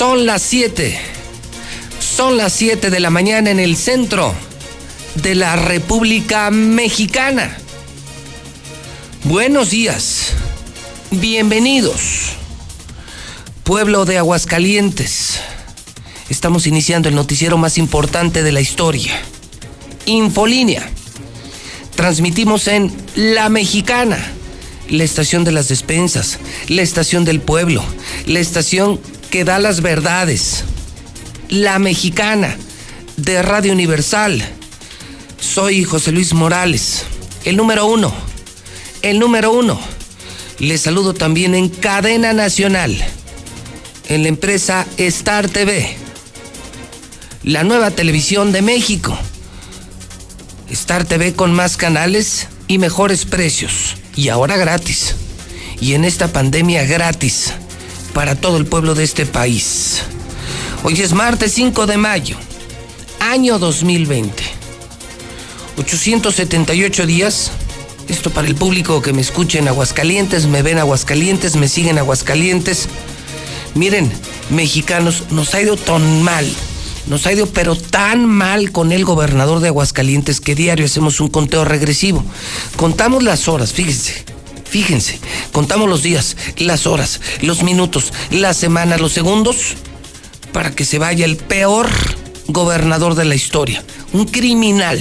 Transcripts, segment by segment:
Son las 7. Son las 7 de la mañana en el centro de la República Mexicana. Buenos días. Bienvenidos. Pueblo de Aguascalientes. Estamos iniciando el noticiero más importante de la historia. Infolínea. Transmitimos en La Mexicana, la estación de las despensas, la estación del pueblo, la estación que da las verdades. La Mexicana, de Radio Universal. Soy José Luis Morales, el número uno, el número uno. Les saludo también en Cadena Nacional, en la empresa Star TV, la nueva televisión de México. Star TV con más canales y mejores precios. Y ahora gratis. Y en esta pandemia gratis para todo el pueblo de este país. Hoy es martes 5 de mayo, año 2020. 878 días. Esto para el público que me escuche en Aguascalientes, me ven Aguascalientes, me siguen Aguascalientes. Miren, mexicanos, nos ha ido tan mal nos ha ido pero tan mal con el gobernador de Aguascalientes que diario hacemos un conteo regresivo. Contamos las horas, fíjense. Fíjense, contamos los días, las horas, los minutos, las semanas, los segundos, para que se vaya el peor gobernador de la historia. Un criminal,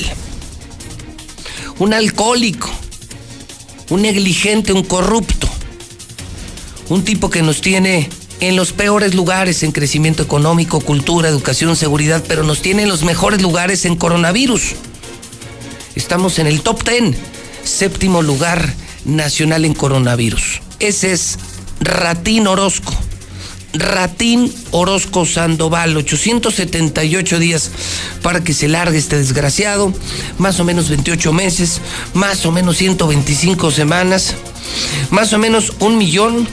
un alcohólico, un negligente, un corrupto, un tipo que nos tiene en los peores lugares en crecimiento económico, cultura, educación, seguridad, pero nos tiene en los mejores lugares en coronavirus. Estamos en el top 10, séptimo lugar nacional en coronavirus. Ese es Ratín Orozco. Ratín Orozco Sandoval, 878 días para que se largue este desgraciado, más o menos 28 meses, más o menos 125 semanas, más o menos un millón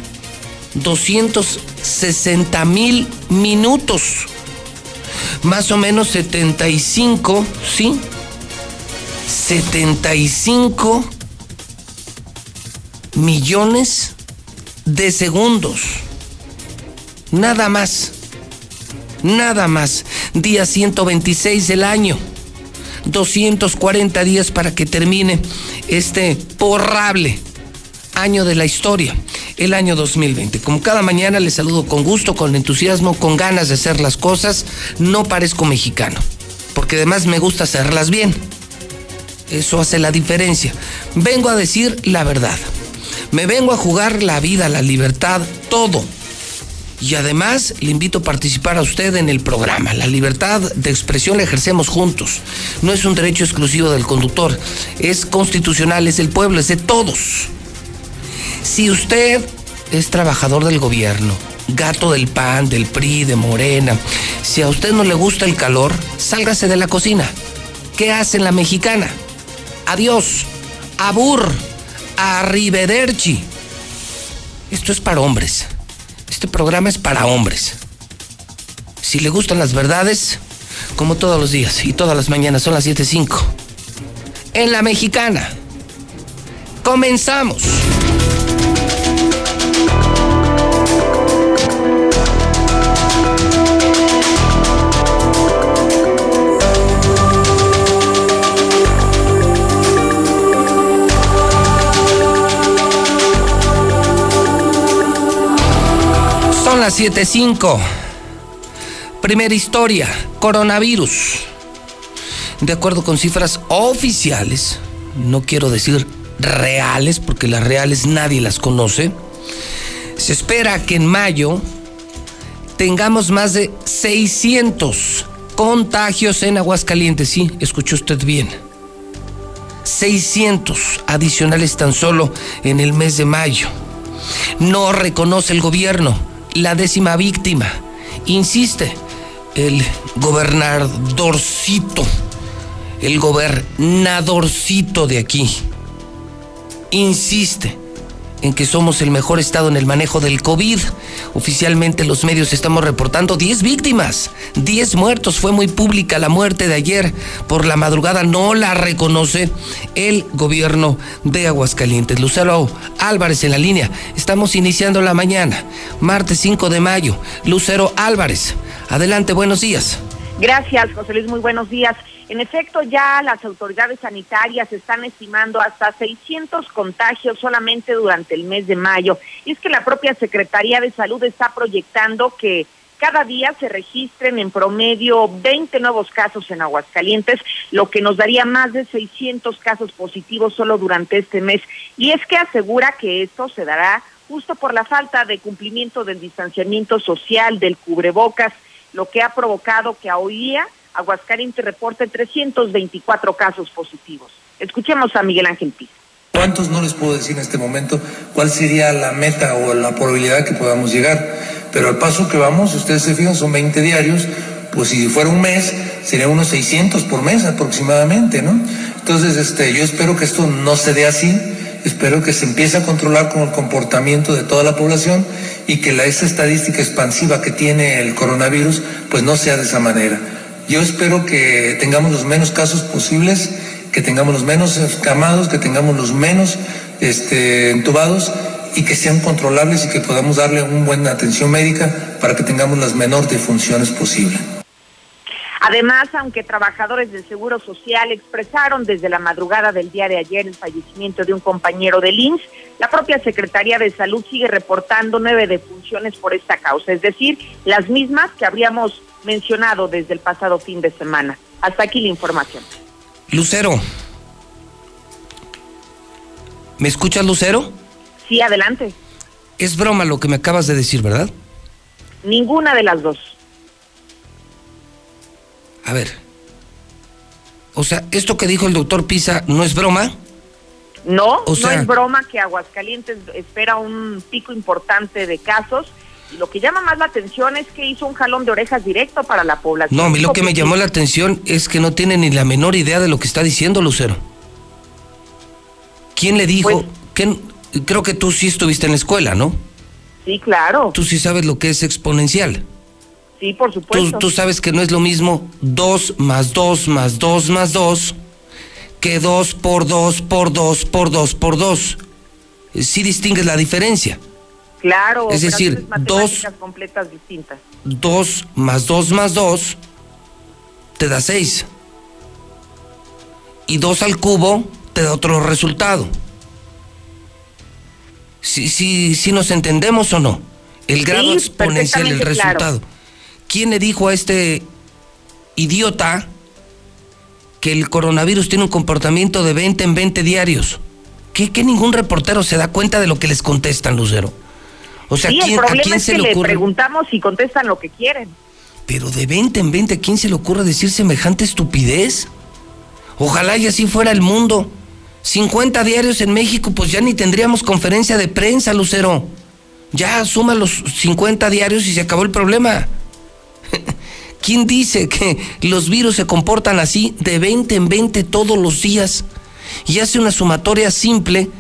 260 mil minutos. Más o menos 75, ¿sí? 75 millones de segundos. Nada más. Nada más. Día 126 del año. 240 días para que termine este porrable año de la historia el año 2020. Como cada mañana les saludo con gusto, con entusiasmo, con ganas de hacer las cosas. No parezco mexicano, porque además me gusta hacerlas bien. Eso hace la diferencia. Vengo a decir la verdad. Me vengo a jugar la vida, la libertad, todo. Y además le invito a participar a usted en el programa. La libertad de expresión la ejercemos juntos. No es un derecho exclusivo del conductor, es constitucional, es del pueblo, es de todos. Si usted es trabajador del gobierno, gato del PAN, del PRI, de Morena, si a usted no le gusta el calor, sálgase de la cocina. ¿Qué hace en la mexicana? Adiós, abur, arrivederci. Esto es para hombres. Este programa es para hombres. Si le gustan las verdades, como todos los días y todas las mañanas, son las 7.05. En la mexicana. Comenzamos. Las 7.05. Primera historia, coronavirus. De acuerdo con cifras oficiales, no quiero decir reales, porque las reales nadie las conoce, se espera que en mayo tengamos más de 600 contagios en Aguascalientes. Sí, escuchó usted bien. 600 adicionales tan solo en el mes de mayo. No reconoce el gobierno la décima víctima. Insiste, el gobernadorcito, el gobernadorcito de aquí, insiste en que somos el mejor estado en el manejo del COVID. Oficialmente los medios estamos reportando 10 víctimas, 10 muertos. Fue muy pública la muerte de ayer por la madrugada. No la reconoce el gobierno de Aguascalientes. Lucero Álvarez en la línea. Estamos iniciando la mañana, martes 5 de mayo. Lucero Álvarez. Adelante, buenos días. Gracias, José Luis. Muy buenos días. En efecto, ya las autoridades sanitarias están estimando hasta 600 contagios solamente durante el mes de mayo. Y es que la propia Secretaría de Salud está proyectando que cada día se registren en promedio 20 nuevos casos en Aguascalientes, lo que nos daría más de 600 casos positivos solo durante este mes. Y es que asegura que esto se dará justo por la falta de cumplimiento del distanciamiento social, del cubrebocas, lo que ha provocado que hoy día Aguascalientes reporte 324 casos positivos. Escuchemos a Miguel Ángel Piz. ¿Cuántos no les puedo decir en este momento cuál sería la meta o la probabilidad que podamos llegar? Pero al paso que vamos, ustedes se fijan, son 20 diarios, pues si fuera un mes, serían unos 600 por mes aproximadamente, ¿no? Entonces, este, yo espero que esto no se dé así, espero que se empiece a controlar con el comportamiento de toda la población y que la, esa estadística expansiva que tiene el coronavirus, pues no sea de esa manera. Yo espero que tengamos los menos casos posibles, que tengamos los menos escamados, que tengamos los menos este, entubados y que sean controlables y que podamos darle una buena atención médica para que tengamos las menores defunciones posibles. Además, aunque trabajadores del Seguro Social expresaron desde la madrugada del día de ayer el fallecimiento de un compañero del INS, la propia Secretaría de Salud sigue reportando nueve defunciones por esta causa, es decir, las mismas que habríamos mencionado desde el pasado fin de semana. Hasta aquí la información. Lucero. ¿Me escuchas, Lucero? Sí, adelante. Es broma lo que me acabas de decir, ¿verdad? Ninguna de las dos. A ver. O sea, ¿esto que dijo el doctor Pisa no es broma? No, no es broma que Aguascalientes espera un pico importante de casos lo que llama más la atención es que hizo un jalón de orejas directo para la población. No, a mí lo que me llamó la atención es que no tiene ni la menor idea de lo que está diciendo Lucero. ¿Quién le dijo? Pues creo que tú sí estuviste en la escuela, ¿no? Sí, claro. Tú sí sabes lo que es exponencial. Sí, por supuesto. Tú, tú sabes que no es lo mismo 2 más 2 más 2 más 2 que 2 por 2 por 2 por 2 por 2. Sí distingues la diferencia. Claro, es decir, dos completas distintas. Dos más dos más dos te da seis. Y dos al cubo te da otro resultado. Si, si, si nos entendemos o no. El grado exponencial, el resultado. ¿Quién le dijo a este idiota que el coronavirus tiene un comportamiento de 20 en 20 diarios? ¿Qué, que ningún reportero se da cuenta de lo que les contestan, Lucero? O sea, sí, el problema es que le, preguntamos y contestan lo que quieren. Pero de 20 en 20, ¿a quién se le ocurre decir semejante estupidez? Ojalá y así fuera el mundo. 50 diarios en México, pues ya ni tendríamos conferencia de prensa, Lucero. Ya suma los 50 diarios y se acabó el problema. ¿Quién dice que los virus se comportan así de 20 en 20 todos los días? Y hace una sumatoria simple,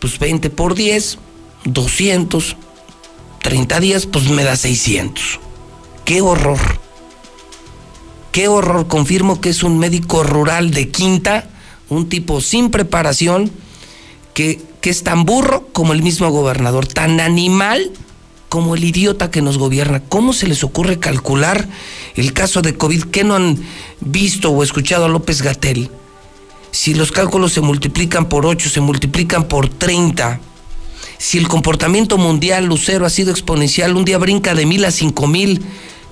pues 20 por 10, 200, 30 días, pues me da 600. ¡Qué horror! ¡Qué horror! Confirmo que es un médico rural de quinta, un tipo sin preparación, que, que es tan burro como el mismo gobernador, tan animal como el idiota que nos gobierna. ¿Cómo se les ocurre calcular el caso de COVID? ¿Qué no han visto o escuchado a López Gatel? Si los cálculos se multiplican por 8, se multiplican por 30, si el comportamiento mundial, Lucero, ha sido exponencial, un día brinca de mil a cinco mil,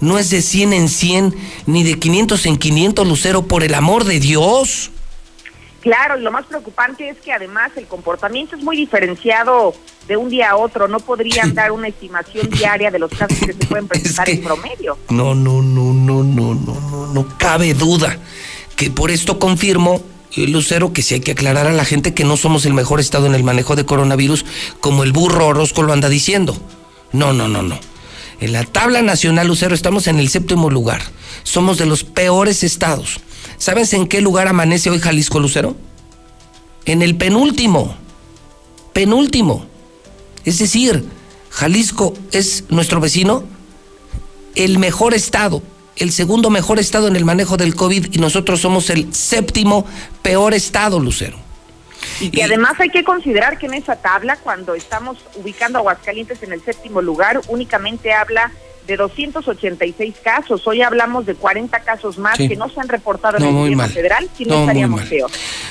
no es de 100 en 100, ni de 500 en 500, Lucero, por el amor de Dios. Claro, y lo más preocupante es que además el comportamiento es muy diferenciado de un día a otro. No podrían dar una estimación diaria de los casos que se pueden presentar en promedio. No, no, no, no, no, no, no, no cabe duda que por esto confirmo eh, Lucero, que sí hay que aclarar a la gente que no somos el mejor estado en el manejo de coronavirus, como el burro Orozco lo anda diciendo. No, no, no, no. En la tabla nacional, Lucero, estamos en el séptimo lugar. Somos de los peores estados. ¿Sabes en qué lugar amanece hoy Jalisco, Lucero? En el penúltimo. Penúltimo. Es decir, Jalisco es nuestro vecino, el mejor estado, el segundo mejor estado en el manejo del COVID y nosotros somos el séptimo peor estado, Lucero. Y que además hay que considerar que en esa tabla, cuando estamos ubicando a Aguascalientes en el séptimo lugar, únicamente habla de 286 casos. Hoy hablamos de 40 casos más que no se han reportado en el gobierno federal, si no, estaríamos muy peor.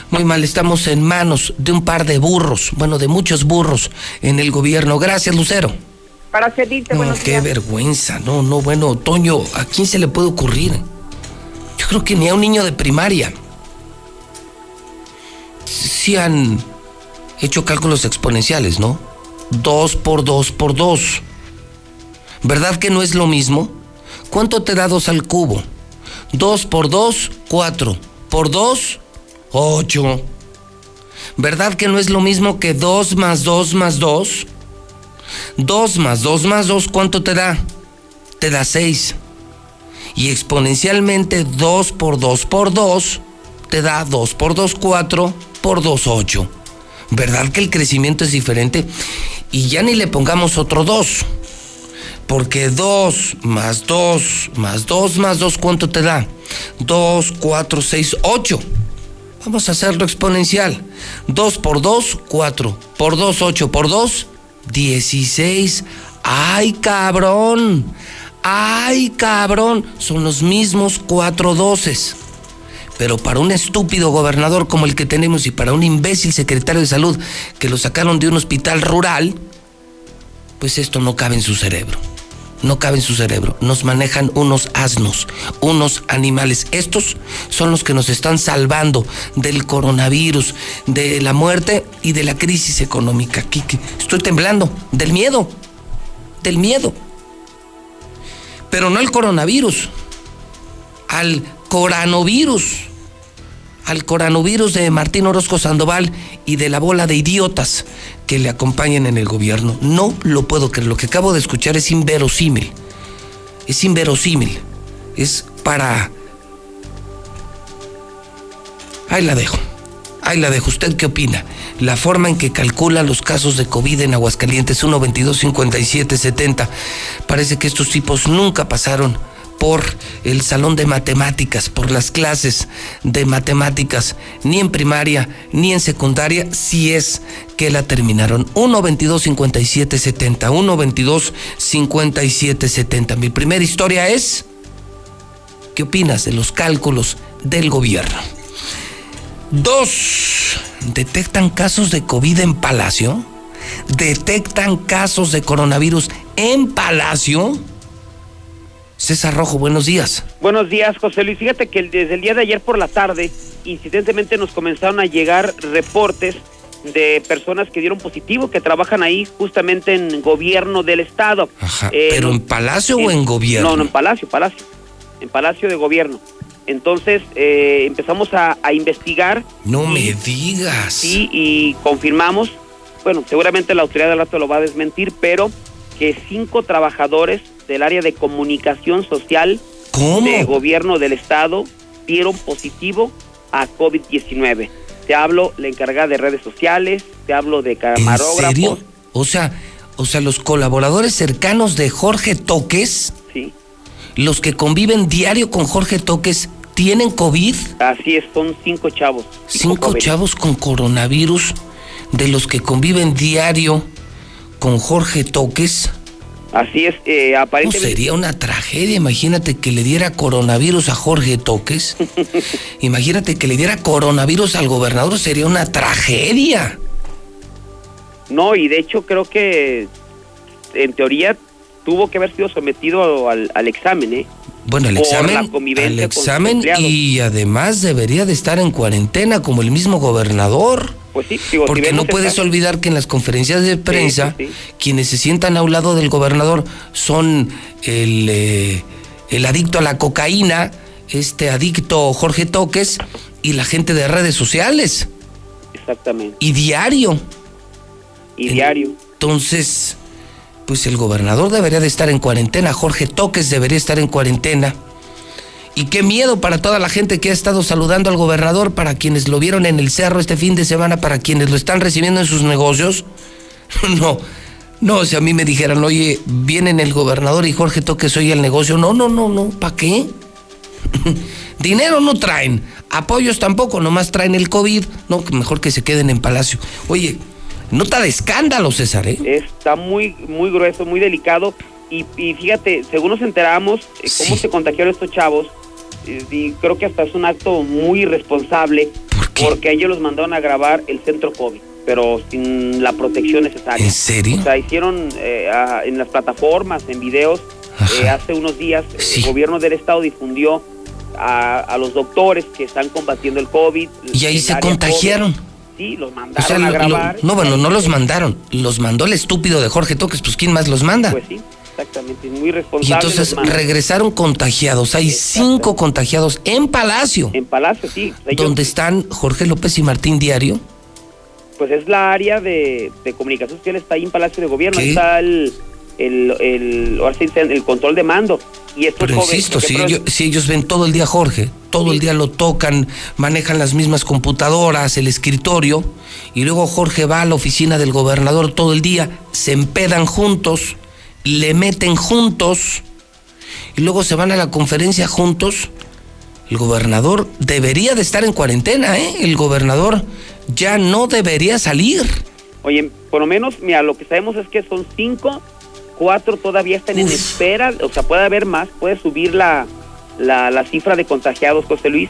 Muy mal, estamos en manos de un par de burros, bueno, de muchos burros en el gobierno. Gracias, Lucero. Para servirte, No, qué vergüenza. No, no, bueno, Toño, ¿a quién se le puede ocurrir? Yo creo que ni a un niño de primaria sí han hecho cálculos exponenciales, ¿no? Dos por dos por dos. ¿Verdad que no es lo mismo? ¿Cuánto te da dos al cubo? Dos por dos, cuatro. Por dos, ocho. ¿Verdad que no es lo mismo que dos más dos más dos? Dos más dos más dos, ¿cuánto te da? Te da seis. Y exponencialmente dos por dos por dos te da dos por dos, cuatro por 2.8. ¿Verdad que el crecimiento es diferente? Y ya ni le pongamos otro 2. Porque 2 más 2 más 2 más 2, ¿cuánto te da? 2, 4, 6, 8. Vamos a hacerlo exponencial. 2 por 2, 4. Por 2, 8. Por 2, 16. ¡Ay, cabrón! ¡Ay, cabrón! Son los mismos 4 doces. Pero para un estúpido gobernador como el que tenemos y para un imbécil secretario de salud que lo sacaron de un hospital rural, pues esto no cabe en su cerebro. No cabe en su cerebro. Nos manejan unos asnos, unos animales. Estos son los que nos están salvando del coronavirus, de la muerte y de la crisis económica. Estoy temblando del miedo, del miedo. Pero no al coronavirus, al coronavirus al coronavirus de Martín Orozco Sandoval y de la bola de idiotas que le acompañan en el gobierno. No lo puedo creer. Lo que acabo de escuchar es inverosímil. Es inverosímil. Es para... Ahí la dejo. Ahí la dejo. ¿Usted qué opina? La forma en que calcula los casos de COVID en Aguascalientes, 1, 22, 57, 70. Parece que estos tipos nunca pasaron por el salón de matemáticas, por las clases de matemáticas, ni en primaria ni en secundaria, si es que la terminaron. 1 22 57 70, 1 22 57 70. Mi primera historia es ¿qué opinas de los cálculos del gobierno? Dos, detectan casos de COVID en Palacio. Detectan casos de coronavirus en Palacio. César Rojo, buenos días. Buenos días, José Luis. Fíjate que desde el día de ayer por la tarde, incidentemente nos comenzaron a llegar reportes de personas que dieron positivo, que trabajan ahí justamente en gobierno del Estado. Ajá, eh, ¿Pero en Palacio o en gobierno? No, no, en Palacio, Palacio. En Palacio de Gobierno. Entonces eh, empezamos a, investigar. No me digas. Sí, y confirmamos, bueno, seguramente la autoridad del rato lo va a desmentir, pero que cinco trabajadores del área de comunicación social de gobierno del estado dieron positivo a COVID-19. Te hablo la encargada de redes sociales, te hablo de camarógrafos. ¿En serio? O sea, o sea, los colaboradores cercanos de Jorge Toques, sí. los que conviven diario con Jorge Toques, ¿tienen COVID? Así es, son cinco chavos. Cinco, chavos con coronavirus, de los que conviven diario con Jorge Toques. Así es, eh, aparentemente. sería una tragedia, imagínate que le diera coronavirus a Jorge Toques. imagínate que le diera coronavirus al gobernador, sería una tragedia. No, y de hecho creo que en teoría tuvo que haber sido sometido al, examen, ¿eh? Bueno, el examen, al examen y además debería de estar en cuarentena como el mismo gobernador. Pues sí, Porque no puedes olvidar que en las conferencias de prensa, quienes se sientan a un lado del gobernador son el, eh, el adicto a la cocaína, este adicto Jorge Toques y la gente de redes sociales. Exactamente. Y diario. Y diario. Entonces, pues el gobernador debería de estar en cuarentena, Jorge Toques debería estar en cuarentena. Y qué miedo para toda la gente que ha estado saludando al gobernador, para quienes lo vieron en el cerro este fin de semana, para quienes lo están recibiendo en sus negocios. No, no, si a mí me dijeran, oye, vienen el gobernador y Jorge Toques hoy al negocio. No, no, no, no, ¿para qué? Dinero no traen, apoyos tampoco, nomás traen el COVID. No, mejor que se queden en Palacio. Oye, Nota de escándalo, César, ¿eh? Está muy, muy grueso, muy delicado. Y, fíjate, según nos enteramos, eh, cómo se contagiaron estos chavos, eh, y creo que hasta es un acto muy irresponsable, porque ellos los mandaron a grabar el centro COVID, pero sin la protección necesaria. ¿En serio? O sea, hicieron eh, en las plataformas, en videos, hace unos días, el gobierno del estado difundió a, los doctores que están combatiendo el COVID. Y ahí se contagiaron sí, los mandaron a grabar. no, bueno, no los mandaron, los mandó el estúpido de Jorge Toques, pues ¿quién más los manda? Pues sí, exactamente, muy responsable. Y entonces regresaron contagiados, hay cinco contagiados en Palacio. En Palacio, sí. ¿Dónde están Jorge López y Martín Diario? Pues es la área de, comunicación social, está ahí en Palacio de Gobierno, está el, el, el, el control de mando. Y Pero insisto, si ellos, si ellos ven todo el día Jorge, todo el día lo tocan, manejan las mismas computadoras, el escritorio, y luego Jorge va a la oficina del gobernador todo el día, se empedan juntos, le meten juntos, y luego se van a la conferencia juntos. El gobernador debería de estar en cuarentena, ¿eh? El gobernador ya no debería salir. Oye, por lo menos, mira, lo que sabemos es que son cinco cuatro todavía están en espera, o sea, puede haber más, puede subir la, la, cifra de contagiados, José Luis.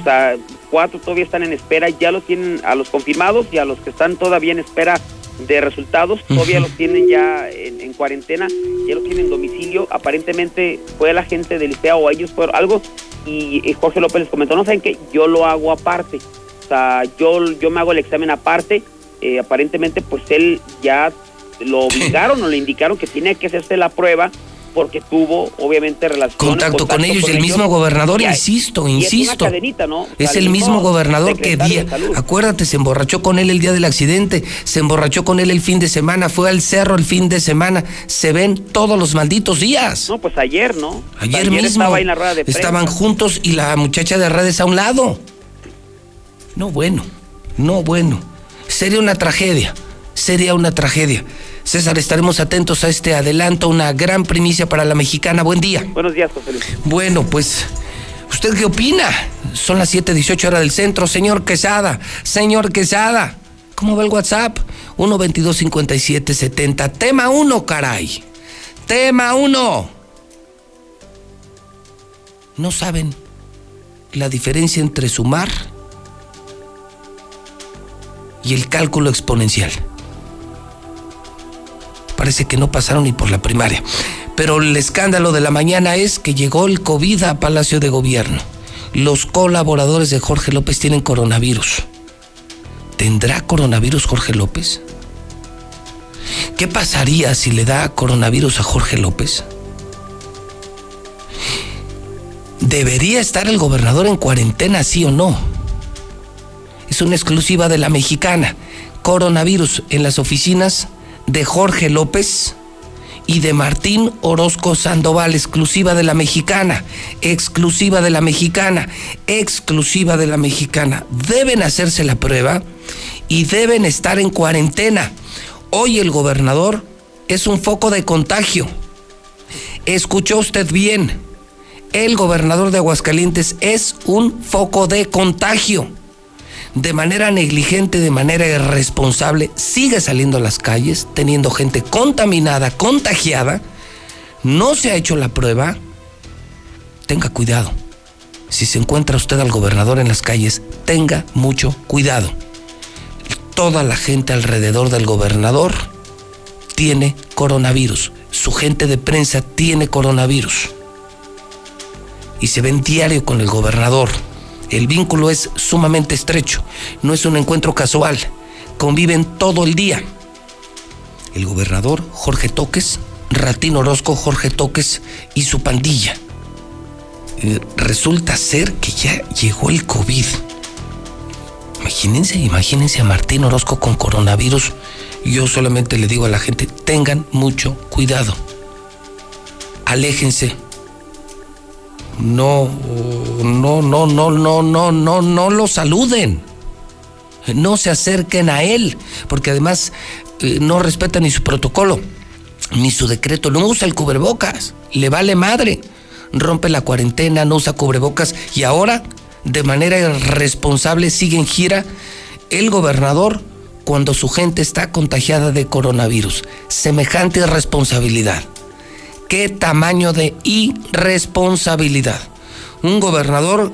O sea, cuatro todavía están en espera, ya lo tienen a los confirmados y a los que están todavía en espera de resultados, todavía los tienen ya en, cuarentena, ya los tienen en domicilio. Aparentemente fue la gente del ICEA o ellos fueron algo y, Jorge López les comentó, no saben que yo lo hago aparte. O sea, yo, yo me hago el examen aparte. Eh, aparentemente, pues él ya lo obligaron o le indicaron que tenía que hacerse la prueba porque tuvo obviamente relación contacto, con ellos y el mismo gobernador insisto insisto. es, el mismo gobernador que día acuérdate se emborrachó con él el día del accidente se emborrachó con él el fin de semana fue al cerro el fin de semana. Se ven todos los malditos días. No pues ayer no ayer, mismo estaban juntos y la muchacha de redes a un lado. No bueno no bueno. Sería una tragedia sería una tragedia César, estaremos atentos a este adelanto, una gran primicia para la mexicana. Buen día. Buenos días, José Luis. Bueno, pues, ¿usted qué opina? Son las 7:18 horas del centro. Señor Quesada, señor Quesada, ¿cómo va el WhatsApp? 122-5770. Tema 1, caray. Tema 1. No saben la diferencia entre sumar y el cálculo exponencial parece que no pasaron ni por la primaria. Pero el escándalo de la mañana es que llegó el COVID a Palacio de Gobierno. Los colaboradores de Jorge López tienen coronavirus. ¿Tendrá coronavirus Jorge López? ¿Qué pasaría si le da coronavirus a Jorge López? ¿Debería estar el gobernador en cuarentena, sí o no? Es una exclusiva de la mexicana. Coronavirus en las oficinas de Jorge López y de Martín Orozco Sandoval, exclusiva de la mexicana, exclusiva de la mexicana, exclusiva de la mexicana. Deben hacerse la prueba y deben estar en cuarentena. Hoy el gobernador es un foco de contagio. Escuchó usted bien, el gobernador de Aguascalientes es un foco de contagio de manera negligente, de manera irresponsable, sigue saliendo a las calles, teniendo gente contaminada, contagiada, no se ha hecho la prueba, tenga cuidado. Si se encuentra usted al gobernador en las calles, tenga mucho cuidado. Toda la gente alrededor del gobernador tiene coronavirus. Su gente de prensa tiene coronavirus. Y se ven diario con el gobernador el vínculo es sumamente estrecho, no es un encuentro casual, conviven todo el día. El gobernador Jorge Toques, Ratín Orozco Jorge Toques y su pandilla. Eh, resulta ser que ya llegó el COVID. Imagínense, imagínense a Martín Orozco con coronavirus Yo solamente le digo a la gente, tengan mucho cuidado. Aléjense. No, no, no, no, no, no, no, no lo saluden. No se acerquen a él, porque además eh, no respeta ni su protocolo, ni su decreto. No usa el cubrebocas, le vale madre. Rompe la cuarentena, no usa cubrebocas y ahora, de manera irresponsable, sigue en gira el gobernador cuando su gente está contagiada de coronavirus. Semejante irresponsabilidad. ¿Qué tamaño de irresponsabilidad? Un gobernador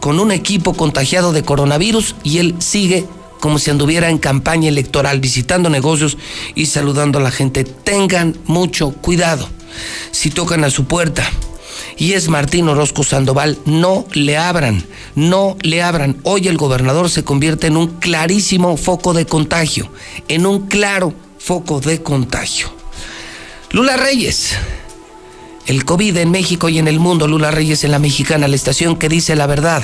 con un equipo contagiado de coronavirus y él sigue como si anduviera en campaña electoral, visitando negocios y saludando a la gente. Tengan mucho cuidado. Si tocan a su puerta, y es Martín Orozco Sandoval, no le abran, no le abran. Hoy el gobernador se convierte en un clarísimo foco de contagio, en un claro foco de contagio. Lula Reyes, el COVID en México y en el mundo, Lula Reyes en la mexicana, la estación que dice la verdad,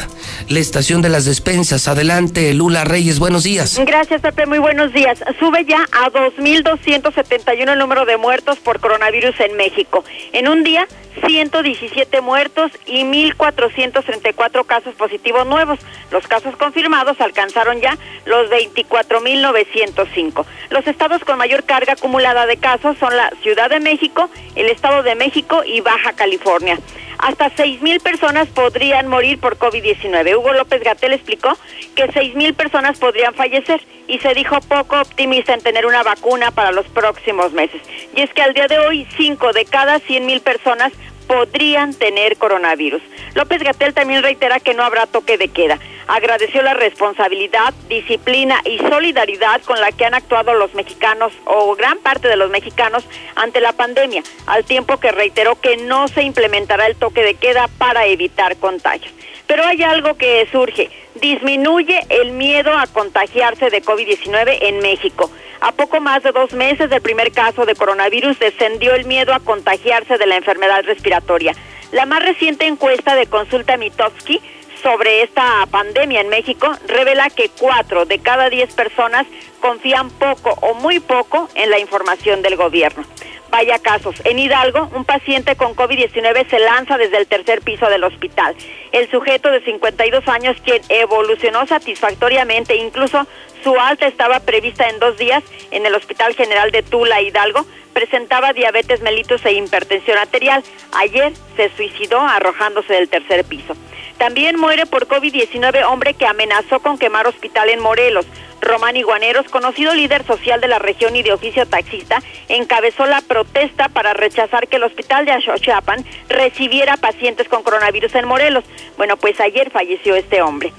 la estación de las despensas. Adelante, Lula Reyes, buenos días. Gracias, Pepe, muy buenos días. Sube ya a 2.271 el número de muertos por coronavirus en México. En un día 117 muertos y 1.434 casos positivos nuevos. Los casos confirmados alcanzaron ya los 24.905. Los estados con mayor carga acumulada de casos son la Ciudad de México, el Estado de México y Baja California. Hasta 6.000 personas podrían morir por COVID-19. Hugo López Gatel explicó que 6.000 personas podrían fallecer y se dijo poco optimista en tener una vacuna para los próximos meses. Y es que al día de hoy, 5 de cada 100.000 personas podrían tener coronavirus. López Gatel también reitera que no habrá toque de queda. Agradeció la responsabilidad, disciplina y solidaridad con la que han actuado los mexicanos o gran parte de los mexicanos ante la pandemia, al tiempo que reiteró que no se implementará el toque de queda para evitar contagios. Pero hay algo que surge, disminuye el miedo a contagiarse de COVID-19 en México. A poco más de dos meses del primer caso de coronavirus descendió el miedo a contagiarse de la enfermedad respiratoria. La más reciente encuesta de consulta Mitofsky sobre esta pandemia en México revela que cuatro de cada diez personas confían poco o muy poco en la información del gobierno. Vaya casos. En Hidalgo, un paciente con COVID-19 se lanza desde el tercer piso del hospital. El sujeto de 52 años, quien evolucionó satisfactoriamente, incluso su alta estaba prevista en dos días en el Hospital General de Tula, Hidalgo, presentaba diabetes mellitus e hipertensión arterial. Ayer se suicidó arrojándose del tercer piso. También muere por COVID-19 hombre que amenazó con quemar hospital en Morelos. Román Iguaneros, conocido líder social de la región y de oficio taxista, encabezó la protesta para rechazar que el hospital de Xochapan recibiera pacientes con coronavirus en Morelos. Bueno, pues ayer falleció este hombre.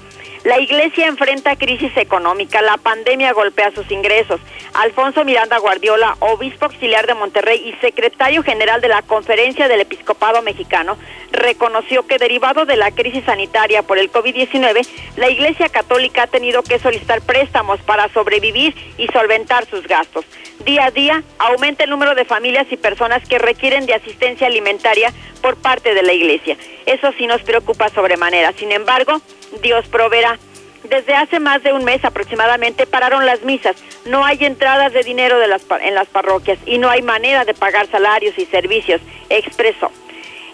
La iglesia enfrenta crisis económica, la pandemia golpea sus ingresos. Alfonso Miranda Guardiola, obispo auxiliar de Monterrey y secretario general de la Conferencia del Episcopado Mexicano, reconoció que derivado de la crisis sanitaria por el COVID-19, la Iglesia Católica ha tenido que solicitar préstamos para sobrevivir y solventar sus gastos. Día a día aumenta el número de familias y personas que requieren de asistencia alimentaria por parte de la Iglesia. Eso sí nos preocupa sobremanera. Sin embargo, Dios proveerá. Desde hace más de un mes aproximadamente pararon las misas. No hay entradas de dinero en las parroquias y no hay manera de pagar salarios y servicios, expresó.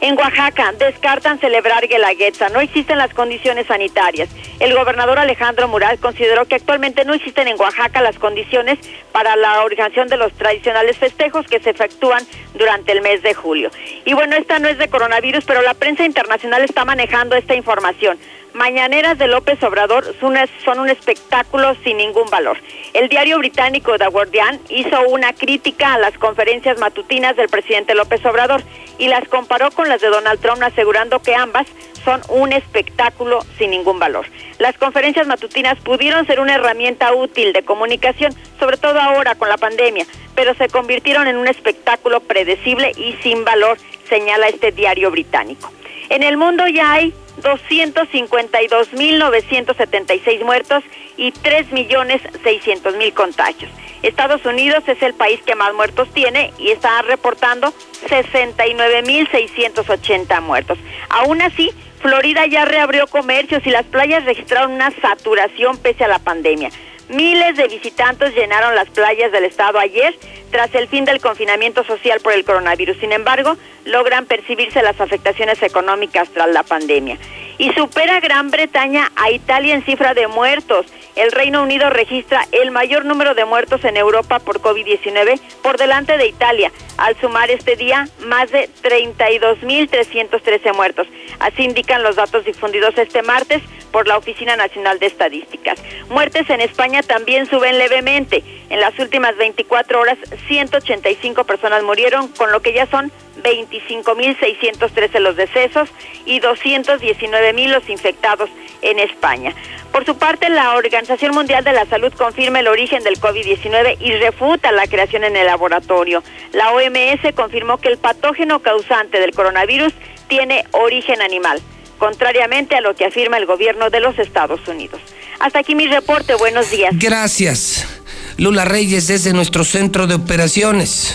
En Oaxaca descartan celebrar Guelaguetza. No existen las condiciones sanitarias. El gobernador Alejandro Mural consideró que actualmente no existen en Oaxaca las condiciones para la organización de los tradicionales festejos que se efectúan durante el mes de julio. Y bueno, esta no es de coronavirus, pero la prensa internacional está manejando esta información mañaneras de López Obrador son, un espectáculo sin ningún valor. El diario británico The Guardian hizo una crítica a las conferencias matutinas del presidente López Obrador y las comparó con las de Donald Trump, asegurando que ambas son un espectáculo sin ningún valor. Las conferencias matutinas pudieron ser una herramienta útil de comunicación, sobre todo ahora con la pandemia, pero se convirtieron en un espectáculo predecible y sin valor, señala este diario británico. En el mundo ya hay 252.976 muertos y 3.600.000 contagios. Estados Unidos es el país que más muertos tiene y está reportando 69.680 muertos. Aún así, Florida ya reabrió comercios y las playas registraron una saturación pese a la pandemia. Miles de visitantes llenaron las playas del estado ayer tras el fin del confinamiento social por el coronavirus. Sin embargo, logran percibirse las afectaciones económicas tras la pandemia. Y supera Gran Bretaña a Italia en cifra de muertos. El Reino Unido registra el mayor número de muertos en Europa por COVID-19 por delante de Italia, al sumar este día más de 32.313 muertos. Así indican los datos difundidos este martes por la Oficina Nacional de Estadísticas. Muertes en España también suben levemente. En las últimas 24 horas, 185 personas murieron, con lo que ya son 25.613 los decesos y 219.000 los infectados en España. Por su parte, la Organización Mundial de la Salud confirma el origen del COVID-19 y refuta la creación en el laboratorio. La OMS confirmó que el patógeno causante del coronavirus tiene origen animal, contrariamente a lo que afirma el gobierno de los Estados Unidos. Hasta aquí mi reporte. Buenos días. Gracias. Lula Reyes desde nuestro centro de operaciones.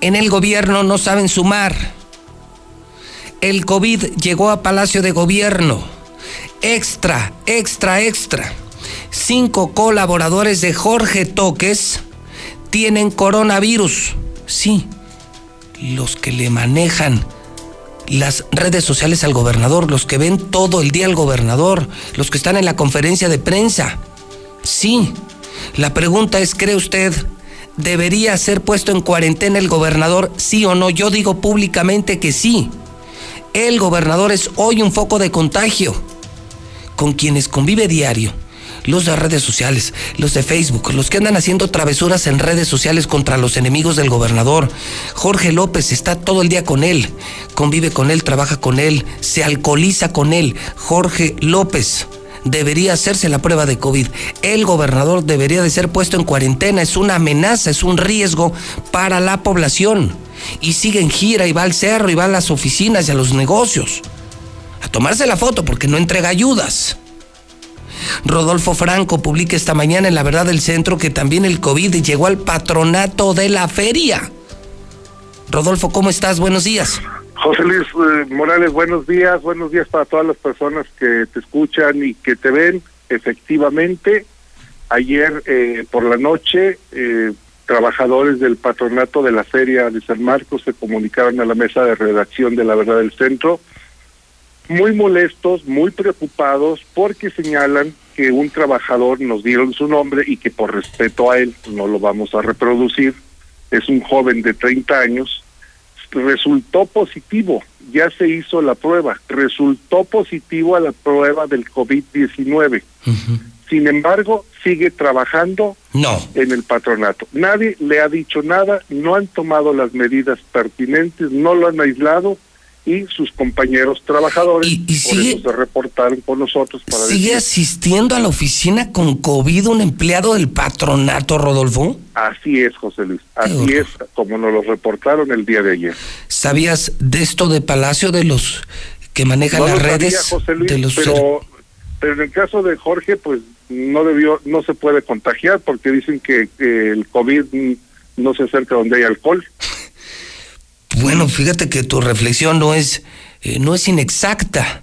En el gobierno no saben sumar. El COVID llegó a Palacio de Gobierno. Extra, extra, extra. Cinco colaboradores de Jorge Toques tienen coronavirus. Sí, los que le manejan las redes sociales al gobernador, los que ven todo el día al gobernador, los que están en la conferencia de prensa. Sí, la pregunta es, ¿cree usted debería ser puesto en cuarentena el gobernador, sí o no? Yo digo públicamente que sí. El gobernador es hoy un foco de contagio con quienes convive diario los de redes sociales, los de Facebook, los que andan haciendo travesuras en redes sociales contra los enemigos del gobernador. Jorge López está todo el día con él, convive con él, trabaja con él, se alcoholiza con él. Jorge López debería hacerse la prueba de COVID. El gobernador debería de ser puesto en cuarentena. Es una amenaza, es un riesgo para la población. Y sigue en gira y va al cerro y va a las oficinas y a los negocios. A tomarse la foto porque no entrega ayudas. Rodolfo Franco publica esta mañana en La Verdad del Centro que también el COVID llegó al patronato de la feria. Rodolfo, ¿cómo estás? Buenos días. José Luis eh, Morales, buenos días, buenos días para todas las personas que te escuchan y que te ven. Efectivamente, ayer eh, por la noche, eh, trabajadores del patronato de la Feria de San Marcos se comunicaron a la mesa de redacción de La Verdad del Centro muy molestos, muy preocupados porque señalan que un trabajador nos dieron su nombre y que por respeto a él no lo vamos a reproducir. Es un joven de 30 años, resultó positivo, ya se hizo la prueba, resultó positivo a la prueba del COVID-19. Sin embargo, sigue trabajando no. en el patronato. Nadie le ha dicho nada, no han tomado las medidas pertinentes, no lo han aislado y sus compañeros trabajadores y, por eso se reportaron con nosotros para sigue asistiendo a la oficina con COVID un empleado del patronato Rodolfo así es José Luis así es como nos lo reportaron el día de ayer. Sabías de esto de Palacio de los que manejan las redes de los pero pero en el caso de Jorge pues no debió no se puede contagiar porque dicen que, que el COVID no se acerca donde hay alcohol bueno, fíjate que tu reflexión no es, eh, no es inexacta.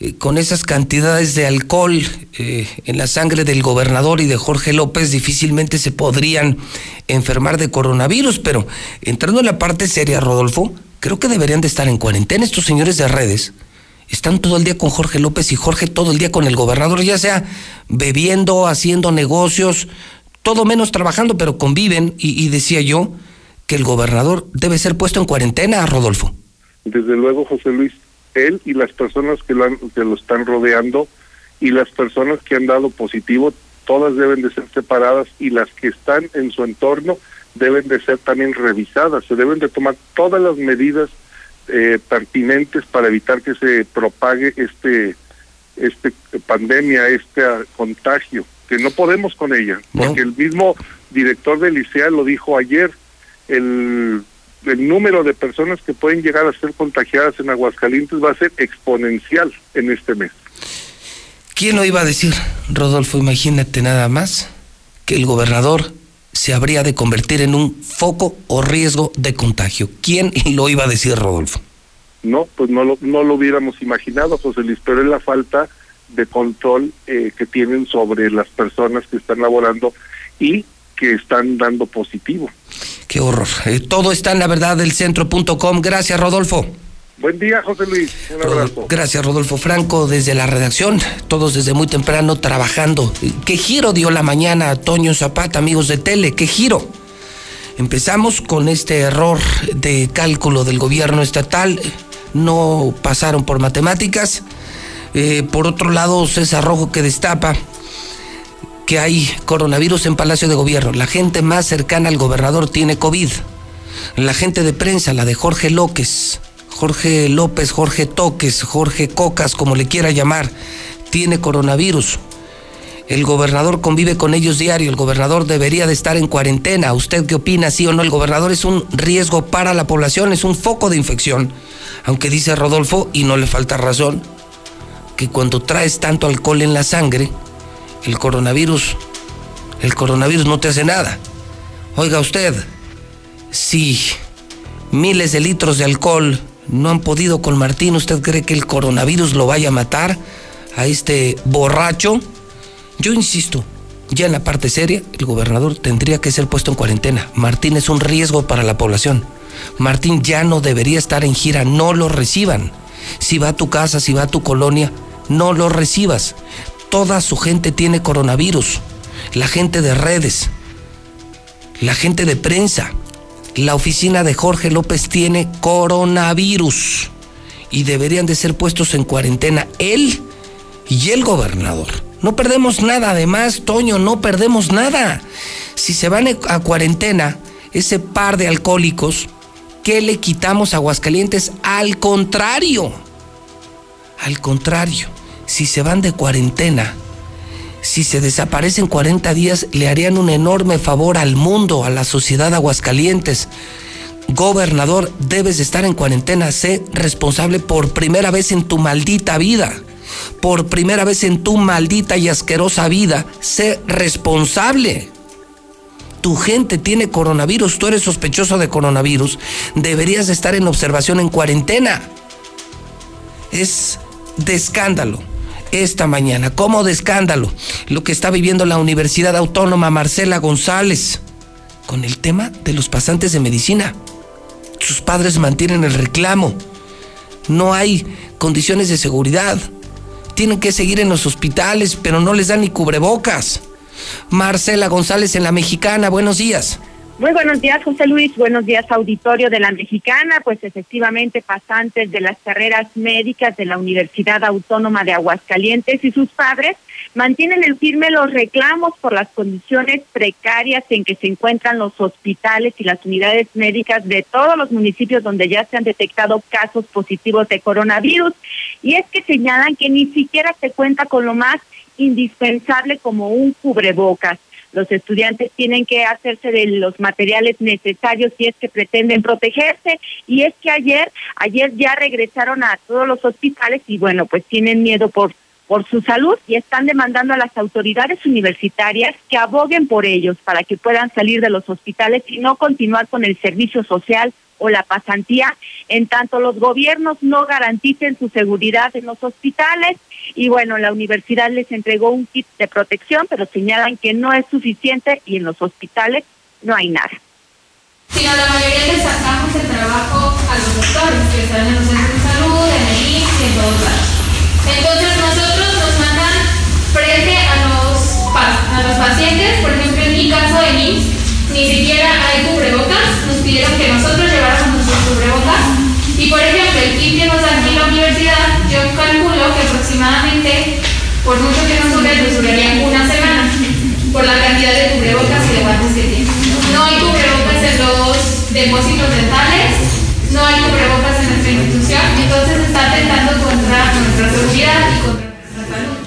Eh, con esas cantidades de alcohol eh, en la sangre del gobernador y de Jorge López difícilmente se podrían enfermar de coronavirus, pero entrando en la parte seria, Rodolfo, creo que deberían de estar en cuarentena estos señores de redes. Están todo el día con Jorge López y Jorge todo el día con el gobernador, ya sea bebiendo, haciendo negocios, todo menos trabajando, pero conviven y, y decía yo, que el gobernador debe ser puesto en cuarentena, Rodolfo. Desde luego, José Luis, él y las personas que lo, que lo están rodeando y las personas que han dado positivo, todas deben de ser separadas y las que están en su entorno deben de ser también revisadas, se deben de tomar todas las medidas eh, pertinentes para evitar que se propague este este pandemia, este contagio, que no podemos con ella, porque el mismo director del ICEA lo dijo ayer, el, el número de personas que pueden llegar a ser contagiadas en Aguascalientes va a ser exponencial en este mes. ¿Quién lo iba a decir, Rodolfo? Imagínate nada más que el gobernador se habría de convertir en un foco o riesgo de contagio. ¿Quién lo iba a decir, Rodolfo? No, pues no lo, no lo hubiéramos imaginado, José Luis, pero es la falta de control eh, que tienen sobre las personas que están laborando y que están dando positivo. Qué horror. Eh, todo está en la verdad del centro.com. Gracias, Rodolfo. Buen día, José Luis. Un abrazo. Gracias, Rodolfo Franco, desde la redacción, todos desde muy temprano trabajando. ¿Qué giro dio la mañana a Toño Zapata, amigos de Tele? ¿Qué giro? Empezamos con este error de cálculo del gobierno estatal. No pasaron por matemáticas. Eh, por otro lado, César Rojo que destapa que hay coronavirus en Palacio de Gobierno. La gente más cercana al gobernador tiene COVID. La gente de prensa, la de Jorge López, Jorge López, Jorge Toques, Jorge Cocas, como le quiera llamar, tiene coronavirus. El gobernador convive con ellos diario, el gobernador debería de estar en cuarentena. ¿Usted qué opina, sí o no? El gobernador es un riesgo para la población, es un foco de infección. Aunque dice Rodolfo, y no le falta razón, que cuando traes tanto alcohol en la sangre, el coronavirus, el coronavirus no te hace nada. Oiga usted, si miles de litros de alcohol no han podido con Martín. ¿Usted cree que el coronavirus lo vaya a matar a este borracho? Yo insisto, ya en la parte seria, el gobernador tendría que ser puesto en cuarentena. Martín es un riesgo para la población. Martín ya no debería estar en gira, no lo reciban. Si va a tu casa, si va a tu colonia, no lo recibas. Toda su gente tiene coronavirus. La gente de redes, la gente de prensa, la oficina de Jorge López tiene coronavirus y deberían de ser puestos en cuarentena él y el gobernador. No perdemos nada, además, Toño, no perdemos nada. Si se van a cuarentena, ese par de alcohólicos, ¿qué le quitamos a Aguascalientes? Al contrario, al contrario, si se van de cuarentena, si se desaparecen 40 días, le harían un enorme favor al mundo, a la sociedad aguascalientes. Gobernador, debes estar en cuarentena, sé responsable por primera vez en tu maldita vida. Por primera vez en tu maldita y asquerosa vida, sé responsable. Tu gente tiene coronavirus, tú eres sospechoso de coronavirus, deberías estar en observación en cuarentena. Es de escándalo esta mañana, como de escándalo, lo que está viviendo la Universidad Autónoma Marcela González con el tema de los pasantes de medicina. Sus padres mantienen el reclamo. No hay condiciones de seguridad. Tienen que seguir en los hospitales, pero no les dan ni cubrebocas. Marcela González en la Mexicana, buenos días. Muy buenos días, José Luis. Buenos días, auditorio de la Mexicana. Pues efectivamente, pasantes de las carreras médicas de la Universidad Autónoma de Aguascalientes y sus padres mantienen en firme los reclamos por las condiciones precarias en que se encuentran los hospitales y las unidades médicas de todos los municipios donde ya se han detectado casos positivos de coronavirus. Y es que señalan que ni siquiera se cuenta con lo más indispensable como un cubrebocas. Los estudiantes tienen que hacerse de los materiales necesarios si es que pretenden protegerse. Y es que ayer, ayer ya regresaron a todos los hospitales y bueno, pues tienen miedo por por su salud y están demandando a las autoridades universitarias que aboguen por ellos para que puedan salir de los hospitales y no continuar con el servicio social o la pasantía, en tanto los gobiernos no garanticen su seguridad en los hospitales. Y bueno, la universidad les entregó un kit de protección, pero señalan que no es suficiente y en los hospitales no hay nada. Sino la mayoría les sacamos el trabajo a los doctores que están en los centros de salud, en el IMSS y en todos lados. Entonces nosotros nos mandan frente a los, a los pacientes, por ejemplo en mi caso en IMSS, ni siquiera hay cubrebocas, nos pidieron que nosotros lleváramos nuestros cubrebocas. Y por ejemplo, el kit que nos dan aquí la universidad, yo calculo que aproximadamente, por mucho que nos dure, nos duraría una semana, por la cantidad de cubrebocas y de guantes que tiene. No hay cubrebocas en los depósitos dentales, no hay cubrebocas en nuestra institución, entonces está atentando contra nuestra seguridad y contra nuestra salud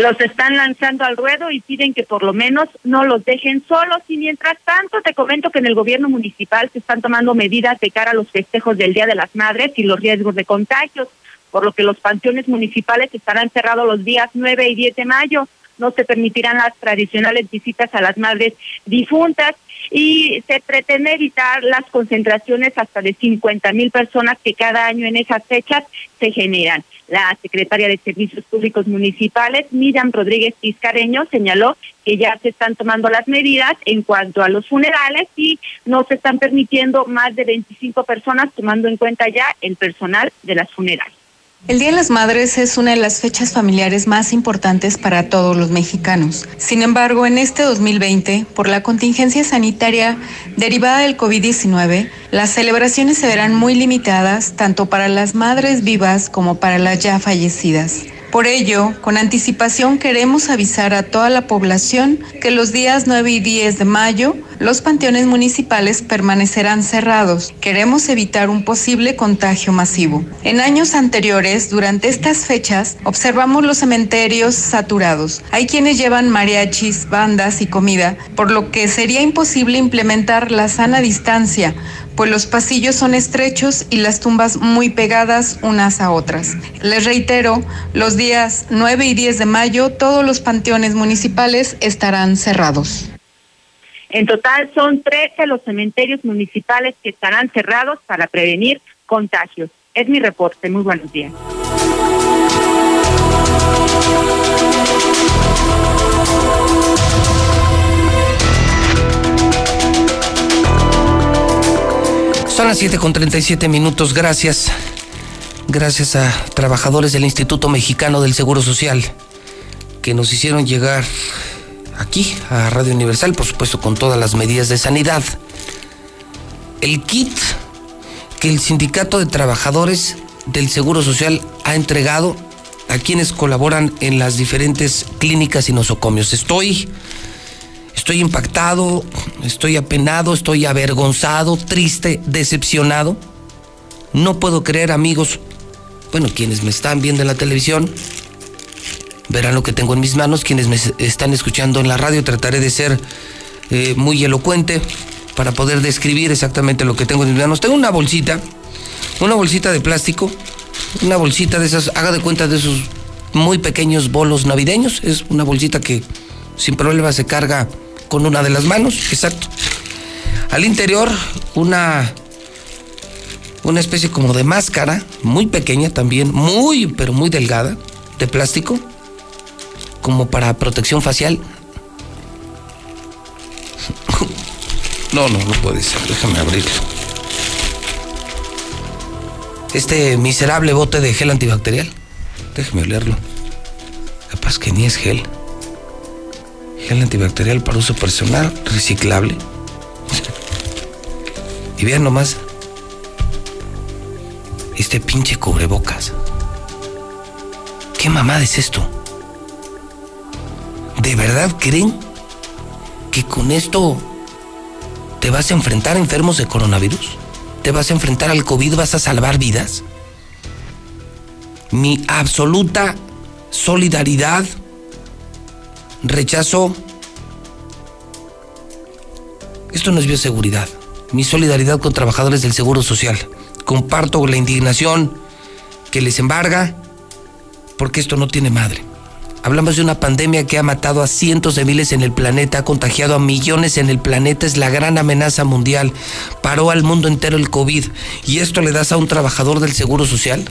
los están lanzando al ruedo y piden que por lo menos no los dejen solos. Y mientras tanto, te comento que en el gobierno municipal se están tomando medidas de cara a los festejos del Día de las Madres y los riesgos de contagios, por lo que los panteones municipales estarán cerrados los días 9 y 10 de mayo. No se permitirán las tradicionales visitas a las madres difuntas y se pretende evitar las concentraciones hasta de 50 mil personas que cada año en esas fechas se generan. La secretaria de Servicios Públicos Municipales, Miriam Rodríguez Pizcareño, señaló que ya se están tomando las medidas en cuanto a los funerales y no se están permitiendo más de 25 personas, tomando en cuenta ya el personal de las funerales. El Día de las Madres es una de las fechas familiares más importantes para todos los mexicanos. Sin embargo, en este 2020, por la contingencia sanitaria derivada del COVID-19, las celebraciones se verán muy limitadas tanto para las madres vivas como para las ya fallecidas. Por ello, con anticipación queremos avisar a toda la población que los días 9 y 10 de mayo los panteones municipales permanecerán cerrados. Queremos evitar un posible contagio masivo. En años anteriores, durante estas fechas, observamos los cementerios saturados. Hay quienes llevan mariachis, bandas y comida, por lo que sería imposible implementar la sana distancia pues los pasillos son estrechos y las tumbas muy pegadas unas a otras. Les reitero, los días 9 y 10 de mayo todos los panteones municipales estarán cerrados. En total son 13 los cementerios municipales que estarán cerrados para prevenir contagios. Es mi reporte. Muy buenos días. Son las 7 con 37 minutos. Gracias. Gracias a trabajadores del Instituto Mexicano del Seguro Social que nos hicieron llegar aquí a Radio Universal, por supuesto con todas las medidas de sanidad. El kit que el Sindicato de Trabajadores del Seguro Social ha entregado a quienes colaboran en las diferentes clínicas y nosocomios. Estoy Estoy impactado, estoy apenado, estoy avergonzado, triste, decepcionado. No puedo creer, amigos, bueno, quienes me están viendo en la televisión, verán lo que tengo en mis manos, quienes me están escuchando en la radio, trataré de ser eh, muy elocuente para poder describir exactamente lo que tengo en mis manos. Tengo una bolsita, una bolsita de plástico, una bolsita de esas, haga de cuenta de esos muy pequeños bolos navideños, es una bolsita que sin problema se carga con una de las manos, exacto. Al interior, una, una especie como de máscara, muy pequeña también, muy, pero muy delgada, de plástico, como para protección facial. No, no, no puede ser, déjame abrirlo. Este miserable bote de gel antibacterial, déjeme olerlo. Capaz que ni es gel gel antibacterial para uso personal, reciclable. Y vean nomás, este pinche cubrebocas. ¿Qué mamada es esto? ¿De verdad creen que con esto te vas a enfrentar a enfermos de coronavirus? ¿Te vas a enfrentar al COVID? ¿Vas a salvar vidas? Mi absoluta solidaridad rechazo. Esto no es bioseguridad. Mi solidaridad con trabajadores del Seguro Social. Comparto la indignación que les embarga porque esto no tiene madre. Hablamos de una pandemia que ha matado a cientos de miles en el planeta, ha contagiado a millones en el planeta, es la gran amenaza mundial. Paró al mundo entero el COVID y esto le das a un trabajador del Seguro Social.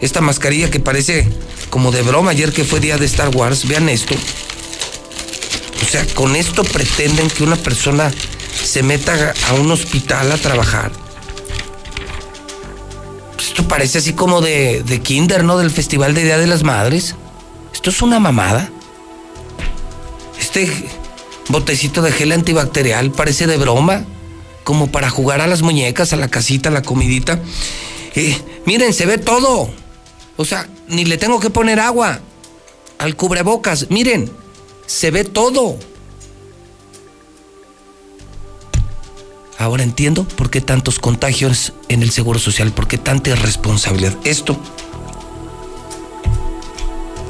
Esta mascarilla que parece como de broma ayer que fue día de Star Wars, vean esto. O sea, con esto pretenden que una persona se meta a un hospital a trabajar. Esto parece así como de, de Kinder, ¿no? Del Festival de Día de las Madres. Esto es una mamada. Este botecito de gel antibacterial parece de broma, como para jugar a las muñecas, a la casita, a la comidita. Eh, miren, se ve todo. O sea, ni le tengo que poner agua al cubrebocas. Miren, se ve todo. Ahora entiendo por qué tantos contagios en el Seguro Social, por qué tanta irresponsabilidad. Esto,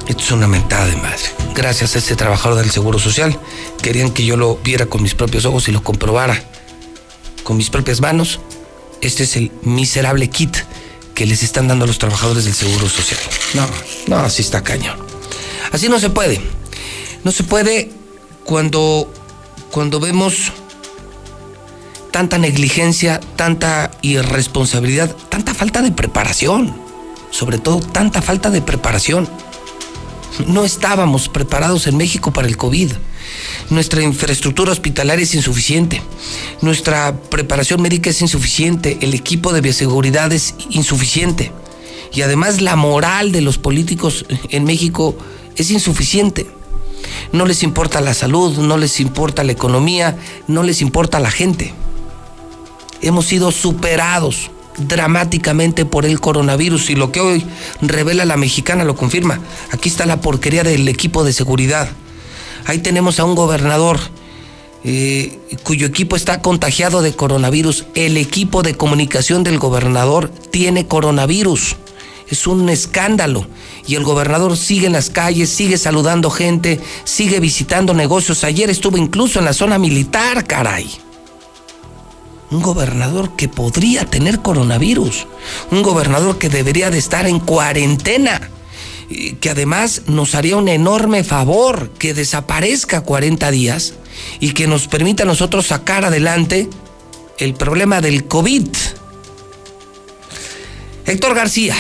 esto es una mentada de madre. Gracias a ese trabajador del Seguro Social, querían que yo lo viera con mis propios ojos y lo comprobara con mis propias manos. Este es el miserable kit que les están dando a los trabajadores del Seguro Social. No, no, así está cañón. Así no se puede. No se puede cuando, cuando vemos tanta negligencia, tanta irresponsabilidad, tanta falta de preparación. sobre todo tanta falta de preparación. No estábamos preparados en México para el COVID. Nuestra infraestructura hospitalaria es insuficiente. Nuestra preparación médica es insuficiente. El equipo de bioseguridad es insuficiente. Y además la moral de los políticos en México es insuficiente. No les importa la salud, no les importa la economía, no les importa la gente. Hemos sido superados dramáticamente por el coronavirus y lo que hoy revela la mexicana lo confirma. Aquí está la porquería del equipo de seguridad. Ahí tenemos a un gobernador eh, cuyo equipo está contagiado de coronavirus. El equipo de comunicación del gobernador tiene coronavirus. Es un escándalo. Y el gobernador sigue en las calles, sigue saludando gente, sigue visitando negocios. Ayer estuvo incluso en la zona militar, caray un gobernador que podría tener coronavirus, un gobernador que debería de estar en cuarentena, que además nos haría un enorme favor que desaparezca 40 días y que nos permita a nosotros sacar adelante el problema del COVID. Héctor García.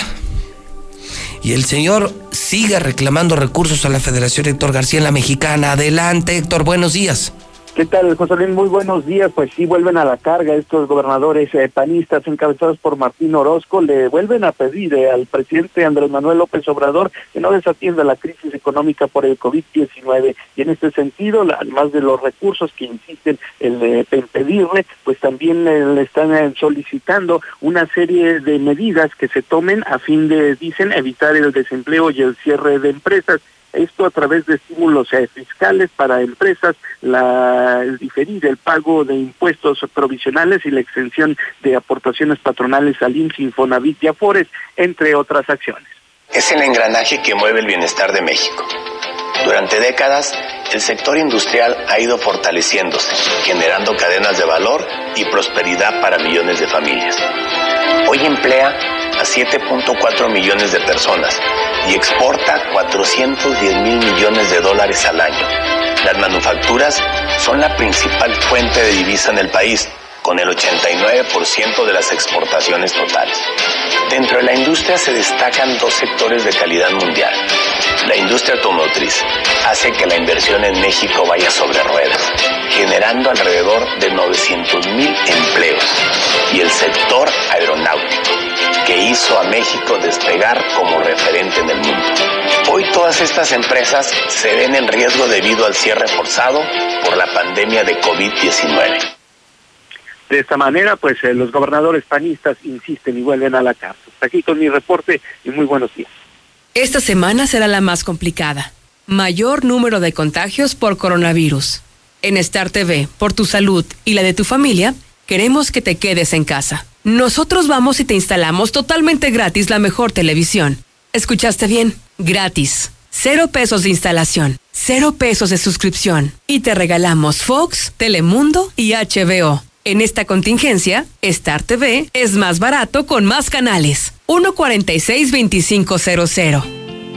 Y el señor sigue reclamando recursos a la Federación Héctor García en la Mexicana. Adelante, Héctor, buenos días. ¿Qué tal, José Luis? Muy buenos días. Pues sí, vuelven a la carga estos gobernadores eh, panistas encabezados por Martín Orozco. Le vuelven a pedir eh, al presidente Andrés Manuel López Obrador que no desatienda la crisis económica por el COVID-19. Y en este sentido, además de los recursos que insisten en, eh, pedirle, pues también le están solicitando una serie de medidas que se tomen a fin de, dicen, evitar el desempleo y el cierre de empresas esto a través de estímulos eh, fiscales para empresas, la, el diferir el pago de impuestos provisionales y la extensión de aportaciones patronales al INSS, Infonavit y Afores, entre otras acciones. Es el engranaje que mueve el bienestar de México. Durante décadas, el sector industrial ha ido fortaleciéndose, generando cadenas de valor y prosperidad para millones de familias. Hoy emplea a 7.4 millones de personas y exporta 410 mil millones de dólares al año. Las manufacturas son la principal fuente de divisa en el país, con el 89% de las exportaciones totales. Dentro de la industria se destacan dos sectores de calidad mundial. La industria automotriz hace que la inversión en México vaya sobre ruedas, generando alrededor de 900 mil empleos. Y el sector aeronáutico, que hizo a México despegar como referente en el mundo. Hoy todas estas empresas se ven en riesgo debido al cierre forzado por la pandemia de COVID-19. De esta manera, pues eh, los gobernadores panistas insisten y vuelven a la cárcel. Aquí con mi reporte y muy buenos días. Esta semana será la más complicada. Mayor número de contagios por coronavirus. En Star TV, por tu salud y la de tu familia, queremos que te quedes en casa. Nosotros vamos y te instalamos totalmente gratis la mejor televisión. ¿Escuchaste bien? Gratis. Cero pesos de instalación, cero pesos de suscripción. Y te regalamos Fox, Telemundo y HBO. En esta contingencia, Star TV es más barato con más canales. 146-2500.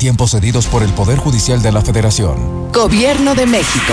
Tiempos cedidos por el Poder Judicial de la Federación. Gobierno de México.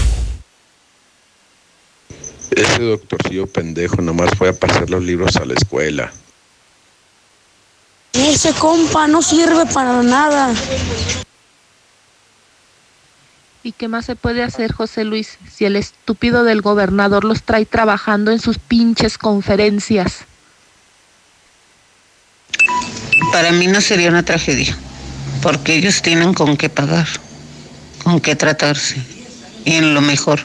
Ese doctorcillo pendejo nomás fue a pasar los libros a la escuela. Ese compa no sirve para nada. ¿Y qué más se puede hacer, José Luis, si el estúpido del gobernador los trae trabajando en sus pinches conferencias? Para mí no sería una tragedia, porque ellos tienen con qué pagar, con qué tratarse, y en lo mejor,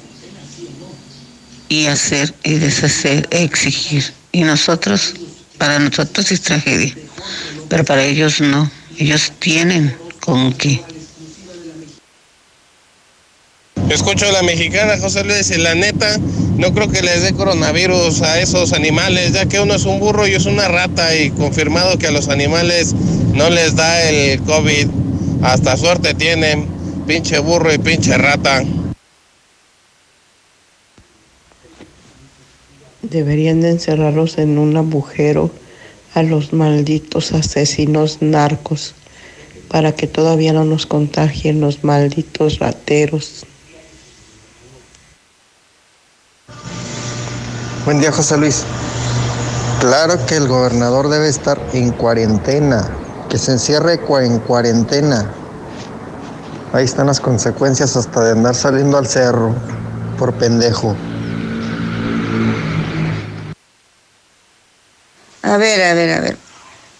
y hacer y deshacer, exigir. Y nosotros, para nosotros es tragedia, pero para ellos no, ellos tienen con qué. Escucho a la mexicana, José Luis, y la neta, no creo que les dé coronavirus a esos animales, ya que uno es un burro y es una rata, y confirmado que a los animales no les da el COVID. Hasta suerte tienen, pinche burro y pinche rata. Deberían de encerrarlos en un agujero a los malditos asesinos narcos para que todavía no nos contagien los malditos rateros. Buen día, José Luis. Claro que el gobernador debe estar en cuarentena, que se encierre en cuarentena. Ahí están las consecuencias hasta de andar saliendo al cerro por pendejo. A ver, a ver, a ver.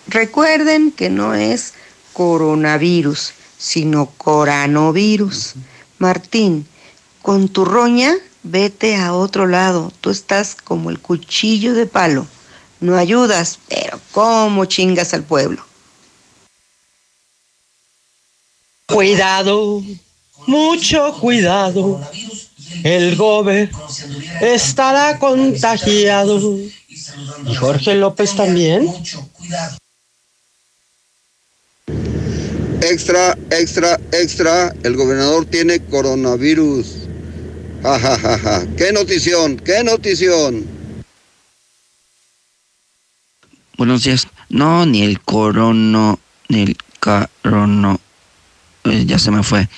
Recuerden que no es coronavirus, sino coranovirus. Martín, con tu roña, vete a otro lado. Tú estás como el cuchillo de palo. No ayudas, pero ¿cómo chingas al pueblo? Cuidado, mucho cuidado. El gobe estará contagiado. ¿Y Jorge López también? Extra, extra, extra, el gobernador tiene coronavirus. Ja, ja, ja, ja. ¿Qué notición? ¿Qué notición? Buenos días. No, ni el corono, ni el corono, eh, ya se me fue,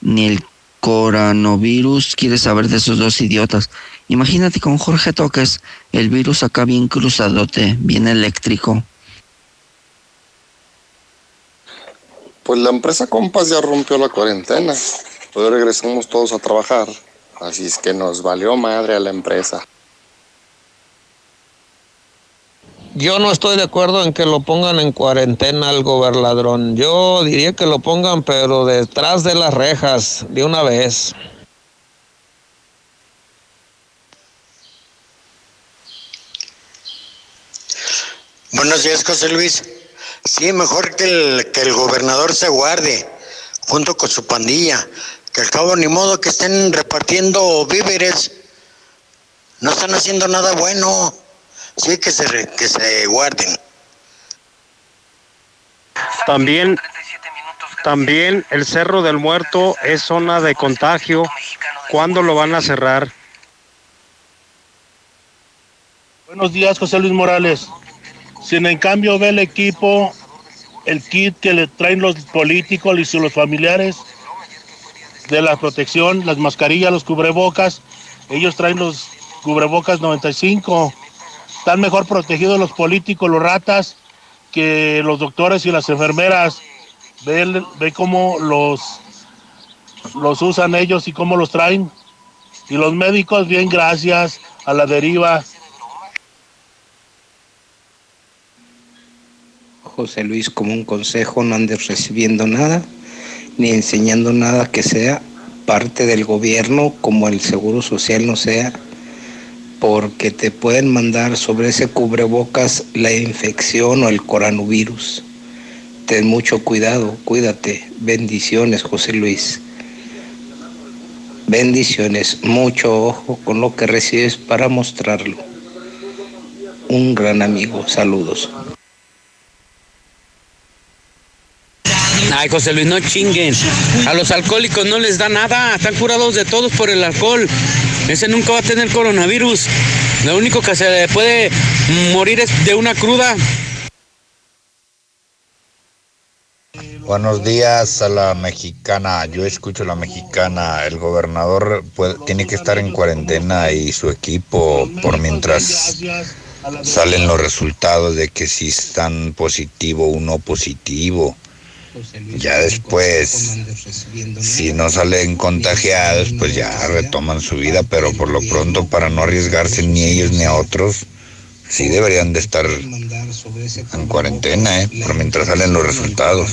ni el coronavirus quiere saber de esos dos idiotas. Imagínate con Jorge Toques, el virus acá bien cruzadote, bien eléctrico. Pues la empresa Compas ya rompió la cuarentena. Hoy regresamos todos a trabajar. Así es que nos valió madre a la empresa. Yo no estoy de acuerdo en que lo pongan en cuarentena al gobernadrón. Yo diría que lo pongan, pero detrás de las rejas, de una vez. Buenos días, José Luis. Sí, mejor que el, que el gobernador se guarde junto con su pandilla. Que al cabo ni modo que estén repartiendo víveres. No están haciendo nada bueno. Sí, que se, re- que se guarden. También, también el Cerro del Muerto es zona de contagio. ¿Cuándo lo van a cerrar? Buenos días, José Luis Morales. Si en cambio ve el equipo, el kit que le traen los políticos y los familiares de la protección, las mascarillas, los cubrebocas, ellos traen los cubrebocas 95. Están mejor protegidos los políticos, los ratas, que los doctores y las enfermeras. Ve, ve cómo los, los usan ellos y cómo los traen. Y los médicos, bien, gracias a la deriva. José Luis, como un consejo, no andes recibiendo nada, ni enseñando nada que sea parte del gobierno, como el Seguro Social no sea, porque te pueden mandar sobre ese cubrebocas la infección o el coronavirus. Ten mucho cuidado, cuídate. Bendiciones, José Luis. Bendiciones, mucho ojo con lo que recibes para mostrarlo. Un gran amigo, saludos. Ay, José Luis, no chinguen. A los alcohólicos no les da nada. Están curados de todos por el alcohol. Ese nunca va a tener coronavirus. Lo único que se le puede morir es de una cruda. Buenos días a la mexicana. Yo escucho a la mexicana. El gobernador tiene que estar en cuarentena y su equipo por mientras salen los resultados de que si están positivo o no positivo. Ya después, si no salen contagiados, pues ya retoman su vida, pero por lo pronto para no arriesgarse ni ellos ni a otros, sí deberían de estar en cuarentena, ¿eh? Por mientras salen los resultados.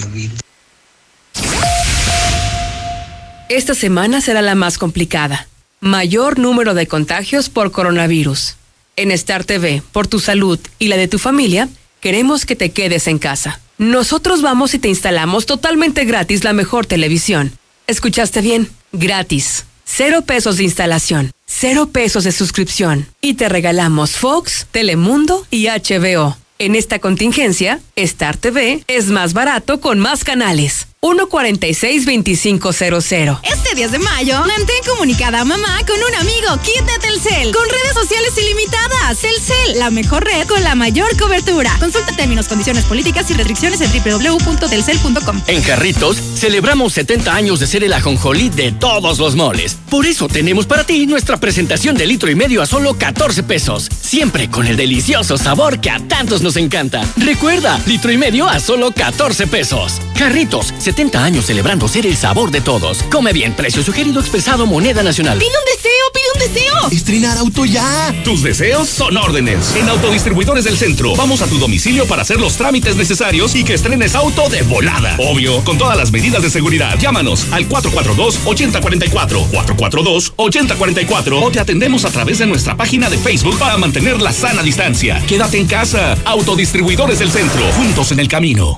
Esta semana será la más complicada. Mayor número de contagios por coronavirus. En Star TV, por tu salud y la de tu familia, queremos que te quedes en casa. Nosotros vamos y te instalamos totalmente gratis la mejor televisión. ¿Escuchaste bien? Gratis. Cero pesos de instalación, cero pesos de suscripción. Y te regalamos Fox, Telemundo y HBO. En esta contingencia, Star TV es más barato con más canales. 146-2500. Este 10 de mayo, mantén comunicada a mamá con un amigo Kit de Telcel, con redes sociales ilimitadas. Telcel, la mejor red con la mayor cobertura. Consulta términos, condiciones políticas y restricciones en www.telcel.com. En Jarritos celebramos 70 años de ser el ajonjolí de todos los moles. Por eso tenemos para ti nuestra presentación de litro y medio a solo 14 pesos. Siempre con el delicioso sabor que a tantos nos encanta. Recuerda, litro y medio a solo 14 pesos. Jarritos, 70 años celebrando ser el sabor de todos. Come bien, precio sugerido expresado moneda nacional. ¡Pide un deseo, pide un deseo! Estrenar auto ya. Tus deseos son órdenes. En Autodistribuidores del Centro, vamos a tu domicilio para hacer los trámites necesarios y que estrenes auto de volada. Obvio, con todas las medidas de seguridad. Llámanos al 442-8044, 442-8044 o te atendemos a través de nuestra página de Facebook para mantener la sana distancia. Quédate en casa. Autodistribuidores del Centro, juntos en el camino.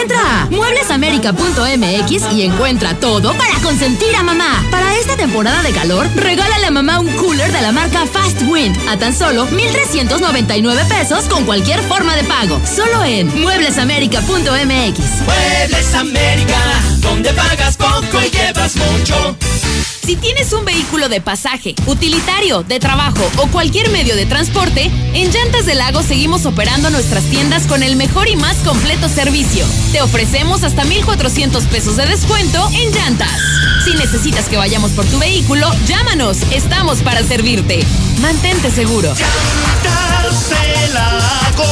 Entra a mueblesamerica.mx y encuentra todo para consentir a mamá. Para esta temporada de calor, regálale a mamá un cooler de la marca Fast Wind a tan solo 1,399 pesos con cualquier forma de pago. Solo en mueblesamerica.mx. Muebles América, donde pagas poco y llevas mucho. Si tienes un vehículo de pasaje, utilitario, de trabajo o cualquier medio de transporte, en Llantas del Lago seguimos operando nuestras tiendas con el mejor y más completo servicio. Te ofrecemos hasta 1,400 pesos de descuento en llantas. Si necesitas que vayamos por tu vehículo, llámanos. Estamos para servirte. Mantente seguro. Llantas del Lago.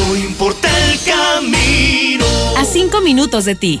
No importa el camino. A 5 minutos de ti.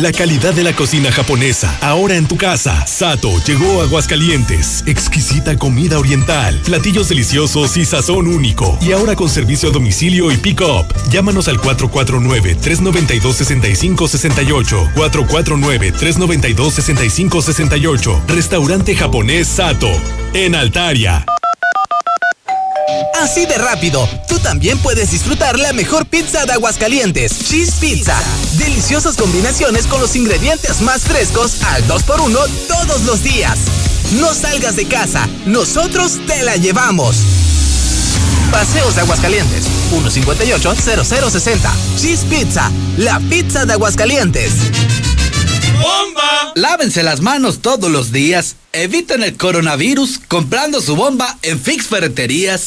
La calidad de la cocina japonesa, ahora en tu casa. Sato llegó a Aguascalientes. Exquisita comida oriental, platillos deliciosos y sazón único. Y ahora con servicio a domicilio y pick-up. Llámanos al 449-392-6568. 449-392-6568. Restaurante japonés Sato, en Altaria. Así de rápido, tú también puedes disfrutar la mejor pizza de Aguascalientes, Cheese Pizza. Deliciosas combinaciones con los ingredientes más frescos al 2x1 todos los días. No salgas de casa, nosotros te la llevamos. Paseos de Aguascalientes, 158-0060. Cheese Pizza, la pizza de Aguascalientes. Lávense las manos todos los días. Eviten el coronavirus comprando su bomba en Fix Ferreterías.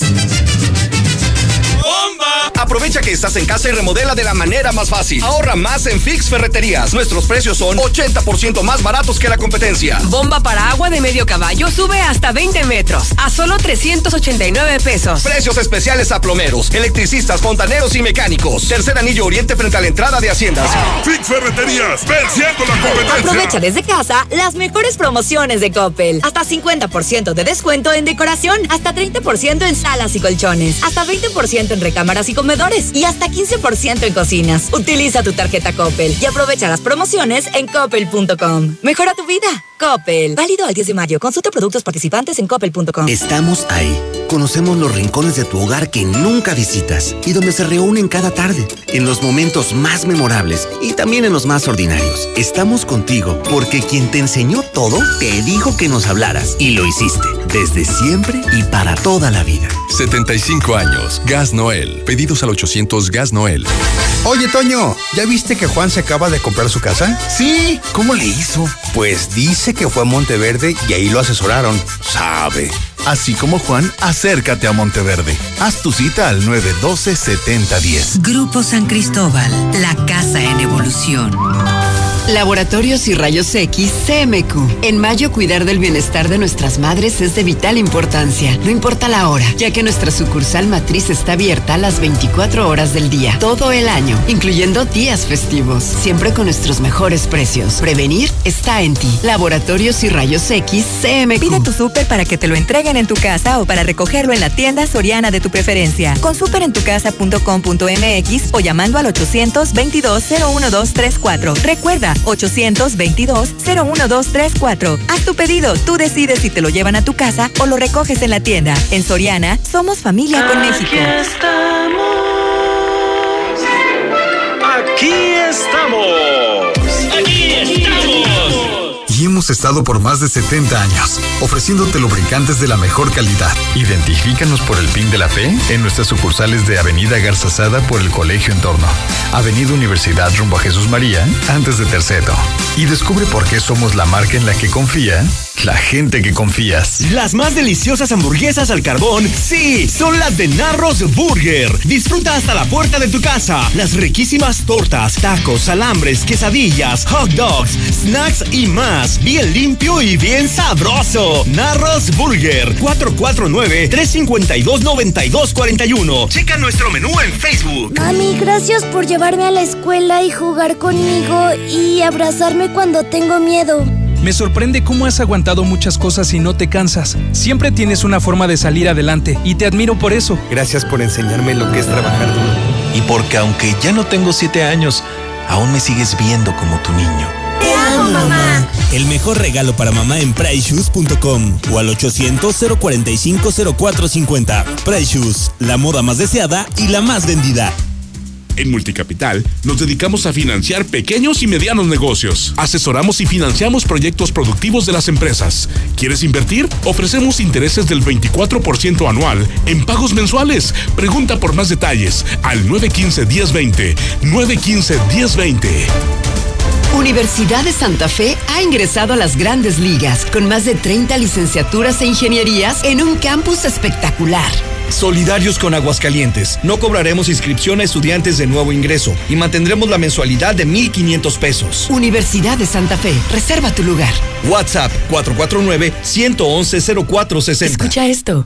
Aprovecha que estás en casa y remodela de la manera más fácil. Ahorra más en Fix Ferreterías. Nuestros precios son 80% más baratos que la competencia. Bomba para agua de medio caballo sube hasta 20 metros a solo 389 pesos. Precios especiales a plomeros, electricistas, fontaneros y mecánicos. Tercer anillo oriente frente a la entrada de Haciendas. Fix Ferreterías, venciendo la competencia. Aprovecha desde casa las mejores promociones de Coppel. Hasta 50% de descuento en decoración, hasta 30% en salas y colchones, hasta 20% en recámaras y comedores y hasta 15% en cocinas. Utiliza tu tarjeta Coppel y aprovecha las promociones en coppel.com. Mejora tu vida. Coppel. Válido al 10 de mayo. Consulta productos participantes en coppel.com. Estamos ahí. Conocemos los rincones de tu hogar que nunca visitas y donde se reúnen cada tarde, en los momentos más memorables y también en los más ordinarios. Estamos contigo porque quien te enseñó todo te dijo que nos hablaras y lo hiciste desde siempre y para toda la vida. 75 años. Gas Noel. Pedidos al 800 Gas Noel. Oye, Toño, ¿ya viste que Juan se acaba de comprar su casa? Sí. ¿Cómo le hizo? Pues dice que fue a Monteverde y ahí lo asesoraron. Sabe. Así como Juan, acércate a Monteverde. Haz tu cita al 912-7010. Grupo San Cristóbal, la casa en evolución. Laboratorios y Rayos X CMQ. En mayo cuidar del bienestar de nuestras madres es de vital importancia, no importa la hora, ya que nuestra sucursal matriz está abierta las 24 horas del día, todo el año, incluyendo días festivos, siempre con nuestros mejores precios. Prevenir está en ti. Laboratorios y Rayos X CMQ. Pide tu súper para que te lo entreguen en tu casa o para recogerlo en la tienda Soriana de tu preferencia. Con superentucasa.com.mx o llamando al 822 01234. Recuerda 822-01234. Haz tu pedido, tú decides si te lo llevan a tu casa o lo recoges en la tienda. En Soriana, somos familia con México. Aquí estamos. Aquí estamos. Hemos estado por más de 70 años, ofreciéndote lubricantes de la mejor calidad. Identifícanos por el PIN de la fe en nuestras sucursales de Avenida Garza Sada por el Colegio Entorno, Avenida Universidad rumbo a Jesús María, antes de Terceto. Y descubre por qué somos la marca en la que confía la gente que confías. Las más deliciosas hamburguesas al carbón, sí, son las de Narros Burger. Disfruta hasta la puerta de tu casa. Las riquísimas tortas, tacos, alambres, quesadillas, hot dogs, snacks y más. Bien limpio y bien sabroso. Narros Burger, 449-352-9241. Checa nuestro menú en Facebook. Mami, gracias por llevarme a la escuela y jugar conmigo y abrazarme cuando tengo miedo. Me sorprende cómo has aguantado muchas cosas y no te cansas. Siempre tienes una forma de salir adelante y te admiro por eso. Gracias por enseñarme lo que es trabajar duro. Y porque aunque ya no tengo 7 años, aún me sigues viendo como tu niño. Te amo, mamá. El mejor regalo para mamá en PriceShoes.com o al 800-045-0450. Price Shoes, la moda más deseada y la más vendida. En Multicapital nos dedicamos a financiar pequeños y medianos negocios. Asesoramos y financiamos proyectos productivos de las empresas. ¿Quieres invertir? Ofrecemos intereses del 24% anual en pagos mensuales. Pregunta por más detalles al 915-1020. 915-1020. Universidad de Santa Fe ha ingresado a las grandes ligas con más de 30 licenciaturas e ingenierías en un campus espectacular. Solidarios con Aguascalientes. No cobraremos inscripción a estudiantes de nuevo ingreso y mantendremos la mensualidad de 1,500 pesos. Universidad de Santa Fe. Reserva tu lugar. WhatsApp 449-111-0460. Escucha esto.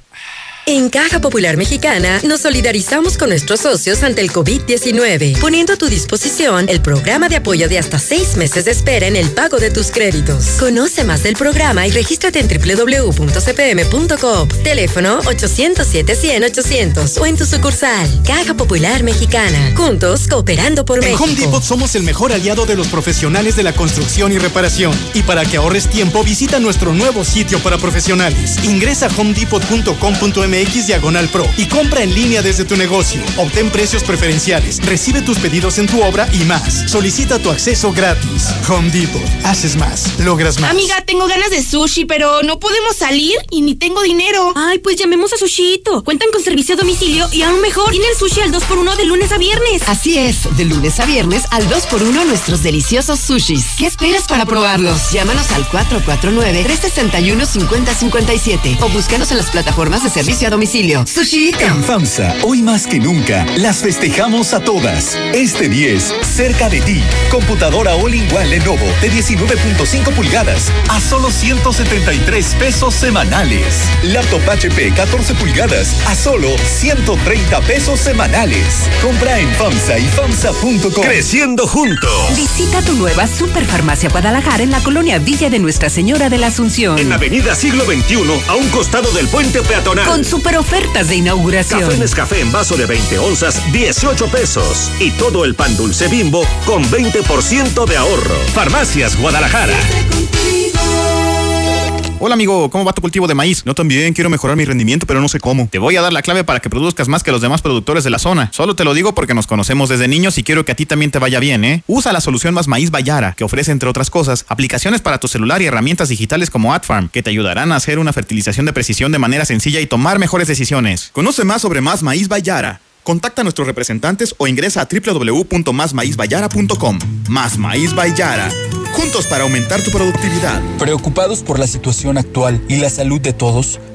En Caja Popular Mexicana nos solidarizamos con nuestros socios ante el COVID-19, poniendo a tu disposición el programa de apoyo de hasta seis meses de espera en el pago de tus créditos. Conoce más del programa y regístrate en www.cpm.com. Teléfono 807-100-800 o en tu sucursal. Caja Popular Mexicana. Juntos cooperando por En México. Home Depot somos el mejor aliado de los profesionales de la construcción y reparación. Y para que ahorres tiempo, visita nuestro nuevo sitio para profesionales. Ingresa a homedepot.com.mx diagonal pro y compra en línea desde tu negocio. Obtén precios preferenciales, recibe tus pedidos en tu obra y más. Solicita tu acceso gratis. Home Depot. Haces más, logras más. Amiga, tengo ganas de sushi, pero no podemos salir y ni tengo dinero. Ay, pues llamemos a Sushito. Cuentan con servicio a domicilio y aún mejor, tienen sushi al 2x1 de lunes a viernes. Así es, de lunes a viernes al 2x1 nuestros deliciosos sushis. ¿Qué esperas para probarlos? Llámanos al 449-361-5057 o búscanos en las plataformas de servicio a domicilio. Sushi En FAMSA, hoy más que nunca, las festejamos a todas. Este 10, cerca de ti. Computadora All-in-One Lenovo de 19.5 pulgadas a solo 173 pesos semanales. Laptop HP 14 pulgadas a solo 130 pesos semanales. Compra en FAMSA y FAMSA.com. Creciendo juntos. Visita tu nueva Superfarmacia Guadalajara en la colonia Villa de Nuestra Señora de la Asunción. En Avenida Siglo XXI, a un costado del puente peatonal. Con super ofertas de inauguración. Café Nescafé en vaso de 20 onzas, 18 pesos. Y todo el pan dulce bimbo con 20% de ahorro. Farmacias Guadalajara. Hola amigo, ¿cómo va tu cultivo de maíz? Yo también quiero mejorar mi rendimiento, pero no sé cómo. Te voy a dar la clave para que produzcas más que los demás productores de la zona. Solo te lo digo porque nos conocemos desde niños y quiero que a ti también te vaya bien, ¿eh? Usa la solución Más Maíz Bayara, que ofrece entre otras cosas aplicaciones para tu celular y herramientas digitales como AdFarm, que te ayudarán a hacer una fertilización de precisión de manera sencilla y tomar mejores decisiones. Conoce más sobre Más Maíz Bayara. Contacta a nuestros representantes o ingresa a www.masmaizbayara.com. Más Maíz. Juntos para aumentar tu productividad. Preocupados por la situación actual y la salud de todos,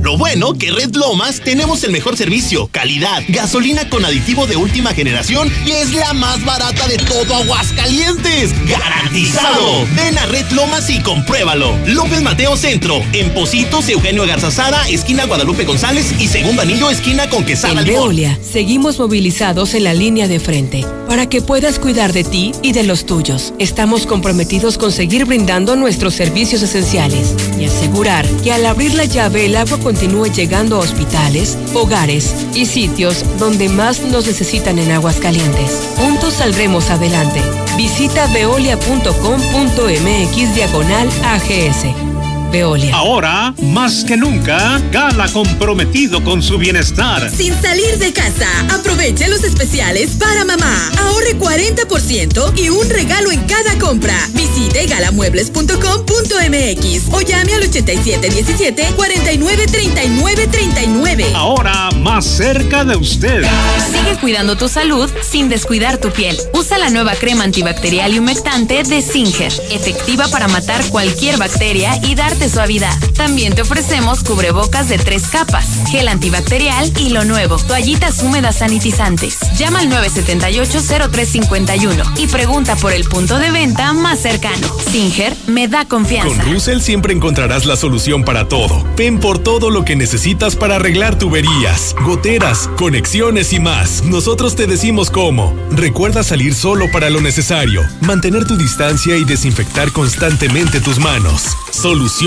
Lo bueno que Red Lomas tenemos el mejor servicio, calidad, gasolina con aditivo de última generación y es la más barata de todo Aguascalientes. ¡Garantizado! Ven a Red Lomas y compruébalo. López Mateo Centro, en Positos, Eugenio Garzazada, esquina Guadalupe González y segundo anillo, esquina con Quesada En. Veolia seguimos movilizados en la línea de frente para que puedas cuidar de ti y de los tuyos. Estamos comprometidos con seguir brindando nuestros servicios esenciales y asegurar que al abrir la llave el agua continúe llegando a hospitales, hogares y sitios donde más nos necesitan en Aguascalientes. Juntos saldremos adelante. Visita veolia.com.mx diagonal AGS. Veolia. Ahora, más que nunca, Gala comprometido con su bienestar. Sin salir de casa, aproveche los especiales para mamá. Ahorre 40% y un regalo en cada compra. Visite escalamuebles.com.mx o llame al 8717 49 39 39. Ahora más cerca de usted. Sigue cuidando tu salud sin descuidar tu piel. Usa la nueva crema antibacterial y humectante de Singer, efectiva para matar cualquier bacteria y darte suavidad. También te ofrecemos cubrebocas de tres capas, gel antibacterial y lo nuevo, toallitas húmedas sanitizantes. Llama al 978-0351 y pregunta por el punto de venta más cercano. Singer me da confianza. Con Russell siempre encontrarás la solución para todo. Ven por todo lo que necesitas para arreglar tuberías, goteras, conexiones y más. Nosotros te decimos cómo. Recuerda salir solo para lo necesario, mantener tu distancia y desinfectar constantemente tus manos.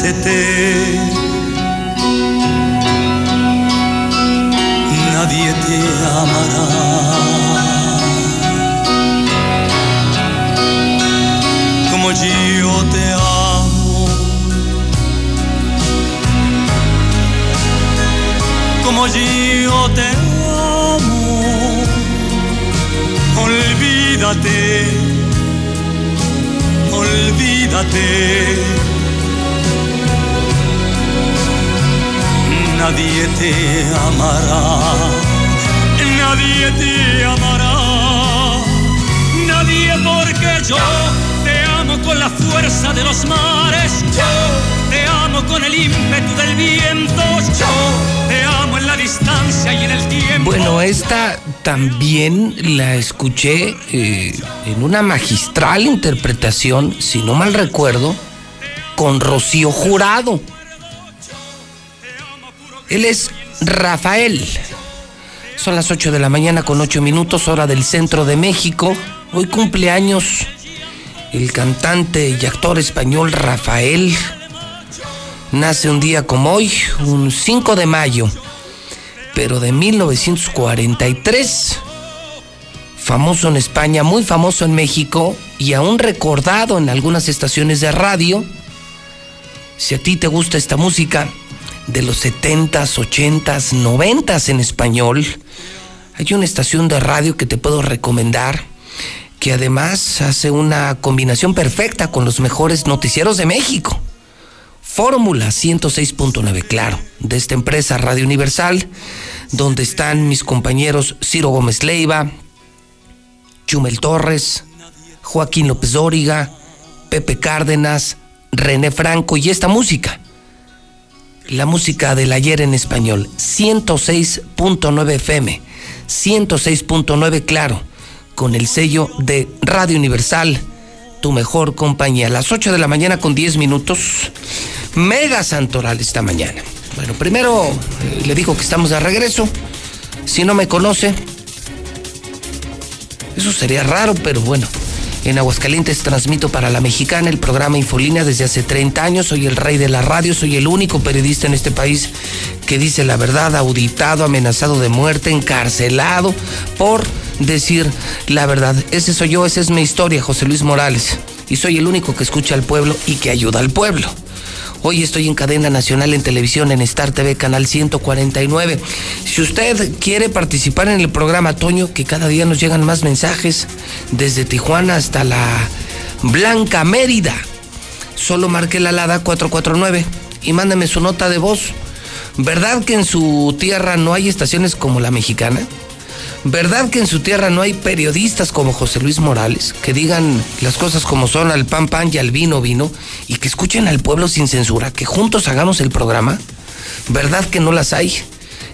Convéncete. Nadie también la escuché eh, en una magistral interpretación, si no mal recuerdo, con Rocío Jurado. Él es Rafael. Son las 8 de la mañana con 8 minutos, hora del centro de México. Hoy cumpleaños el cantante y actor español Rafael. Nace un día como hoy, un 5 de mayo, pero de 1943. Famoso en España, muy famoso en México y aún recordado en algunas estaciones de radio. Si a ti te gusta esta música de los 70s, 80s, 90s en español, hay una estación de radio que te puedo recomendar que además hace una combinación perfecta con los mejores noticieros de México. Fórmula 106.9, claro, de esta empresa Radio Universal, donde están mis compañeros Ciro Gómez Leiva, Chumel Torres, Joaquín López Dóriga, Pepe Cárdenas, René Franco y esta música. La música del ayer en español, 106.9 FM, 106.9 claro, con el sello de Radio Universal, tu mejor compañía. Las 8 de la mañana con 10 minutos, mega santoral esta mañana. Bueno, primero eh, le digo que estamos de regreso. Si no me conoce, eso sería raro, pero bueno. En Aguascalientes transmito para la mexicana el programa Infolínea desde hace 30 años. Soy el rey de la radio, soy el único periodista en este país que dice la verdad, auditado, amenazado de muerte, encarcelado por decir la verdad. Ese soy yo, esa es mi historia, José Luis Morales. Y soy el único que escucha al pueblo y que ayuda al pueblo. Hoy estoy en cadena nacional en televisión en Star TV, canal 149. Si usted quiere participar en el programa Toño, que cada día nos llegan más mensajes desde Tijuana hasta la Blanca Mérida, solo marque la alada 449 y mándame su nota de voz. ¿Verdad que en su tierra no hay estaciones como la mexicana? ¿Verdad que en su tierra no hay periodistas como José Luis Morales que digan las cosas como son al pan pan y al vino vino y que escuchen al pueblo sin censura, que juntos hagamos el programa? ¿Verdad que no las hay?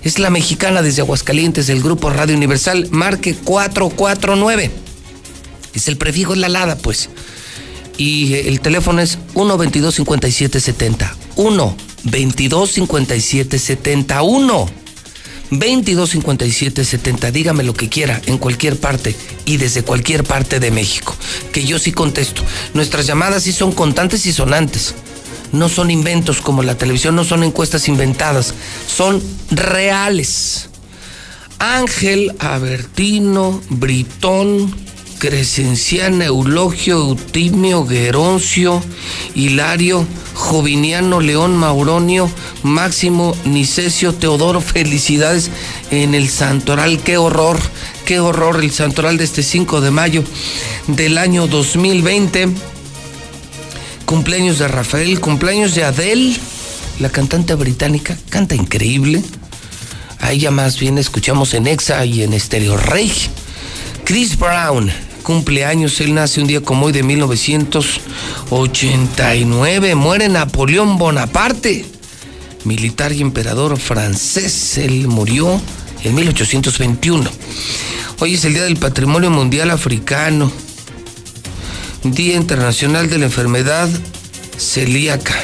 Es la mexicana desde Aguascalientes del Grupo Radio Universal, marque 449. Es el prefijo, es la alada, pues. Y el teléfono es 122-5770. 1-22-5771. 225770. Dígame lo que quiera en cualquier parte y desde cualquier parte de México. Que yo sí contesto. Nuestras llamadas sí son contantes y sonantes. No son inventos como la televisión, no son encuestas inventadas. Son reales. Ángel, Abertino, Britón, Crescenciana, Eulogio, Eutimio, Geroncio, Hilario, Joviniano, León, Mauronio, Máximo, Nicesio, Teodoro, felicidades en el Santoral. Qué horror, qué horror el Santoral de este 5 de mayo del año 2020. Cumpleaños de Rafael, cumpleaños de Adele, la cantante británica, canta increíble. A ella más bien escuchamos en Exa y en Stereo Rey. Chris Brown, cumpleaños, él nace un día como hoy de 1989, muere Napoleón Bonaparte, militar y emperador francés, él murió en 1821. Hoy es el Día del Patrimonio Mundial Africano, Día Internacional de la Enfermedad Celíaca,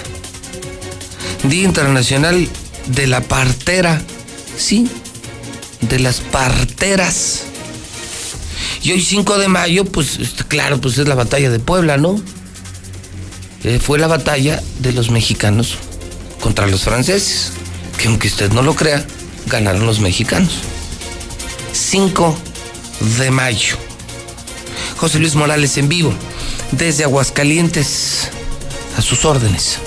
Día Internacional de la Partera, sí, de las parteras. Y hoy 5 de mayo, pues claro, pues es la batalla de Puebla, ¿no? Eh, fue la batalla de los mexicanos contra los franceses, que aunque usted no lo crea, ganaron los mexicanos. 5 de mayo. José Luis Morales en vivo, desde Aguascalientes, a sus órdenes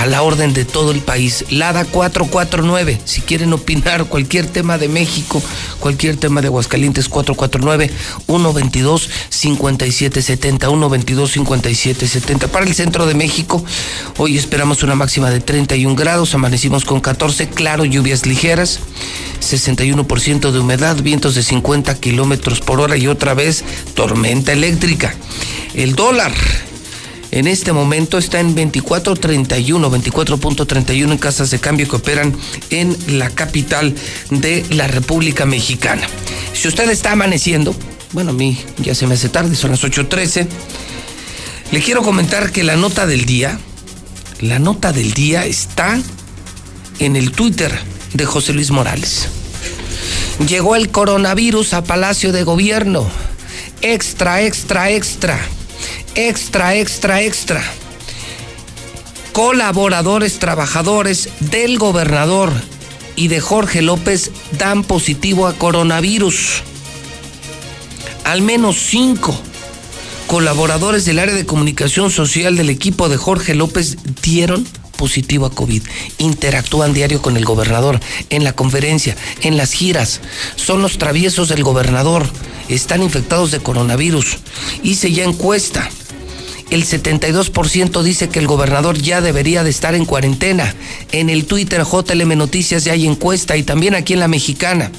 a la orden de todo el país. Lada 449, si quieren opinar cualquier tema de México, cualquier tema de Aguascalientes 449 122 5770 122 5770 para el centro de México. Hoy esperamos una máxima de 31 grados, amanecimos con 14, claro, lluvias ligeras, 61% de humedad, vientos de 50 kilómetros por hora y otra vez tormenta eléctrica. El dólar en este momento está en 24.31, 24.31 en casas de cambio que operan en la capital de la República Mexicana. Si usted está amaneciendo, bueno, a mí ya se me hace tarde, son las 8.13, le quiero comentar que la nota del día, la nota del día está en el Twitter de José Luis Morales. Llegó el coronavirus a Palacio de Gobierno. Extra, extra, extra extra, extra, extra. Colaboradores, trabajadores del gobernador y de Jorge López dan positivo a coronavirus. Al menos cinco colaboradores del área de comunicación social del equipo de Jorge López dieron positivo a COVID. Interactúan diario con el gobernador, en la conferencia, en las giras. Son los traviesos del gobernador. Están infectados de coronavirus. Hice ya encuesta el 72% dice que el gobernador ya debería de estar en cuarentena. En el Twitter JLM Noticias ya hay encuesta y también aquí en la mexicana.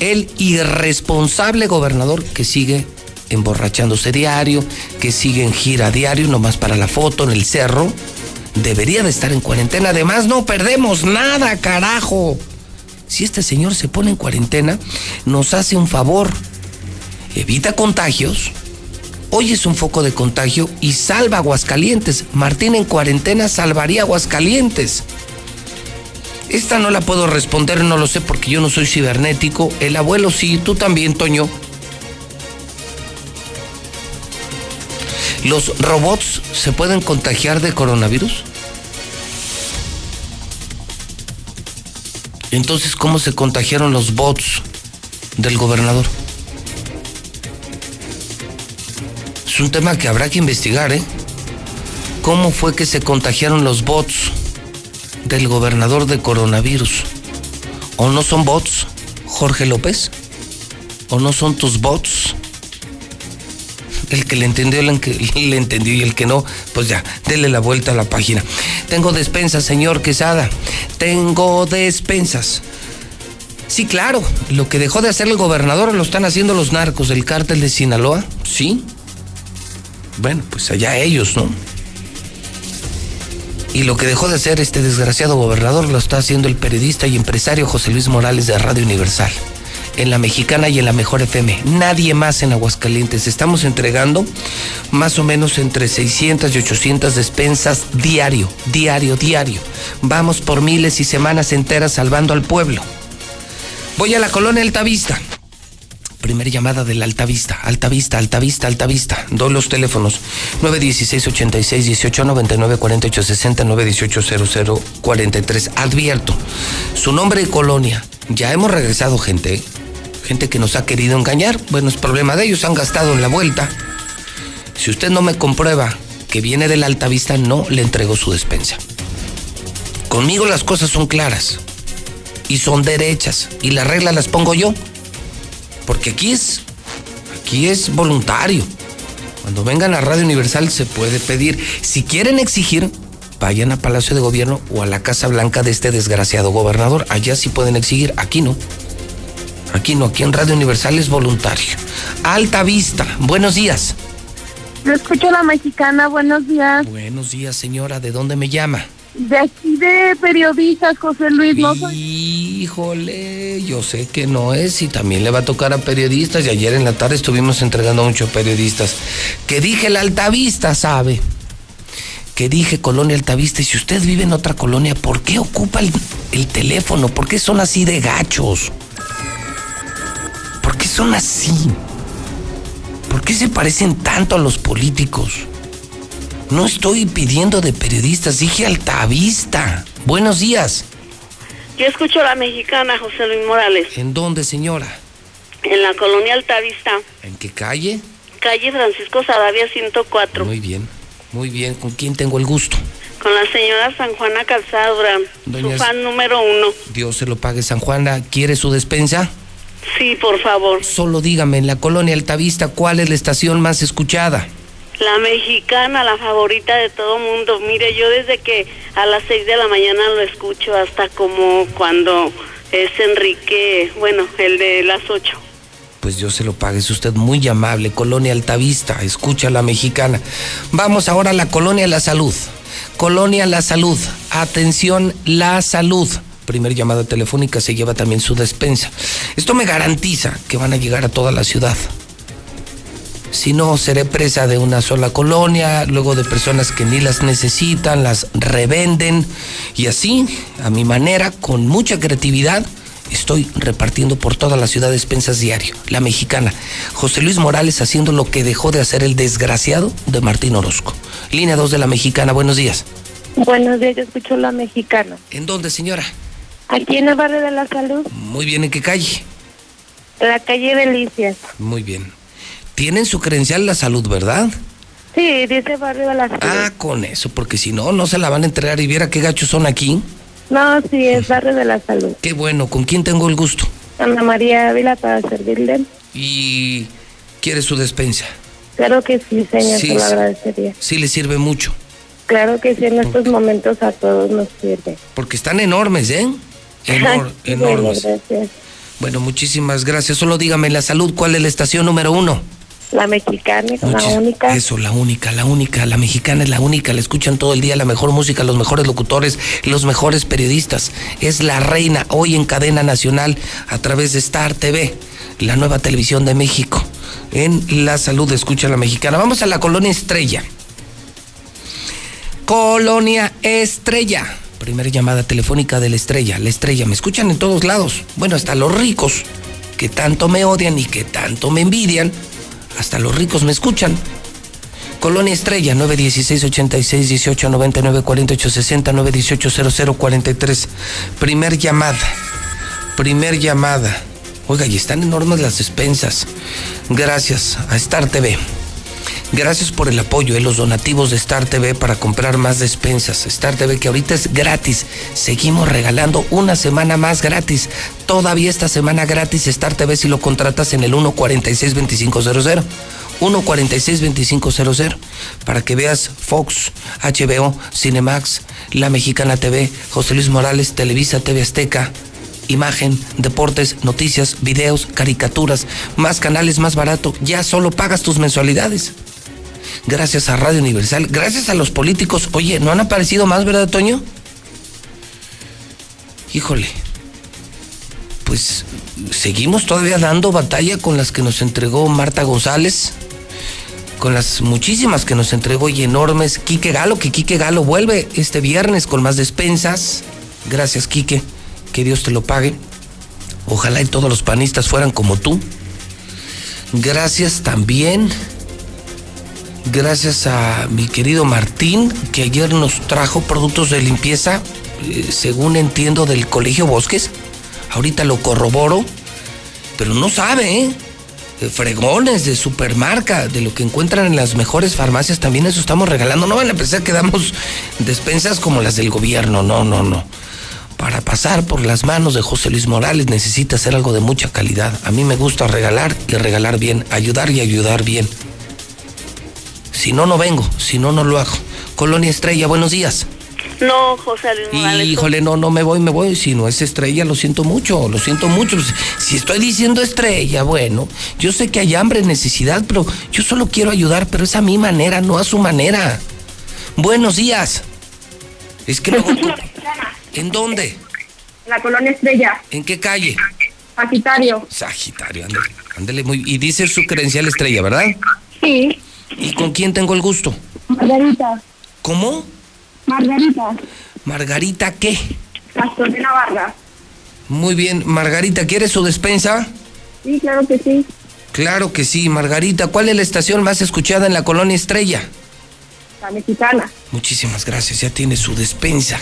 El irresponsable gobernador que sigue emborrachándose diario, que sigue en gira diario, nomás para la foto en el cerro, debería de estar en cuarentena. Además, no perdemos nada, carajo. Si este señor se pone en cuarentena, nos hace un favor. Evita contagios Hoy es un foco de contagio y salva Aguascalientes. Martín en cuarentena salvaría Aguascalientes. Esta no la puedo responder, no lo sé porque yo no soy cibernético. El abuelo sí, tú también, Toño. ¿Los robots se pueden contagiar de coronavirus? Entonces, ¿cómo se contagiaron los bots del gobernador? Es un tema que habrá que investigar, ¿eh? ¿Cómo fue que se contagiaron los bots del gobernador de coronavirus? ¿O no son bots, Jorge López? ¿O no son tus bots? El que le entendió, el que le entendió y el que no, pues ya, dele la vuelta a la página. Tengo despensas, señor Quesada. Tengo despensas. Sí, claro, lo que dejó de hacer el gobernador lo están haciendo los narcos del cártel de Sinaloa. Sí. Bueno, pues allá ellos, ¿no? Y lo que dejó de hacer este desgraciado gobernador lo está haciendo el periodista y empresario José Luis Morales de Radio Universal en la Mexicana y en la Mejor FM. Nadie más en Aguascalientes. Estamos entregando más o menos entre 600 y 800 despensas diario, diario, diario. Vamos por miles y semanas enteras salvando al pueblo. Voy a la colonia Altavista. Primera llamada de la Altavista, Altavista, Altavista, Altavista. Doy los teléfonos 916 86 18 99 48 60 918 00 43. Advierto, su nombre y colonia. Ya hemos regresado gente, gente que nos ha querido engañar. Bueno, es problema de ellos, han gastado en la vuelta. Si usted no me comprueba que viene de la Altavista, no le entrego su despensa. Conmigo las cosas son claras y son derechas y las reglas las pongo yo. Porque aquí es aquí es voluntario. Cuando vengan a Radio Universal se puede pedir, si quieren exigir, vayan a Palacio de Gobierno o a la Casa Blanca de este desgraciado gobernador. Allá sí pueden exigir, aquí no. Aquí no, aquí en Radio Universal es voluntario. Alta Vista, buenos días. Yo escucho la mexicana, buenos días. Buenos días, señora, ¿de dónde me llama? De aquí de periodistas, José Luis, no soy... Híjole, yo sé que no es y también le va a tocar a periodistas y ayer en la tarde estuvimos entregando a muchos periodistas. Que dije la Altavista, ¿sabe? Que dije Colonia Altavista y si usted vive en otra colonia, ¿por qué ocupa el, el teléfono? ¿Por qué son así de gachos? ¿Por qué son así? ¿Por qué se parecen tanto a los políticos? No estoy pidiendo de periodistas, dije Altavista. Buenos días. Yo escucho la mexicana, José Luis Morales, ¿En dónde, señora? en la colonia Altavista, ¿En qué calle? calle Francisco Sadavia 104, Muy bien, muy bien. ¿Con quién tengo el gusto? con la señora San Juana Calzadura, Doña- su fan número uno. Dios se lo pague, San Juana. ¿Quiere su despensa? Sí, por favor. Solo dígame, en la colonia Altavista, ¿cuál es la estación más escuchada? La mexicana, la favorita de todo mundo. Mire, yo desde que a las 6 de la mañana lo escucho hasta como cuando es Enrique, bueno, el de las 8. Pues Dios se lo pague, es usted muy amable. Colonia Altavista, escucha la mexicana. Vamos ahora a la Colonia La Salud. Colonia La Salud, atención, La Salud. Primer llamada telefónica se lleva también su despensa. Esto me garantiza que van a llegar a toda la ciudad. Si no, seré presa de una sola colonia, luego de personas que ni las necesitan, las revenden. Y así, a mi manera, con mucha creatividad, estoy repartiendo por toda la ciudad despensas diario. La mexicana. José Luis Morales haciendo lo que dejó de hacer el desgraciado de Martín Orozco. Línea 2 de la mexicana, buenos días. Buenos días, yo escucho la mexicana. ¿En dónde, señora? Aquí en el barrio de la salud, Muy bien, ¿en qué calle? la calle Delicias. Muy bien. Tienen su credencial la salud, ¿verdad? Sí, dice barrio de la salud. Ah, con eso, porque si no, no se la van a entregar y viera qué gachos son aquí. No, sí, es barrio de la salud. Qué bueno, ¿con quién tengo el gusto? Ana María Ávila para servirle. Y quiere su despensa. Claro que sí, señor, Sí, se lo sí. agradecería. Sí le sirve mucho, Claro que sí, en estos momentos a todos nos sirve. porque están enormes, ¿eh? Enor- enormes. bueno, gracias. Bueno, muchísimas gracias. Solo dígame la salud, ¿cuál es la estación número uno? La mexicana, la Muchis- única. Eso, la única, la única. La mexicana es la única. La escuchan todo el día. La mejor música, los mejores locutores, los mejores periodistas. Es la reina hoy en cadena nacional a través de Star TV, la nueva televisión de México. En la salud, escucha la mexicana. Vamos a la colonia Estrella. Colonia Estrella. Primera llamada telefónica de la Estrella. La Estrella. Me escuchan en todos lados. Bueno, hasta los ricos, que tanto me odian y que tanto me envidian. Hasta los ricos me escuchan. Colonia Estrella, 916 86 18 99 48 60 918 00 43. Primer llamada. Primer llamada. Oiga, y están enormes las despensas. Gracias a Star TV. Gracias por el apoyo de los donativos de Star TV para comprar más despensas. Star TV que ahorita es gratis. Seguimos regalando una semana más gratis. Todavía esta semana gratis Star TV si lo contratas en el 1462500. 1462500 para que veas Fox, HBO, Cinemax, La Mexicana TV, José Luis Morales, Televisa, TV Azteca, imagen, deportes, noticias, videos, caricaturas, más canales más barato. Ya solo pagas tus mensualidades. Gracias a Radio Universal, gracias a los políticos. Oye, ¿no han aparecido más, verdad, Toño? Híjole. Pues seguimos todavía dando batalla con las que nos entregó Marta González, con las muchísimas que nos entregó y enormes. Quique Galo, que Quique Galo vuelve este viernes con más despensas. Gracias, Quique. Que Dios te lo pague. Ojalá y todos los panistas fueran como tú. Gracias también. Gracias a mi querido Martín, que ayer nos trajo productos de limpieza, eh, según entiendo, del Colegio Bosques. Ahorita lo corroboro, pero no sabe, ¿eh? fregones de supermarca, de lo que encuentran en las mejores farmacias, también eso estamos regalando. No van a pensar que damos despensas como las del gobierno, no, no, no. Para pasar por las manos de José Luis Morales necesita hacer algo de mucha calidad. A mí me gusta regalar y regalar bien, ayudar y ayudar bien. Si no, no vengo, si no, no lo hago. Colonia Estrella, buenos días. No, José Luis Morales. Híjole, no, no me voy, me voy. Si no es estrella, lo siento mucho, lo siento mucho. Si estoy diciendo estrella, bueno, yo sé que hay hambre, necesidad, pero yo solo quiero ayudar, pero es a mi manera, no a su manera. Buenos días. Es que me ¿En dónde? En la colonia Estrella. ¿En qué calle? Sagitario. Sagitario, ándale, ándale muy. Y dice su credencial estrella, ¿verdad? Sí. ¿Y con quién tengo el gusto? Margarita. ¿Cómo? Margarita. ¿Margarita qué? Pastor de Navarra. Muy bien. Margarita, ¿quieres su despensa? Sí, claro que sí. Claro que sí, Margarita. ¿Cuál es la estación más escuchada en la colonia Estrella? La mexicana. Muchísimas gracias, ya tiene su despensa.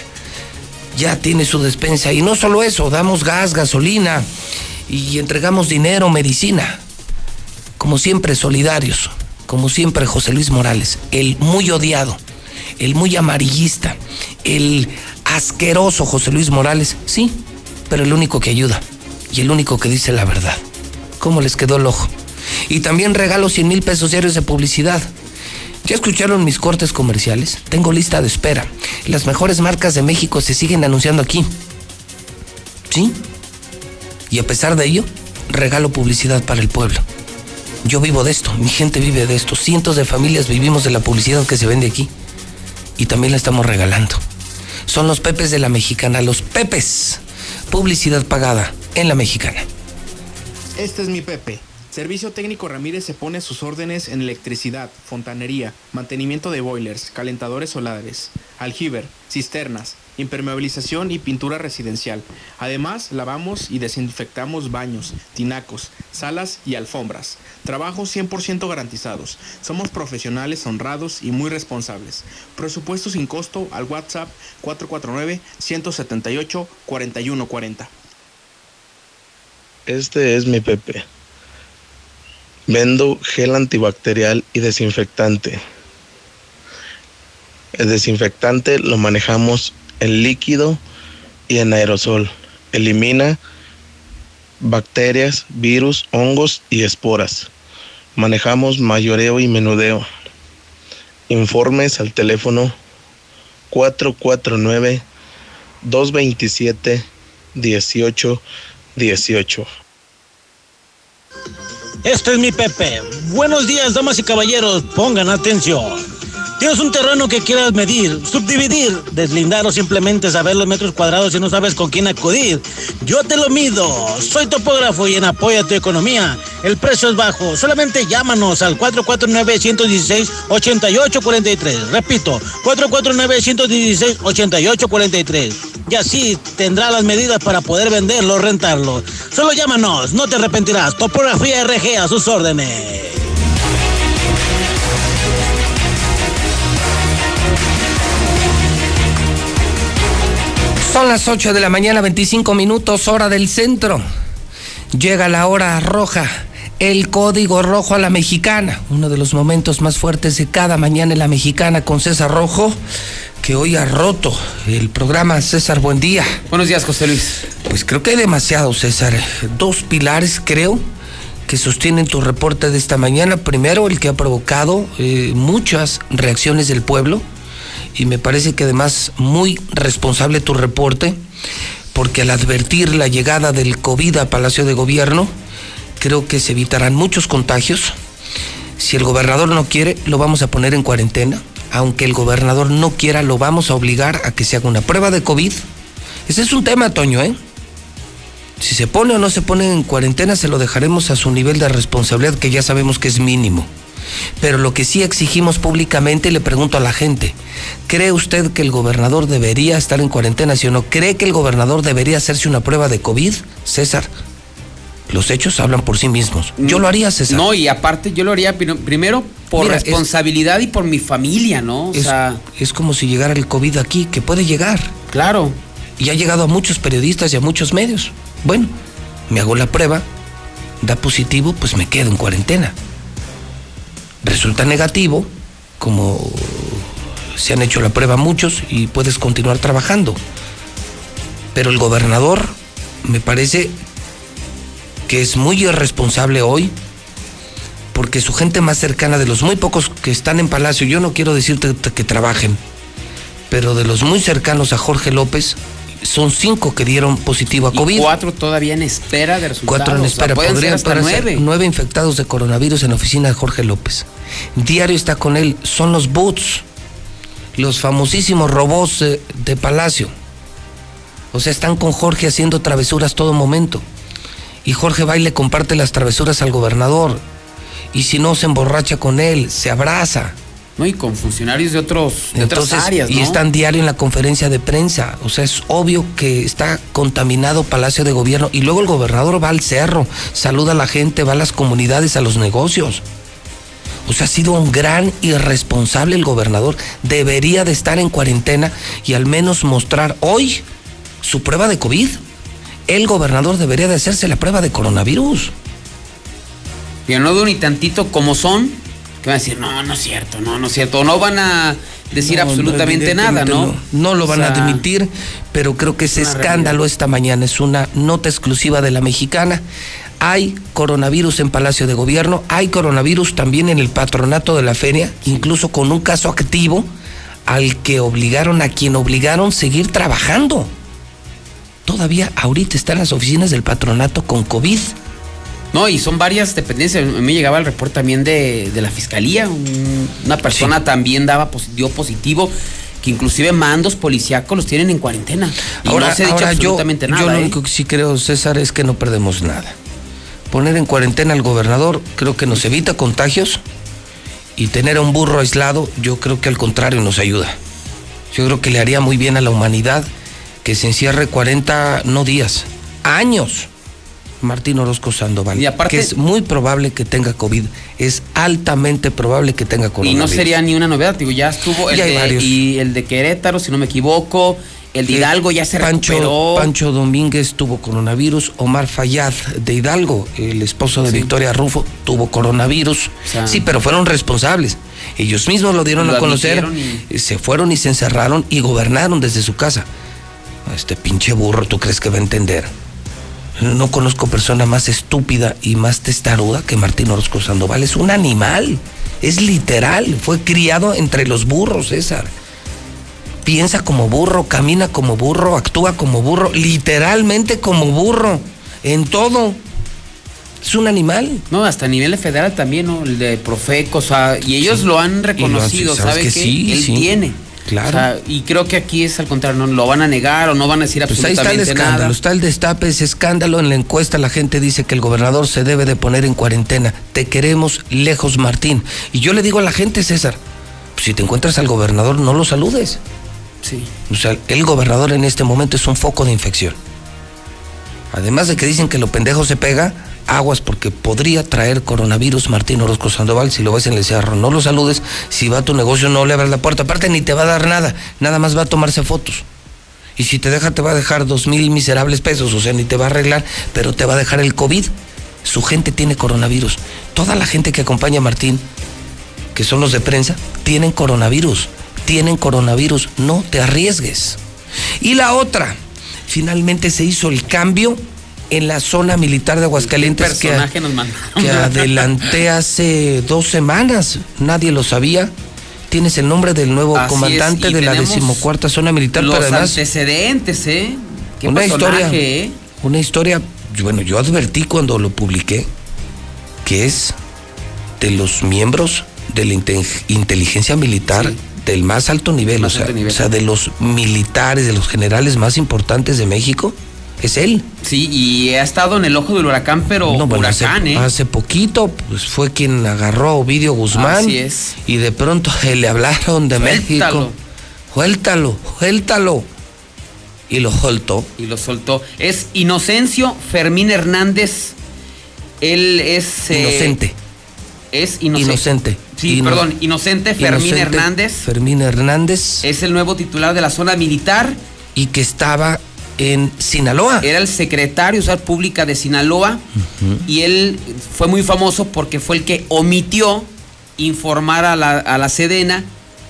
Ya tiene su despensa. Y no solo eso, damos gas, gasolina y entregamos dinero, medicina. Como siempre, solidarios. Como siempre, José Luis Morales, el muy odiado, el muy amarillista, el asqueroso José Luis Morales, sí, pero el único que ayuda y el único que dice la verdad. ¿Cómo les quedó el ojo? Y también regalo 100 mil pesos diarios de publicidad. ¿Ya escucharon mis cortes comerciales? Tengo lista de espera. Las mejores marcas de México se siguen anunciando aquí. ¿Sí? Y a pesar de ello, regalo publicidad para el pueblo. Yo vivo de esto, mi gente vive de esto. Cientos de familias vivimos de la publicidad que se vende aquí. Y también la estamos regalando. Son los Pepes de la Mexicana, los Pepes. Publicidad pagada en la Mexicana. Este es mi Pepe. Servicio Técnico Ramírez se pone a sus órdenes en electricidad, fontanería, mantenimiento de boilers, calentadores solares, aljiber, cisternas, impermeabilización y pintura residencial. Además, lavamos y desinfectamos baños, tinacos, salas y alfombras. Trabajos 100% garantizados. Somos profesionales honrados y muy responsables. Presupuesto sin costo al WhatsApp 449-178-4140. Este es mi Pepe. Vendo gel antibacterial y desinfectante. El desinfectante lo manejamos en líquido y en aerosol. Elimina bacterias, virus, hongos y esporas. Manejamos mayoreo y menudeo. Informes al teléfono 449 227 1818. Este es mi Pepe. Buenos días, damas y caballeros. Pongan atención. Tienes un terreno que quieras medir, subdividir, deslindar o simplemente saber los metros cuadrados y no sabes con quién acudir. Yo te lo mido. Soy topógrafo y en apoyo a tu economía. El precio es bajo. Solamente llámanos al 449-116-8843. Repito, 449-116-8843. Y así tendrá las medidas para poder venderlo o rentarlo. Solo llámanos, no te arrepentirás. Topografía RG a sus órdenes. Son las 8 de la mañana, 25 minutos, hora del centro. Llega la hora roja el código rojo a la mexicana, uno de los momentos más fuertes de cada mañana en la mexicana con César Rojo, que hoy ha roto el programa César Buen Día. Buenos días, José Luis. Pues creo que hay demasiado, César. Dos pilares, creo, que sostienen tu reporte de esta mañana. Primero, el que ha provocado eh, muchas reacciones del pueblo, y me parece que además muy responsable tu reporte, porque al advertir la llegada del COVID a Palacio de Gobierno, creo que se evitarán muchos contagios. Si el gobernador no quiere, lo vamos a poner en cuarentena. Aunque el gobernador no quiera, lo vamos a obligar a que se haga una prueba de COVID. Ese es un tema, Toño, ¿eh? Si se pone o no se pone en cuarentena, se lo dejaremos a su nivel de responsabilidad, que ya sabemos que es mínimo. Pero lo que sí exigimos públicamente, le pregunto a la gente, ¿cree usted que el gobernador debería estar en cuarentena, sí o no? ¿Cree que el gobernador debería hacerse una prueba de COVID, César? Los hechos hablan por sí mismos. Yo lo haría, César. No, y aparte yo lo haría pri- primero por Mira, responsabilidad y por mi familia, ¿no? O es, sea, es como si llegara el COVID aquí, que puede llegar. Claro. Y ha llegado a muchos periodistas y a muchos medios. Bueno, me hago la prueba, da positivo, pues me quedo en cuarentena. Resulta negativo, como se han hecho la prueba muchos y puedes continuar trabajando. Pero el gobernador me parece que es muy irresponsable hoy porque su gente más cercana, de los muy pocos que están en Palacio, yo no quiero decirte que trabajen, pero de los muy cercanos a Jorge López, son cinco que dieron positivo a y COVID. cuatro todavía en espera de resultados. Cuatro en O sea, espera. pueden ser Podrían hasta ser nueve. nueve infectados de coronavirus en la oficina de Jorge López. Diario está con él. Son los boots, los famosísimos robots de, de Palacio. O sea, están con Jorge haciendo travesuras todo momento. Y Jorge va y le comparte las travesuras al gobernador. Y si no, se emborracha con él, se abraza. No, y con funcionarios de otros de Entonces, otras áreas, ¿no? y están diario en la conferencia de prensa. O sea, es obvio que está contaminado Palacio de Gobierno. Y luego el gobernador va al cerro, saluda a la gente, va a las comunidades, a los negocios. O sea, ha sido un gran irresponsable el gobernador. Debería de estar en cuarentena y al menos mostrar hoy su prueba de COVID. El gobernador debería de hacerse la prueba de coronavirus. Pero no ni tantito como son, que van a decir, no, no es cierto, no, no es cierto. O no van a decir No, absolutamente no, nada, ¿no? No, No lo van O sea, a admitir, pero creo que ese es escándalo esta mañana es una nota exclusiva de la mexicana. Hay coronavirus en Palacio de Gobierno, hay coronavirus también en el patronato de la feria, incluso con un caso activo al que obligaron a quien obligaron seguir trabajando. Todavía ahorita está en las oficinas del patronato con COVID. No, y son varias dependencias. A mí me llegaba el reporte también de, de la fiscalía. Un- una persona también daba dio positivo, que inclusive mandos policíacos los tienen en cuarentena. Y Ahora, no se ha dicho yo, absolutamente yo nada. lo ¿eh? único que sí creo, César, es que no perdemos nada. Poner en cuarentena al gobernador creo que nos evita contagios y tener a un burro aislado yo creo que al contrario nos ayuda. Yo creo que le haría muy bien a la humanidad que se encierre 40, no días, años. Martín Orozco Sandoval, que es muy probable que tenga COVID, es altamente probable que tenga Y coronavirus. no sería ni una novedad, digo, ya estuvo el Ya de, y el de Querétaro, si no me equivoco, el de Hidalgo ya se Pancho, recuperó. Pancho Domínguez tuvo coronavirus, Omar Fayad de Hidalgo, el esposo de Victoria Rufo, tuvo coronavirus. sea- sí, pero fueron responsables. Ellos mismos lo dieron Lo a conocer, eh, se fueron y se encerraron y gobernaron desde su casa. Este pinche burro, ¿tú crees que va a entender? No conozco persona más estúpida y más testaruda que Martín Orozco Sandoval. Es un animal, es literal, fue criado entre los burros, César piensa como burro, camina como burro, actúa como burro, literalmente como burro, en todo. Es un animal. No, hasta a nivel federal también, ¿no? El de Profeco, o sea, y ellos lo han reconocido, ¿sabe que sí, Él sí. tiene. Claro. O sea, y creo que aquí es al contrario, no lo van a negar o no van a decir Pues ahí está el absolutamente escándalo, nada. está el destape, ese escándalo. En la encuesta la gente dice que el gobernador se debe de poner en cuarentena. Te queremos lejos, Martín. Y yo le digo a la gente, César, pues si te encuentras al gobernador, no lo saludes. Sí. O sea, el gobernador en este momento es un foco de infección. Además de que dicen que lo pendejo se pega, aguas porque podría traer coronavirus Martín Orozco Sandoval si lo ves en el cerro. No lo saludes, si va a tu negocio no le abras la puerta. Aparte ni te va a dar nada, nada más va a tomarse fotos. Y si te deja, te va a dejar dos mil miserables pesos, o sea, ni te va a arreglar, pero te va a dejar el COVID. Su gente tiene coronavirus. Toda la gente que acompaña a Martín, que son los de prensa, tienen coronavirus. Tienen coronavirus. No te arriesgues. Y la otra, finalmente se hizo el cambio en la zona militar de Aguascalientes que, nos que adelanté hace dos semanas. Nadie lo sabía. Tienes el nombre del nuevo Así comandante de la decimocuarta zona militar, Los además antecedentes, ¿eh? Qué una personaje, historia, ¿eh? una historia, bueno, yo advertí cuando lo publiqué que es de los miembros de la inte- inteligencia militar del más alto nivel, Más o, sea, alto nivel. o sea, de los militares, de los generales más importantes de México, es él. Sí, y ha estado en el ojo del huracán, pero No, bueno, hace, ¿eh? hace poquito pues, fue quien agarró a Ovidio Guzmán Así es. y de pronto le hablaron de Suéltalo. México. Suéltalo, suéltalo. Y lo soltó. Y lo soltó. Es Inocencio Fermín Hernández. Él es. eh, Inocente. Es inocente. Inocente. Sí, Ino- perdón, Inocente Fermín Inocente Hernández. Fermín Hernández. Es el nuevo titular de la zona militar. Y que estaba en Sinaloa. Era el secretario de Salud Pública de Sinaloa. Y él fue muy famoso porque fue el que omitió informar a la, a la Sedena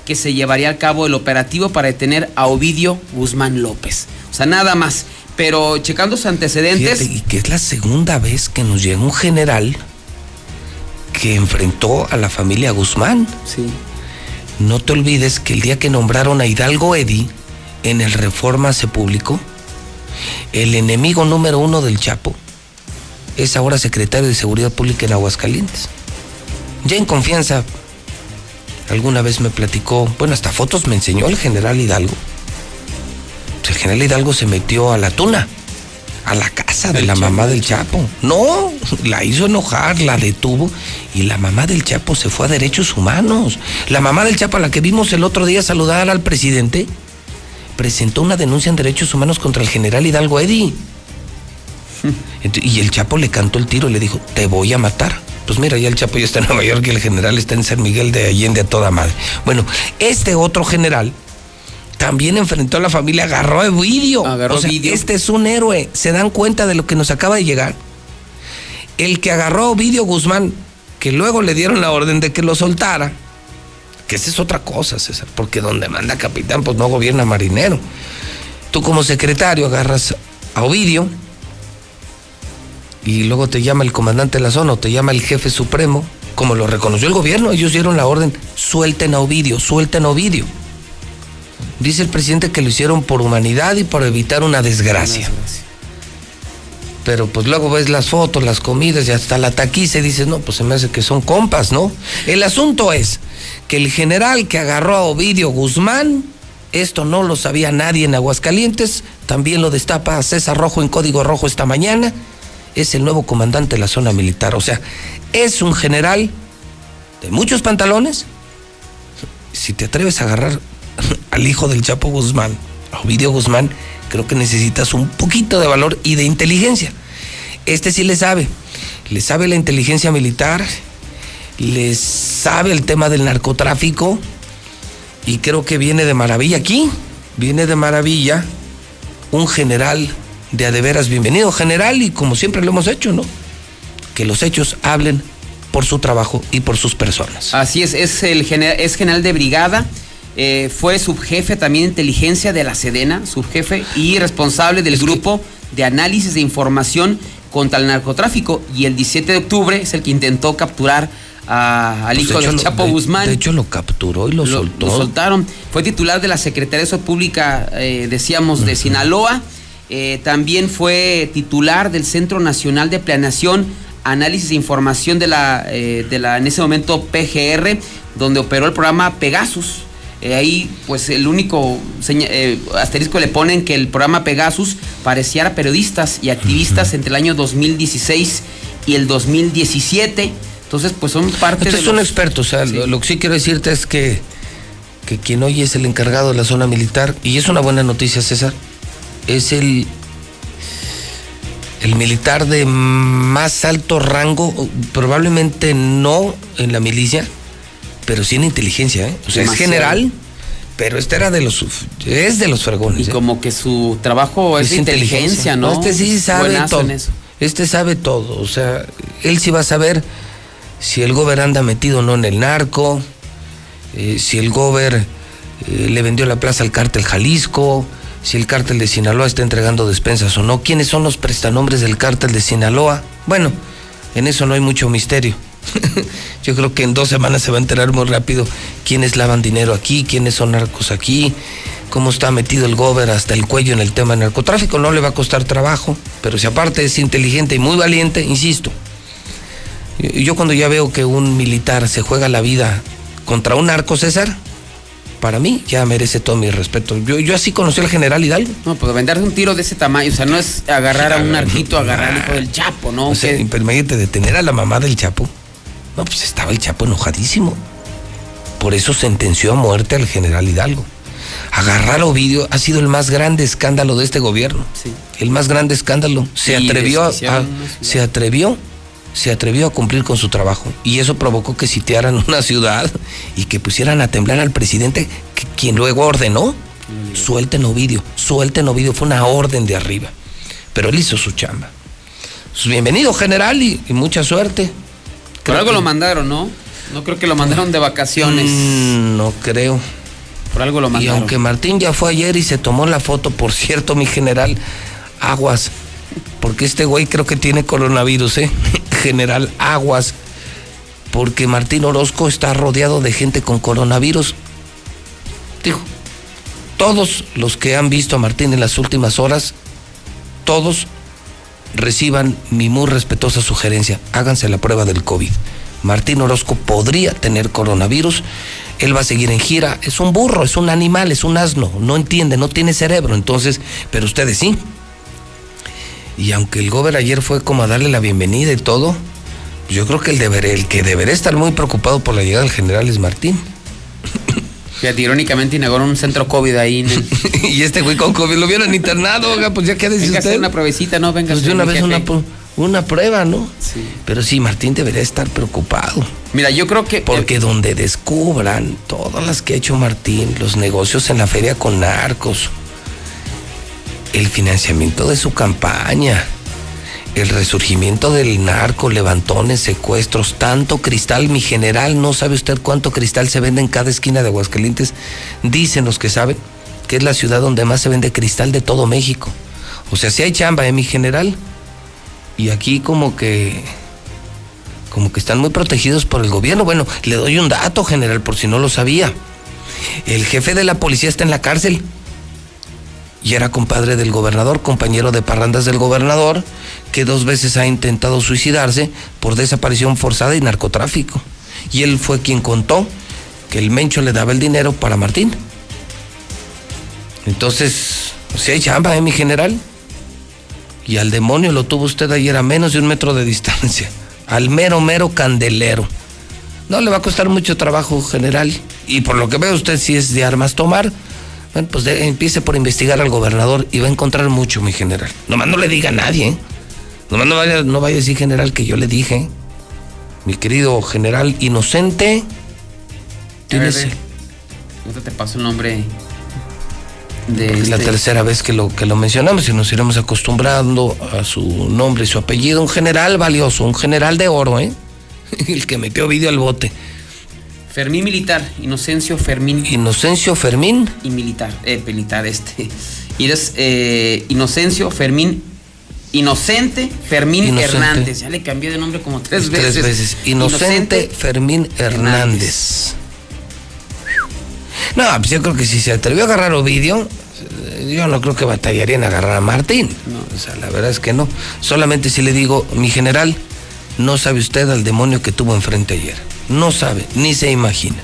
que se llevaría a cabo el operativo para detener a Ovidio Guzmán López. O sea, nada más. Pero checando sus antecedentes. Fíjate, y que es la segunda vez que nos llega un general que enfrentó a la familia Guzmán. Sí. No te olvides que el día que nombraron a Hidalgo Eddy, en el Reforma se publicó, el enemigo número uno del Chapo es ahora secretario de Seguridad Pública en Aguascalientes. Ya en confianza, alguna vez me platicó, bueno, hasta fotos me enseñó el general Hidalgo. El general Hidalgo se metió a la tuna, a la casa de la Chapo, mamá del del Chapo. No, la hizo enojar, la detuvo y la mamá del Chapo se fue a derechos humanos. La mamá del Chapo, a la que vimos el otro día saludar al presidente, presentó una denuncia en derechos humanos contra el general Hidalgo Eddy. Y el Chapo le cantó el tiro y le dijo, te voy a matar. Pues mira, ya el Chapo ya está en Nueva York y el general está en San Miguel de Allende a toda madre. Bueno, este otro general también enfrentó a la familia, agarró a Ovidio. Agarró O sea, Ovidio. Este es un héroe. ¿Se dan cuenta de lo que nos acaba de llegar? El que agarró a Ovidio Guzmán, que luego le dieron la orden de que lo soltara, que esa es otra cosa, César, porque donde manda capitán, pues no gobierna marinero. Tú como secretario agarras a Ovidio y luego te llama el comandante de la zona o te llama el jefe supremo, como lo reconoció el gobierno, ellos dieron la orden, suelten a Ovidio, suelten a Ovidio. Dice el presidente que lo hicieron por humanidad y por evitar una desgracia. Pero pues luego ves las fotos, las comidas y hasta la taquiza y dices, no, pues se me hace que son compas, ¿no? El asunto es que el general que agarró a Ovidio Guzmán, esto no lo sabía nadie en Aguascalientes, también lo destapa César Rojo en Código Rojo esta mañana, es el nuevo comandante de la zona militar. O sea, es un general de muchos pantalones. Si te atreves a agarrar al hijo del Chapo Guzmán, a Ovidio Guzmán, creo que necesitas un poquito de valor y de inteligencia. Este sí le sabe. Le sabe la inteligencia militar, le sabe el tema del narcotráfico y creo que viene de maravilla aquí. Viene de maravilla un general de a de veras bienvenido, general, y como siempre lo hemos hecho, ¿no? Que los hechos hablen por su trabajo y por sus personas. Así es, es el general, es general de brigada. Eh, fue subjefe también de inteligencia de la Sedena, subjefe y responsable del grupo de análisis de información contra el narcotráfico. Y el 17 de octubre es el que intentó capturar a- al Pues, de hijo del lo- Chapo de- Guzmán. De hecho, lo capturó y lo, soltó. Lo soltaron. Fue titular de la Secretaría de Salud Pública, eh, decíamos, de Sinaloa. Eh, también fue titular del Centro Nacional de Planeación, Análisis de Información de la, eh, de la en ese momento PGR, donde operó el programa Pegasus. Eh, ahí, pues, el único seña- eh, asterisco le ponen que el programa Pegasus parecía a periodistas y activistas entre el año 2016 y el 2017. Entonces, pues son parte Estos de son los- expertos, o sea, lo, lo que sí quiero decirte es que, que quien hoy es el encargado de la zona militar, y es una buena noticia, César, es el, el militar de más alto rango, probablemente no en la milicia, pero sí en inteligencia, ¿eh? O sea, es general, pero este era de los, es de los fregones. Y ¿eh? como que su trabajo es, Es inteligencia, inteligencia. ¿no? Este sí sabe buenazo todo. Este sabe todo, o sea, él sí va a saber si el gober anda metido o no en el narco, eh, si el gober eh, le vendió la plaza al cártel Jalisco, si el cártel de Sinaloa está entregando despensas o no, quiénes son los prestanombres del cártel de Sinaloa. Bueno, en eso no hay mucho misterio. Yo creo que en dos semanas se va a enterar muy rápido quiénes lavan dinero aquí, quiénes son narcos aquí, cómo está metido el gober hasta el cuello en el tema del narcotráfico. No le va a costar trabajo, pero si aparte es inteligente y muy valiente, insisto. Yo cuando ya veo que un militar se juega la vida contra un narco, César, para mí ya merece todo mi respeto. Yo, yo así conocí al general Hidalgo. No, pues venderse un tiro de ese tamaño, o sea, no es agarrar a un narquito, agarrar al hijo del Chapo, ¿no? O sea, imagínate detener a la mamá del Chapo. No, pues estaba el Chapo enojadísimo. Por eso sentenció a muerte al general Hidalgo. Agarrar a Ovidio ha sido el más grande escándalo de este gobierno. El más grande escándalo. Se Sí, atrevió a, se atrevió, se atrevió a cumplir con su trabajo. Y eso provocó que sitiaran una ciudad y que pusieran a temblar al presidente, que- quien luego ordenó. Suelten Ovidio, suelten Ovidio. Fue una orden de arriba. Pero él hizo su chamba. Pues bienvenido, general, y, y mucha suerte. Por Creo algo que- lo mandaron, ¿no? No creo que lo mandaron de vacaciones. Mm, no creo. Por algo lo Y mandaron. aunque Martín ya fue ayer y se tomó la foto, por cierto, mi general, aguas. Porque este güey creo que tiene coronavirus, ¿eh? General, aguas. Porque Martín Orozco está rodeado de gente con coronavirus. Digo, todos los que han visto a Martín en las últimas horas, todos reciban mi muy respetuosa sugerencia. Háganse la prueba del COVID. Martín Orozco podría tener coronavirus. Él va a seguir en gira. Es un burro, es un animal, es un asno. No entiende, no tiene cerebro. Entonces, pero ustedes sí. Y aunque el gober ayer fue como a darle la bienvenida y todo, yo creo que el, el que debería estar muy preocupado por la llegada del general es Martín. Fíjate, irónicamente inauguraron un centro COVID ahí. En el... y este güey con COVID lo hubieran internado, oiga, pues ya qué dice Venga hacer una pruebecita, ¿no? Venga, Pues de una vez una, prueba, ¿no? Sí. Pero sí, Martín debería estar preocupado. Mira, yo creo que. Porque donde descubran todas las que ha hecho Martín, los negocios en la feria con narcos, el financiamiento de su campaña, el resurgimiento del narco, levantones, secuestros, tanto cristal, mi general, no sabe usted cuánto cristal se vende en cada esquina de Aguascalientes. Dicen los que saben que es la ciudad donde más se vende cristal de todo México. O sea, si hay chamba, ¿eh, mi general? Y aquí como que como que están muy protegidos por el gobierno. Bueno, le doy un dato, general, por si no lo sabía. El jefe de la policía está en la cárcel. Y era compadre del gobernador, compañero de parrandas del gobernador, que dos veces ha intentado suicidarse por desaparición forzada y narcotráfico. Y él fue quien contó que el Mencho le daba el dinero para Martín. Entonces, si hay chamba, ¿eh, mi general? Y al demonio lo tuvo usted ayer a menos de un metro de distancia. Al mero, mero candelero. No le va a costar mucho trabajo, general. Y por lo que veo usted, si es de armas tomar, bueno, pues de- empiece por investigar al gobernador y va a encontrar mucho, mi general. Nomás no le diga a nadie, ¿eh? Nomás no vaya, no vaya a decir, general, que yo le dije. Mi querido general inocente. Tienes, Ahorita te paso el nombre de. porque es la este- tercera vez que lo, que lo mencionamos y nos iremos acostumbrando a su nombre y su apellido. Un general valioso, un general de oro, ¿eh? El que metió vídeo al bote. Fermín Militar, Inocencio Fermín. Inocencio Fermín. Y militar, eh, militar este. Y eres eh, Inocencio Fermín. Inocente Fermín Inocente. Hernández. Ya le cambié de nombre como tres, Tres veces. veces. Inocente, Fermín Hernández. No, pues yo creo que si se atrevió a agarrar Ovidio, yo no creo que batallaría en agarrar a Martín. O sea, la verdad es que no. Solamente si le digo, mi general, no sabe usted al demonio que tuvo enfrente ayer. No sabe, ni se imagina.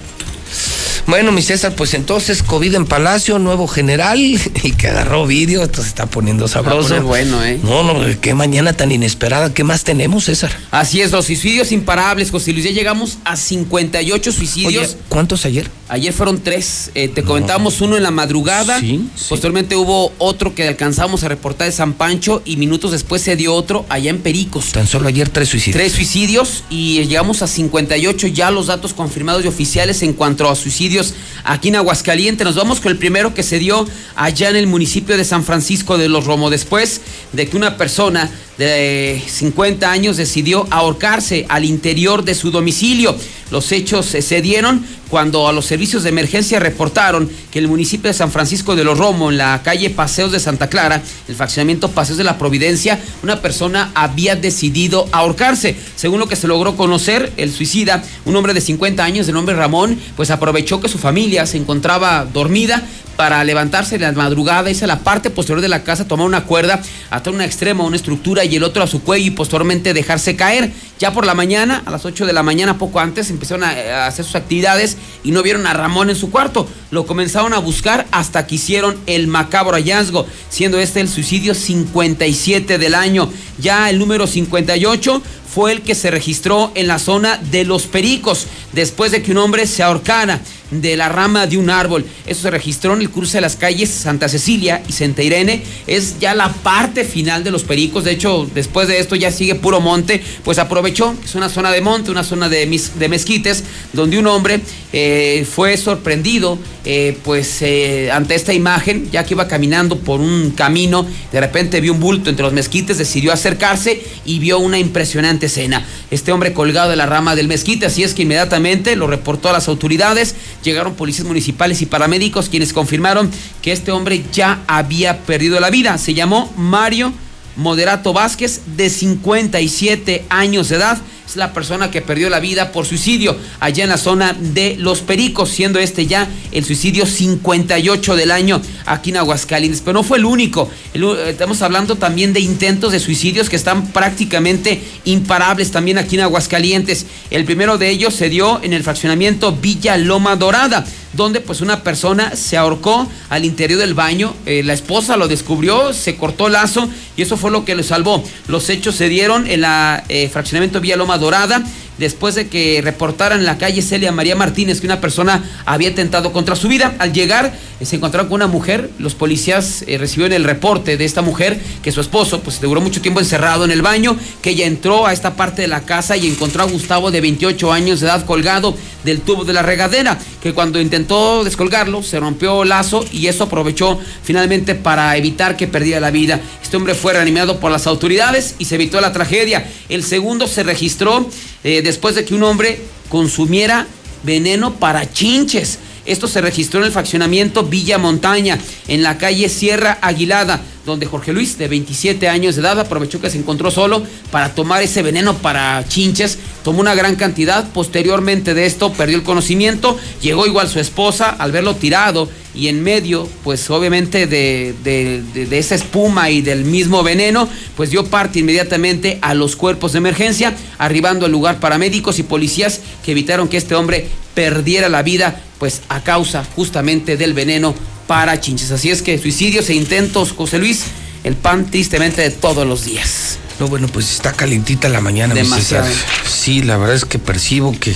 Bueno, mi César, pues entonces COVID en Palacio, nuevo general, y que agarró vídeo, esto se está poniendo sabroso. poner bueno, ¿eh? No, no, qué mañana tan inesperada, ¿qué más tenemos, César? Así es, los suicidios imparables, José Luis. Ya llegamos a 58 suicidios. Oye, ¿cuántos ayer? Ayer fueron tres. Eh, te comentábamos uno en la madrugada. Posteriormente hubo otro que alcanzamos a reportar de San Pancho y minutos después se dio otro allá en Pericos. Tan solo ayer tres suicidios. Tres suicidios y llegamos a 58 ya los datos confirmados y oficiales en cuanto a suicidios aquí en Aguascalientes. Nos vamos con el primero que se dio allá en el municipio de San Francisco de los Romo. Después de que una persona de de 50 años decidió ahorcarse al interior de su domicilio. Los hechos se dieron cuando a los servicios de emergencia reportaron que el municipio de San Francisco de los Romo, en la calle Paseos de Santa Clara, el fraccionamiento Paseos de la Providencia, una persona había decidido ahorcarse. Según lo que se logró conocer, el suicida, un hombre de 50 años de nombre Ramón, pues aprovechó que su familia se encontraba dormida para levantarse en la madrugada, a la parte posterior de la casa, tomar una cuerda, atar una extrema una estructura y el otro a su cuello y posteriormente dejarse caer. Ya por la mañana, a las 8 de la mañana, poco antes, empezaron a hacer sus actividades y no vieron a Ramón en su cuarto. Lo comenzaron a buscar hasta que hicieron el macabro hallazgo, siendo este el suicidio 57 del año. Ya el número 58 fue el que se registró en la zona de Los Pericos, después de que un hombre se ahorcara de la rama de un árbol. Eso se registró en el cruce de las calles Santa Cecilia y Santa Irene. Es ya la parte final de Los Pericos. De hecho, después de esto ya sigue puro monte. Pues aprovechó, es una zona de monte, una zona de, mis, mezquites, donde un hombre eh, fue sorprendido eh, pues eh, ante esta imagen, ya que iba caminando por un camino, de repente vio un bulto entre los mezquites, decidió acercarse y vio una impresionante escena. Este hombre colgado de la rama del mezquite, así es que inmediatamente lo reportó a las autoridades, llegaron policías municipales y paramédicos quienes confirmaron que este hombre ya había perdido la vida. Se llamó Mario Moderato Vázquez, de 57 años de edad es la persona que perdió la vida por suicidio allá en la zona de Los Pericos, siendo este ya el suicidio 58 del año aquí en Aguascalientes. Pero no fue el único. El, estamos hablando también de intentos de suicidios que están prácticamente imparables también aquí en Aguascalientes. El primero de ellos se dio en el fraccionamiento Villa Loma Dorada donde pues una persona se ahorcó al interior del baño, eh, la esposa lo descubrió, se cortó el lazo y eso fue lo que lo salvó. Los hechos se dieron en la eh, fraccionamiento Villa Loma Dorada dorada después de que reportaran en la calle Celia María Martínez que una persona había atentado contra su vida. Al llegar eh, se encontraron con una mujer, los policías eh, recibieron el reporte de esta mujer que su esposo pues duró mucho tiempo encerrado en el baño, que ella entró a esta parte de la casa y encontró a Gustavo de 28 años de edad colgado del tubo de la regadera, que cuando intentó descolgarlo se rompió el lazo y eso aprovechó finalmente para evitar que perdiera la vida. Este hombre fue reanimado por las autoridades y se evitó la tragedia. El segundo se registró eh, después de que un hombre consumiera veneno para chinches. Esto se registró en el fraccionamiento Villa Montaña, en la calle Sierra Aguilada, donde Jorge Luis, de 27 años de edad, aprovechó que se encontró solo para tomar ese veneno para chinches. Tomó una gran cantidad. Posteriormente de esto, perdió el conocimiento. Llegó igual su esposa al verlo tirado y en medio, pues obviamente de, de, de, de, esa espuma y del mismo veneno, pues dio parte inmediatamente a los cuerpos de emergencia, arribando al lugar paramédicos y policías que evitaron que este hombre perdiera la vida, pues a causa justamente del veneno para chinches. Así es que suicidios e intentos, José Luis, el pan tristemente de todos los días. No, bueno, pues está calentita la mañana. Demasiado. Sí, la verdad es que percibo que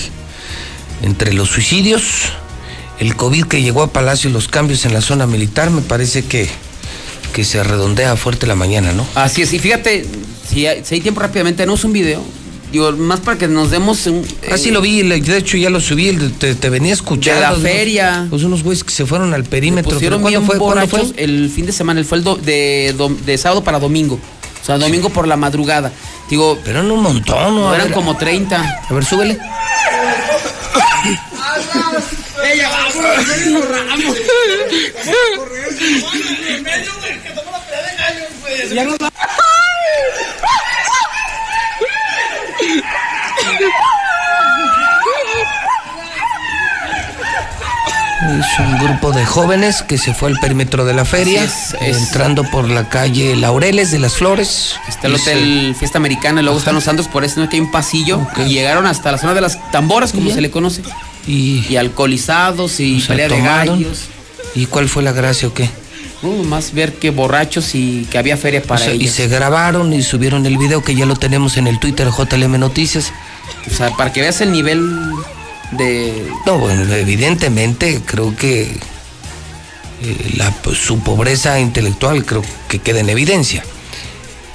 entre los suicidios el COVID que llegó a Palacio y los cambios en la zona militar, me parece que, que se redondea fuerte la mañana, ¿no? Así es, y fíjate, si hay, si hay tiempo rápidamente, es un video. Digo, más para que nos demos un. Ah, sí lo vi, de hecho ya lo subí, te, te venía escuchando. De la feria. Pues unos güeyes que se fueron al perímetro. Pusieron ¿Pero bien fue? ¿Cuándo borrachos fue? el fin de semana, fue el do- de, de sábado para domingo. O sea, domingo por la madrugada. Digo. Pero eran un montón, ¿no? Eran ver. como 30. A ver, súbele. ¡Ella va! Es un grupo de jóvenes que se fue al perímetro de la feria, Así es, es- entrando por la calle Laureles de las Flores. Está el Y se- hotel Fiesta Americana y luego están los Santos, por eso no que hay un pasillo. Y llegaron hasta la zona de las tamboras, como se le conoce. Y, alcoholizados y o sea, pelea de gallos. ¿Y cuál fue la gracia o qué? Más ver que borrachos y que había feria O para sea, y ellos. se grabaron y subieron el video que ya lo tenemos en el Twitter JLM Noticias. O sea, para que veas el nivel de... No, bueno, evidentemente creo que eh, la, pues, su pobreza intelectual creo que queda en evidencia.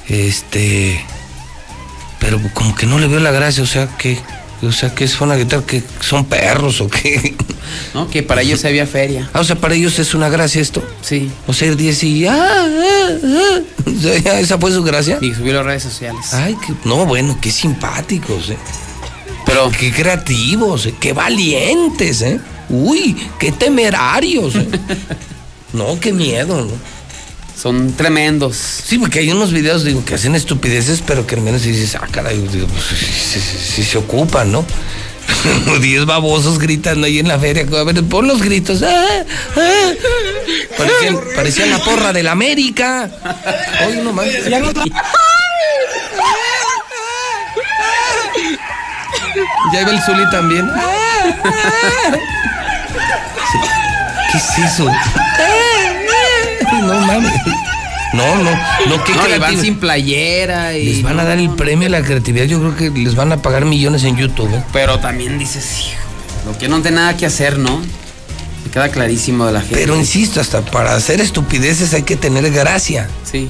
Este, pero como que no le veo la gracia, o sea, que O sea, que se van a gritar que son perros o qué. ¿No? Que para ellos había feria. Ah, o sea, para ellos es una gracia esto. Sí. O sea, ir 10 y. ¡Ah, ah, ah! ¿Esa fue su gracia? Y subió a las redes sociales. Ay, que, no, bueno, qué simpáticos, ¿eh? Pero. Qué creativos, ¿eh? qué valientes, ¿eh? Uy, qué temerarios, ¿eh? no, qué miedo, ¿no? Son tremendos. Sí, porque hay unos videos, digo, que hacen estupideces, pero que al menos dices, ah, caray, digo, pues, sí, sí, sí se ocupan, ¿no? Diez babosos gritando ahí en la feria. A ver, pon los gritos. ¡Ah! ¡Ah! Parecían, parecían la porra del América. Mames. Ya iba el Zuli también. ¿Qué es eso? No mames. No, no, no, qué No, le van sin playera y. Les van a dar el premio a la creatividad. Yo creo que les van a pagar millones en YouTube. ¿eh? Pero también dices, hijo, lo que no tiene nada que hacer, ¿no? Me queda clarísimo de la gente. Pero insisto, hasta para hacer estupideces hay que tener gracia. Sí.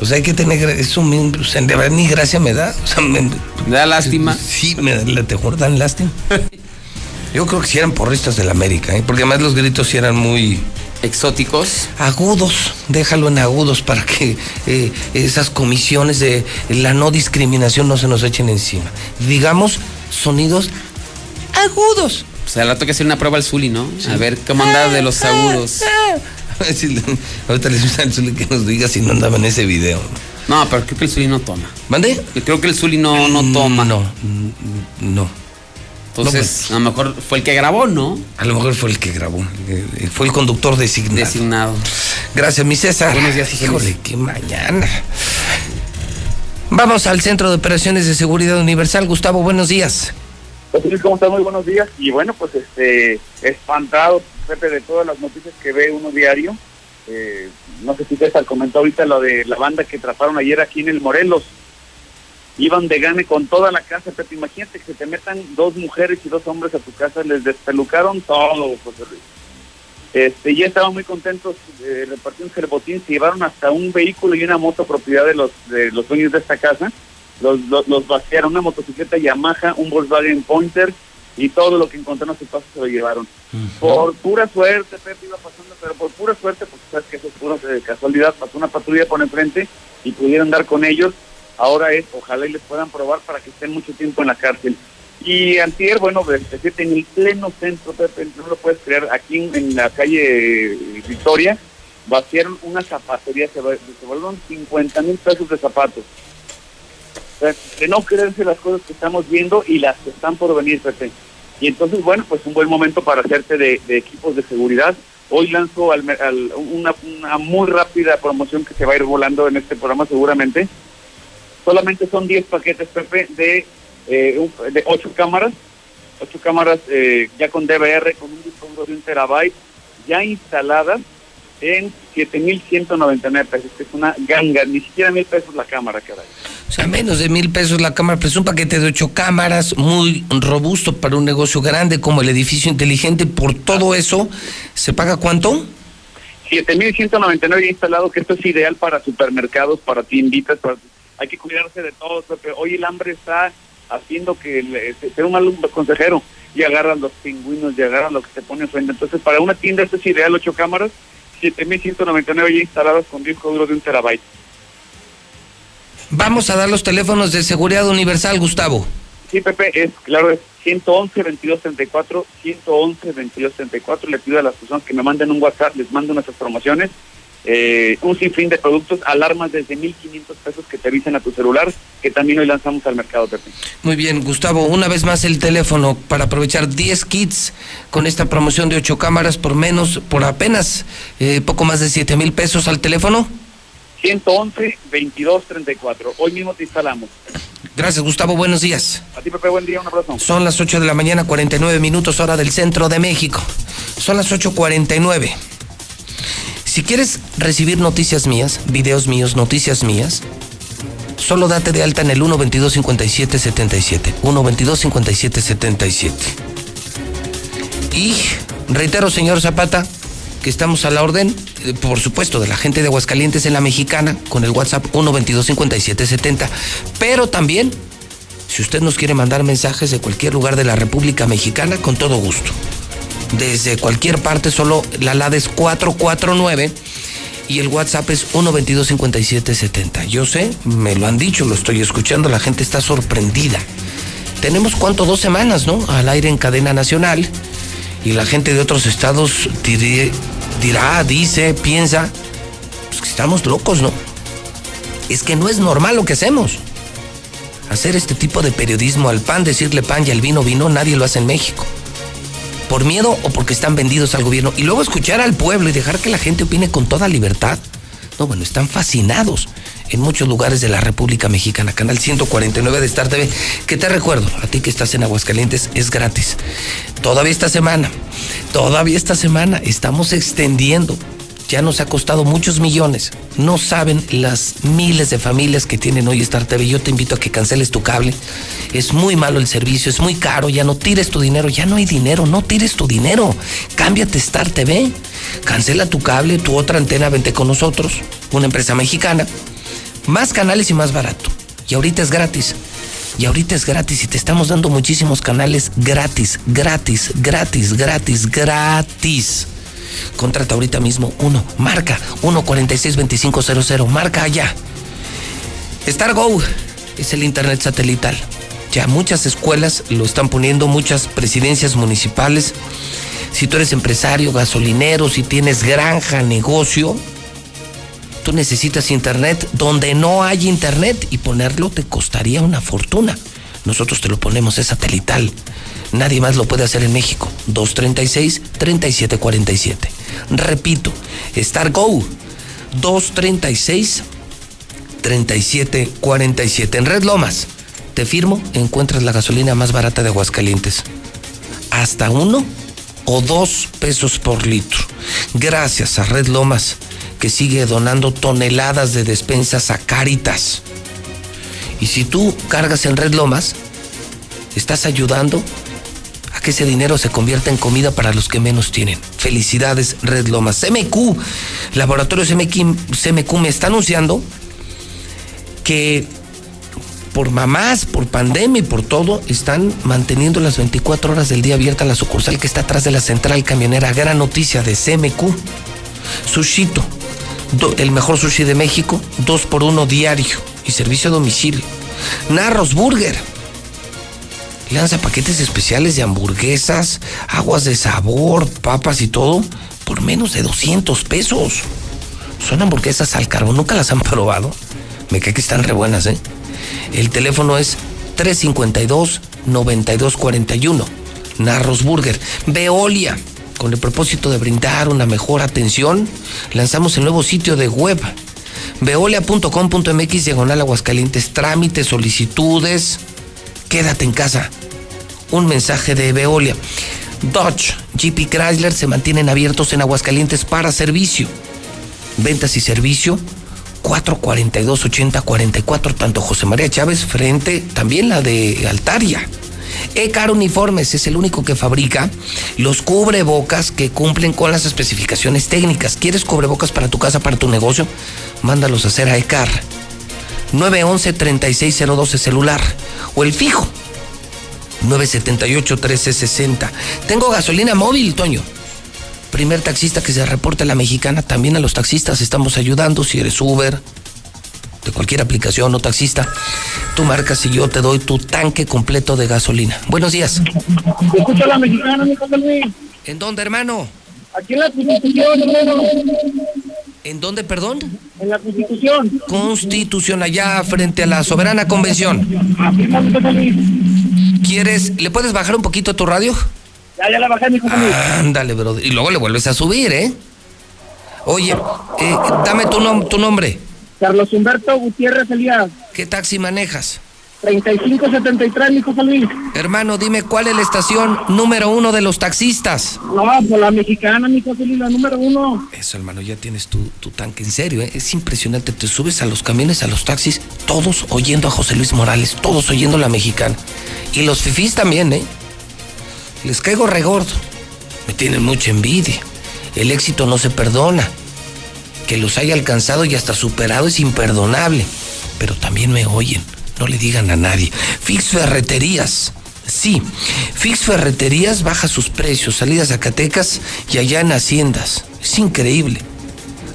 O sea, hay que tener eso mismo, o sea, de verdad ni gracia me da. O sea, me, Me da lástima. Sí, me da, te juro, dan lástima. Yo creo que si eran porristas del América, ¿eh? porque además los gritos sí eran muy exóticos. Agudos, déjalo en agudos para que eh, esas comisiones de la no discriminación no se nos echen encima. Digamos, sonidos agudos. O sea, al rato que hacer una prueba al Zuli, ¿no? A ver cómo anda de los agudos. A ver si le- Ahorita les gusta al Zuli que nos diga si no andaba en ese video. No, pero creo que el Zuli no toma. ¿Mande? Yo creo que el Zuli no, no toma. No, no. Entonces, a lo mejor fue el que grabó, ¿no? A lo mejor fue el que grabó. eh, Fue el conductor designado. Designado. Gracias, mi César. Buenos días, Híjole, qué mañana. Vamos al Centro de Operaciones de Seguridad Universal. Gustavo, buenos días. José ¿cómo estás? Muy buenos días. Y bueno, pues este, espantado, Pepe, de todas las noticias que ve uno diario. Eh, no sé si César comentó ahorita lo de la banda que atraparon ayer aquí en el Morelos. Iban de gane con toda la casa, Pepe. Imagínate que se te metan dos mujeres y dos hombres a tu casa, les despelucaron todo, José Luis. Este, ya estaban muy contentos eh, repartiendo el botín, se llevaron hasta un vehículo y una moto propiedad de los, de los dueños de esta casa los, los, los vaciaron, una motocicleta Yamaha, un Volkswagen Pointer y todo lo que encontraron a su paso se lo llevaron. Por pura suerte, Pepe iba pasando, pero por pura suerte, porque sabes que eso es pura eh, casualidad, pasó una patrulla por enfrente y pudieron dar con ellos. Ahora es, ojalá y les puedan probar para que estén mucho tiempo en la cárcel. Y antier, bueno, en el pleno centro, no lo puedes creer, aquí en, la calle eh, Victoria, vaciaron una zapatería, se, se volvieron 50 mil pesos de zapatos. O sea, de no creerse las cosas que estamos viendo y las que están por venir, Pepe. Y entonces, bueno, pues un buen momento para hacerte de, equipos de seguridad. Hoy lanzo al al- una muy rápida promoción que se va a ir volando en este programa seguramente. Solamente son 10 paquetes, Pepe, de, eh, de 8 cámaras. 8 cámaras eh, ya con DVR, con un disco de un terabyte, ya instaladas en 7.199 pesos, que es una ganga, ni siquiera mil pesos la cámara, caray. O sea, menos de mil pesos la cámara, pero es un paquete de ocho cámaras, muy robusto para un negocio grande como el edificio inteligente. Por todo eso, ¿se paga cuánto? 7.199 ya instalado, que esto es ideal para supermercados, para tienditas, para... hay que cuidarse de todo. Pepe. Hoy el hambre está haciendo que le- sea un mal consejero y agarran los pingüinos y agarran lo que se pone enfrente. Entonces, para una tienda esto es ideal, ocho cámaras, 7.199 ya instaladas con disco duro de un terabyte. Vamos a dar los teléfonos de seguridad universal, Gustavo. Sí, Pepe, es claro, es 111 2234 111 2234 Le pido a las personas que me manden un WhatsApp, les mando nuestras promociones, eh, un sinfín de productos, alarmas desde 1500 pesos que te avisen a tu celular, que también hoy lanzamos al mercado, Pepe. Muy bien, Gustavo, una vez más el teléfono para aprovechar 10 kits con esta promoción de ocho cámaras por menos, por apenas eh, poco más de 7 mil pesos al teléfono. 111 2234 Hoy mismo te instalamos. Gracias, Gustavo, buenos días. A ti, Pepe, buen día, un abrazo. Son las 8 de la mañana, 49 minutos hora del centro de México. Son las 8.49. Si quieres recibir noticias mías, videos míos, noticias mías, solo date de alta en el 122-5777. 122-5777. Y reitero, señor Zapata, que estamos a la orden, eh, por supuesto, de la gente de Aguascalientes en la mexicana, con el WhatsApp 122-5770. Pero también Si usted nos quiere mandar mensajes de cualquier lugar de la República Mexicana, con todo gusto. Desde cualquier parte, solo la LAD es 449 y el WhatsApp es 122-5770. Yo sé, me lo han dicho, lo estoy escuchando, la gente está sorprendida. Tenemos cuánto, dos semanas, ¿no? Al aire en cadena nacional y la gente de otros estados dirá, dice, piensa, pues que estamos locos, ¿no? Es que no es normal lo que hacemos. Hacer este tipo de periodismo al pan, decirle pan y al vino vino, nadie lo hace en México. Por miedo o porque están vendidos al gobierno. Y luego escuchar al pueblo y dejar que la gente opine con toda libertad. No, bueno, están fascinados en muchos lugares de la República Mexicana. Canal 149 de Star TV. Que te recuerdo, a ti que estás en Aguascalientes, es gratis. Todavía esta semana, todavía esta semana estamos extendiendo. Ya nos ha costado muchos millones. No saben las miles de familias que tienen hoy Star TV. Yo te invito a que canceles tu cable. Es muy malo el servicio, es muy caro. Ya no tires tu dinero, ya no hay dinero. No tires tu dinero. Cámbiate Star TV. Cancela tu cable, tu otra antena, vente con nosotros. Una empresa mexicana. Más canales y más barato. Y ahorita es gratis. Y ahorita es gratis y te estamos dando muchísimos canales gratis, gratis, gratis, gratis, gratis. Contrata ahorita mismo uno, marca 1462500, marca allá. StarGo es el internet satelital. Ya muchas escuelas lo están poniendo, muchas presidencias municipales. Si tú eres empresario, gasolinero, si tienes granja, negocio, tú necesitas internet donde no hay internet y ponerlo te costaría una fortuna. Nosotros te lo ponemos, es satelital. Nadie más lo puede hacer en México. 236-3747. Repito, StarGo 236-3747. En Red Lomas, te firmo, encuentras la gasolina más barata de Aguascalientes. Hasta uno o dos pesos por litro. Gracias a Red Lomas, que sigue donando toneladas de despensas a Cáritas. Y si tú cargas en Red Lomas, estás ayudando a que ese dinero se convierta en comida para los que menos tienen. Felicidades, Red Lomas. CMQ, Laboratorios CMQ, CMQ me está anunciando que por mamás, por pandemia y por todo, están manteniendo las 24 horas del día abierta la sucursal que está atrás de la central camionera. Gran noticia de CMQ. Sushito, el mejor sushi de México, dos por uno diario servicio a domicilio. Narros Burger. Lanza paquetes especiales de hamburguesas, aguas de sabor, papas y todo por menos de 200 pesos. Son hamburguesas al carbón, nunca las han probado. Me cae que están re buenas, ¿eh? El teléfono es 352-9241. Narros Burger. Veolia. Con el propósito de brindar una mejor atención, lanzamos el nuevo sitio de web. Veolia.com.mx diagonal Aguascalientes. Trámites, solicitudes. Quédate en casa. Un mensaje de Veolia. Dodge, GP Chrysler se mantienen abiertos en Aguascalientes para servicio. Ventas y servicio 442-8044, tanto José María Chávez frente también la de Altaria. Ecar Uniformes es el único que fabrica los cubrebocas que cumplen con las especificaciones técnicas. ¿Quieres cubrebocas para tu casa, para tu negocio? Mándalos a hacer a Ecar. 911-3602 celular o el fijo 978-1360. Tengo gasolina móvil, Toño. Primer taxista que se reporte a la mexicana, también a los taxistas estamos ayudando. Si eres Uber, de cualquier aplicación o taxista, tú marcas y yo te doy tu tanque completo de gasolina. Buenos días. Escucha la mexicana, mi Luis. ¿En dónde, hermano? Aquí en la Constitución, hermano. ¿En dónde, perdón? En la Constitución. Constitución, allá frente a la Soberana Convención. Luis. ¿Quieres, le puedes bajar un poquito a tu radio? Ya, ya la bajé, mi Luis. Ándale, brother. Y luego le vuelves a subir, ¿eh? Oye, eh, dame tu, nom- tu nombre. Carlos Humberto Gutiérrez Elías. ¿Qué taxi manejas? 3573, mi José Luis. Hermano, dime cuál es la estación número uno de los taxistas. No, por la mexicana, mi José Luis, la número uno. Eso, hermano, ya tienes tu, tu tanque. En serio, ¿eh? es impresionante. Te subes a los camiones, a los taxis, todos oyendo a José Luis Morales, todos oyendo a la mexicana. Y los fifís también, ¿eh? Les caigo regordo. Me tienen mucha envidia. El éxito no se perdona. Que los haya alcanzado y hasta superado es imperdonable. Pero también me oyen. No le digan a nadie. Fix Ferreterías. Sí, Fix Ferreterías baja sus precios, salidas a Zacatecas y allá en Haciendas. Es increíble.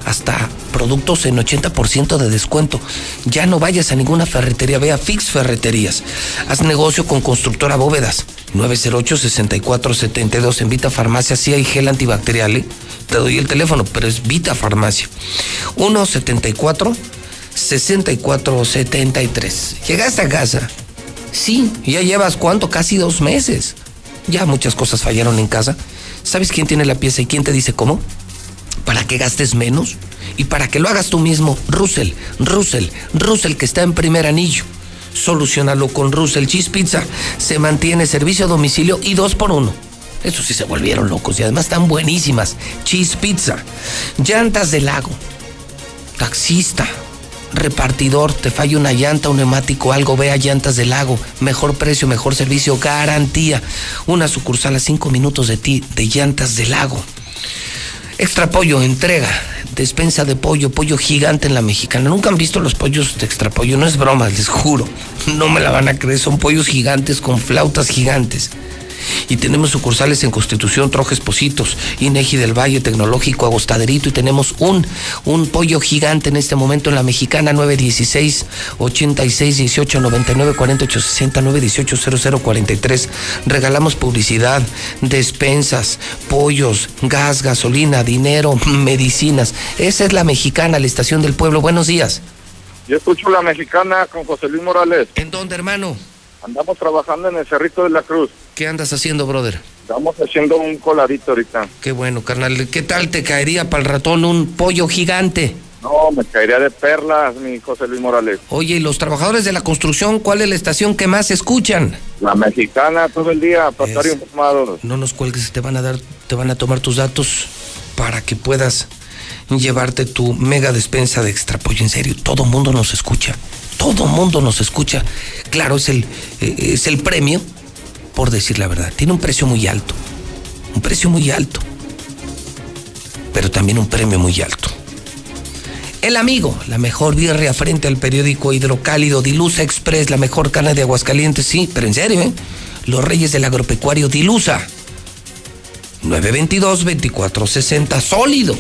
Hasta productos en 80% de descuento. Ya no vayas a ninguna ferretería, ve a Fix Ferreterías. Haz negocio con Constructora Bóvedas. 908-6472 en Vita Farmacia. Sí hay gel antibacterial, ¿eh? Te doy el teléfono, pero es Vita Farmacia. 174 6473. Llegaste a casa. Sí, ya llevas cuánto, casi dos meses. Ya muchas cosas fallaron en casa. ¿Sabes quién tiene la pieza y quién te dice cómo? Para que gastes menos y para que lo hagas tú mismo. Russell, Russell, Russell que está en primer anillo. Solucionalo con Russell Cheese Pizza. Se mantiene servicio a domicilio y dos por uno. Eso sí se volvieron locos y además están buenísimas. Cheese Pizza. Llantas de lago. Taxista. Repartidor, te falla una llanta, un neumático, algo, vea llantas del lago. Mejor precio, mejor servicio, garantía. Una sucursal a cinco minutos de ti, de llantas del lago. Extra pollo, entrega, despensa de pollo, pollo gigante en la mexicana. Nunca han visto los pollos de extra pollo, no es broma, les juro. No me la van a creer, son pollos gigantes con flautas gigantes. Y tenemos sucursales en Constitución, Trojes Positos, Inegi del Valle, Tecnológico, Agostaderito. Y tenemos un, un pollo gigante en este momento en la mexicana 916 86 18 99 48 60 918 00 43. Regalamos publicidad, despensas, pollos, gas, gasolina, dinero, medicinas. Esa es la mexicana, la estación del pueblo. Buenos días. Yo escucho la mexicana con José Luis Morales. ¿En dónde, hermano? Andamos trabajando en el Cerrito de la Cruz. ¿Qué andas haciendo, brother? Estamos haciendo un coladito ahorita. Qué bueno, carnal. ¿Qué tal te caería para el ratón un pollo gigante? No, me caería de perlas, mi José Luis Morales. Oye, ¿y los trabajadores de la construcción, cuál es la estación que más escuchan? La mexicana todo el día, para estar informados. No nos cuelgues, te van a dar, te van a tomar tus datos para que puedas llevarte tu mega despensa de extra pollo. En serio, todo mundo nos escucha. Todo mundo nos escucha. Claro, es el, eh, es el premio, por decir la verdad. Tiene un precio muy alto. Un precio muy alto. Pero también un premio muy alto. El amigo, la mejor birria frente al periódico hidrocálido Dilusa Express, la mejor carne de Aguascalientes, sí, pero en serio, ¿eh? Los reyes del agropecuario Dilusa. 922-2460, sólido.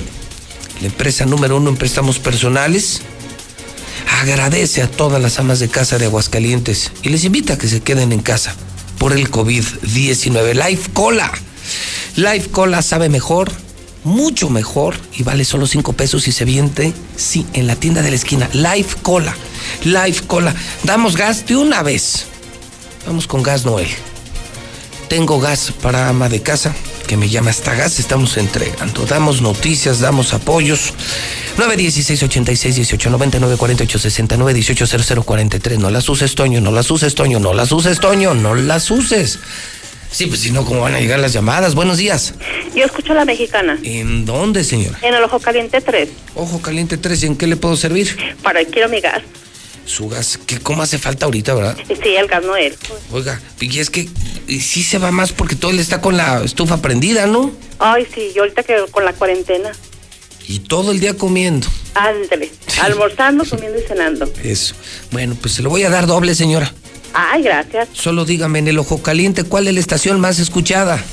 La empresa número uno en préstamos personales. Agradece a todas las amas de casa de Aguascalientes y les invita a que se queden en casa por el COVID-19. Life Cola. Life Cola sabe mejor, mucho mejor y vale solo 5 pesos y se viente, sí, en la tienda de la esquina. Life Cola. Life Cola. Damos gas de una vez. Vamos con gas Noel. Tengo gas para ama de casa que me llama hasta gas, estamos entregando. Damos noticias, damos apoyos. 916 86 18 99 48 69 18 00 43. No las uses, Toño, no las uses, Toño, no las uses, Toño, no las uses. Sí, pues si no, ¿cómo van a llegar las llamadas? Buenos días. Yo escucho la mexicana. ¿En dónde, señora? En el Ojo Caliente 3. Ojo Caliente 3, ¿y en qué le puedo servir? Para quiero mi gas. Su gas, que cómo hace falta ahorita, ¿verdad? Sí, el gas Noel. Oiga, y es que y sí se va más porque todo él está con la estufa prendida, ¿no? Ay, sí, yo ahorita que con la cuarentena. Y todo el día comiendo. Ándale, almorzando, comiendo y cenando. Eso. Bueno, pues se lo voy a dar doble, señora. Ay, gracias. Solo dígame en el ojo caliente, ¿cuál es la estación más escuchada?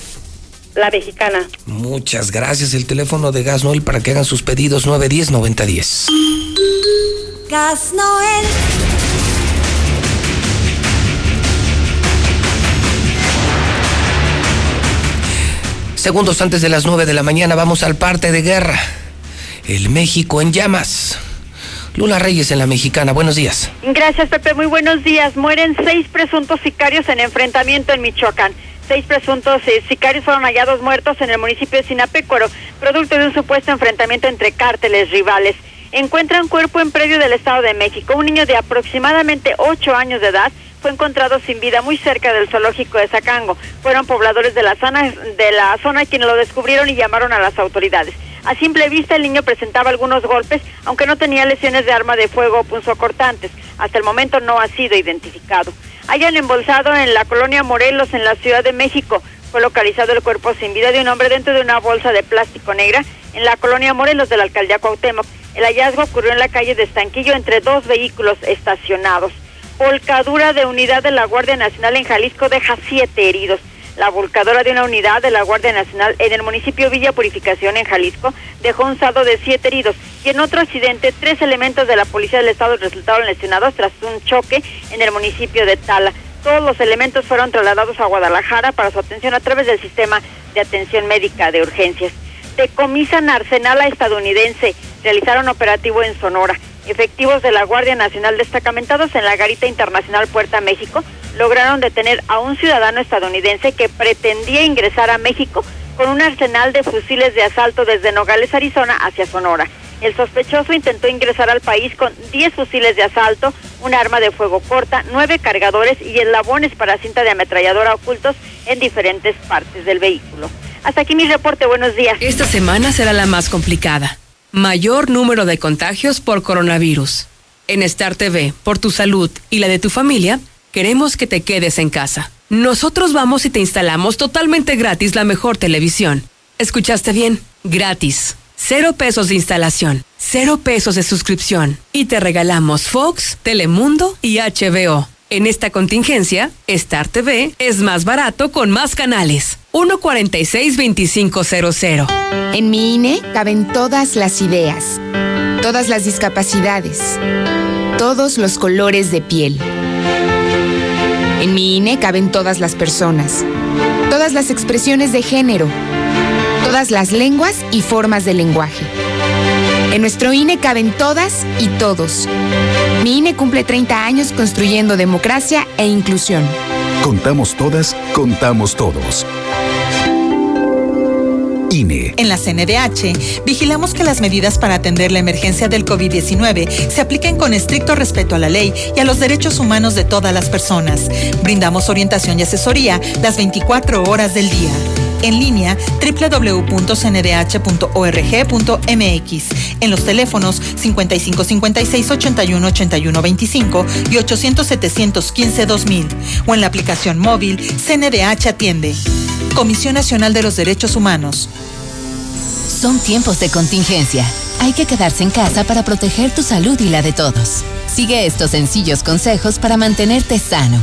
La mexicana. Muchas gracias. El teléfono de Gas Noel para que hagan sus pedidos 910-9010. Gas Noel. Segundos antes de las 9 de la mañana vamos al parte de guerra. El México en llamas. Lula Reyes en la mexicana, buenos días. Gracias, Pepe. Muy buenos días. Mueren seis presuntos sicarios en enfrentamiento en Michoacán. Seis presuntos eh, sicarios fueron hallados muertos en el municipio de Sinapecuaro, producto de un supuesto enfrentamiento entre cárteles rivales. Encuentran cuerpo en predio del Estado de México. Un niño de aproximadamente ocho años de edad fue encontrado sin vida muy cerca del zoológico de Zacango. Fueron pobladores de la zona, de la zona quienes lo descubrieron y llamaron a las autoridades. A simple vista el niño presentaba algunos golpes, aunque no tenía lesiones de arma de fuego o punzocortantes. Hasta el momento no ha sido identificado. Hayan embolsado en la colonia Morelos, en la Ciudad de México. Fue localizado el cuerpo sin vida de un hombre dentro de una bolsa de plástico negra en la colonia Morelos de la alcaldía Cuauhtémoc. El hallazgo ocurrió en la calle de Estanquillo entre dos vehículos estacionados. Volcadura de unidad de la Guardia Nacional en Jalisco deja siete heridos. La volcadora de una unidad de la Guardia Nacional en el municipio Villa Purificación en Jalisco dejó un saldo de siete heridos y en otro accidente tres elementos de la Policía del Estado resultaron lesionados tras un choque en el municipio de Tala. Todos los elementos fueron trasladados a Guadalajara para su atención a través del sistema de atención médica de urgencias. Decomisan arsenal estadounidense, realizaron operativo en Sonora. Efectivos de la Guardia Nacional destacamentados en la Garita Internacional Puerta México lograron detener a un ciudadano estadounidense que pretendía ingresar a México con un arsenal de fusiles de asalto desde Nogales, Arizona, hacia Sonora. El sospechoso intentó ingresar al país con 10 fusiles de asalto, un arma de fuego corta, nueve cargadores y eslabones para cinta de ametralladora ocultos en diferentes partes del vehículo. Hasta aquí mi reporte, buenos días. Esta semana será la más complicada. Mayor número de contagios por coronavirus. En Star TV, por tu salud y la de tu familia, queremos que te quedes en casa. Nosotros vamos y te instalamos totalmente gratis la mejor televisión. ¿Escuchaste bien? Gratis. Cero pesos de instalación, cero pesos de suscripción. Y te regalamos Fox, Telemundo y HBO. En esta contingencia, Star TV es más barato con más canales. 146-2500. En mi INE caben todas las ideas, todas las discapacidades, todos los colores de piel. En mi INE caben todas las personas, todas las expresiones de género, todas las lenguas y formas de lenguaje. En nuestro INE caben todas y todos. Mi INE cumple 30 años construyendo democracia e inclusión. Contamos todas, contamos todos. INE. En la CNDH, vigilamos que las medidas para atender la emergencia del COVID-19 se apliquen con estricto respeto a la ley y a los derechos humanos de todas las personas. Brindamos orientación y asesoría las 24 horas del día. En línea www.cndh.org.mx. En los teléfonos 5556 81 81 25 y 800 715 2000 o en la aplicación móvil CNDH Atiende. Comisión Nacional de los Derechos Humanos. Son tiempos de contingencia. Hay que quedarse en casa para proteger tu salud y la de todos. Sigue estos sencillos consejos para mantenerte sano.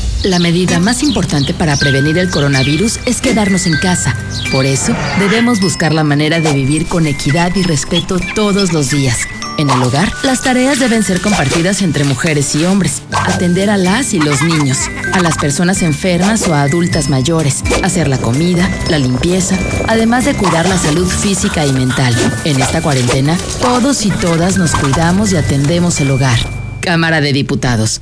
La medida más importante para prevenir el coronavirus es quedarnos en casa. Por eso, debemos buscar la manera de vivir con equidad y respeto todos los días. En el hogar, las tareas deben ser compartidas entre mujeres y hombres. Atender a las y los niños, a las personas enfermas o a adultas mayores, hacer la comida, la limpieza, además de cuidar la salud física y mental. En esta cuarentena, todos y todas nos cuidamos y atendemos el hogar. Cámara de Diputados.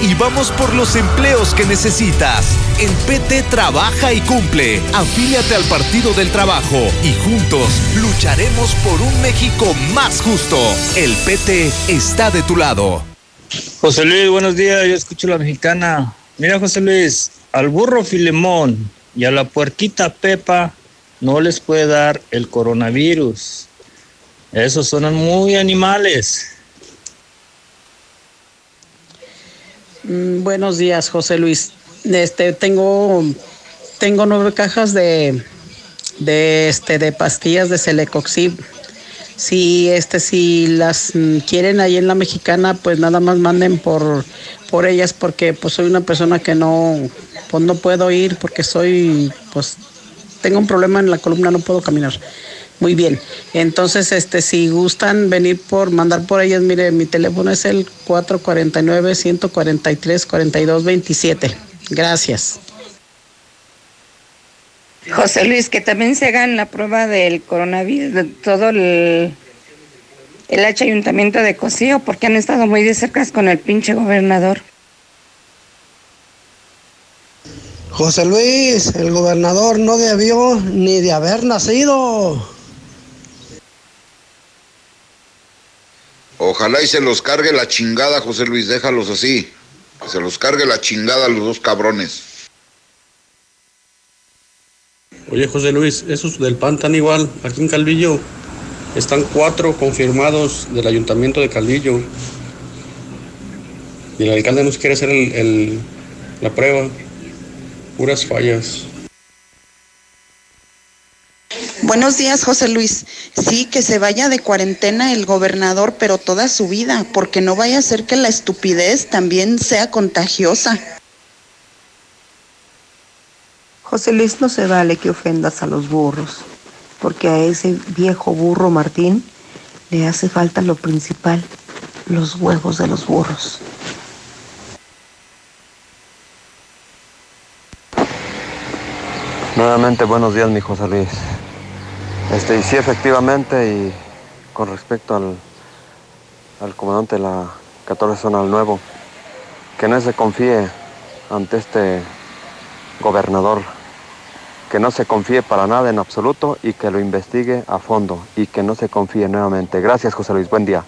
y vamos por los empleos que necesitas. En PT trabaja y cumple. Afíliate al Partido del Trabajo y juntos lucharemos por un México más justo. El PT está de tu lado. José Luis, buenos días. Yo escucho la mexicana. Mira, José Luis, al burro Filemón y a la puerquita Pepa no les puede dar el coronavirus. Esos son muy animales. Mm, Buenos días, José Luis. Este, tengo, tengo nueve cajas de, de, este, de pastillas de Celecoxib. Si, este, si las mm, quieren ahí en la mexicana, pues nada más manden por, por ellas, porque pues soy una persona que no, pues no puedo ir porque soy, pues tengo un problema en la columna, no puedo caminar muy bien. Entonces, este, si gustan venir por, mandar por ellas, mire, mi teléfono es el 449-143-4227. Gracias. José Luis, que también se hagan la prueba del coronavirus, de todo el, el H ayuntamiento de Cosío, porque han estado muy de cerca con el pinche gobernador. José Luis, el gobernador no debió ni de haber nacido. Ojalá y se los cargue la chingada, José Luis, déjalos así. Que se los cargue la chingada a los dos cabrones. Oye, José Luis, esos del PAN igual. Aquí en Calvillo están cuatro confirmados del ayuntamiento de Calvillo. Y el alcalde nos quiere hacer el- la prueba. Puras fallas. Buenos días, José Luis. Sí, que se vaya de cuarentena el gobernador, pero toda su vida, porque no vaya a ser que la estupidez también sea contagiosa. José Luis, no se vale que ofendas a los burros, porque a ese viejo burro Martín le hace falta lo principal, los huevos de los burros. Nuevamente buenos días, mi José Luis. Este, y sí, efectivamente, y con respecto al, al comandante de la 14 Zona del Nuevo, que no se confíe ante este gobernador, que no se confíe para nada en absoluto y que lo investigue a fondo y que no se confíe nuevamente. Gracias, José Luis. Buen día.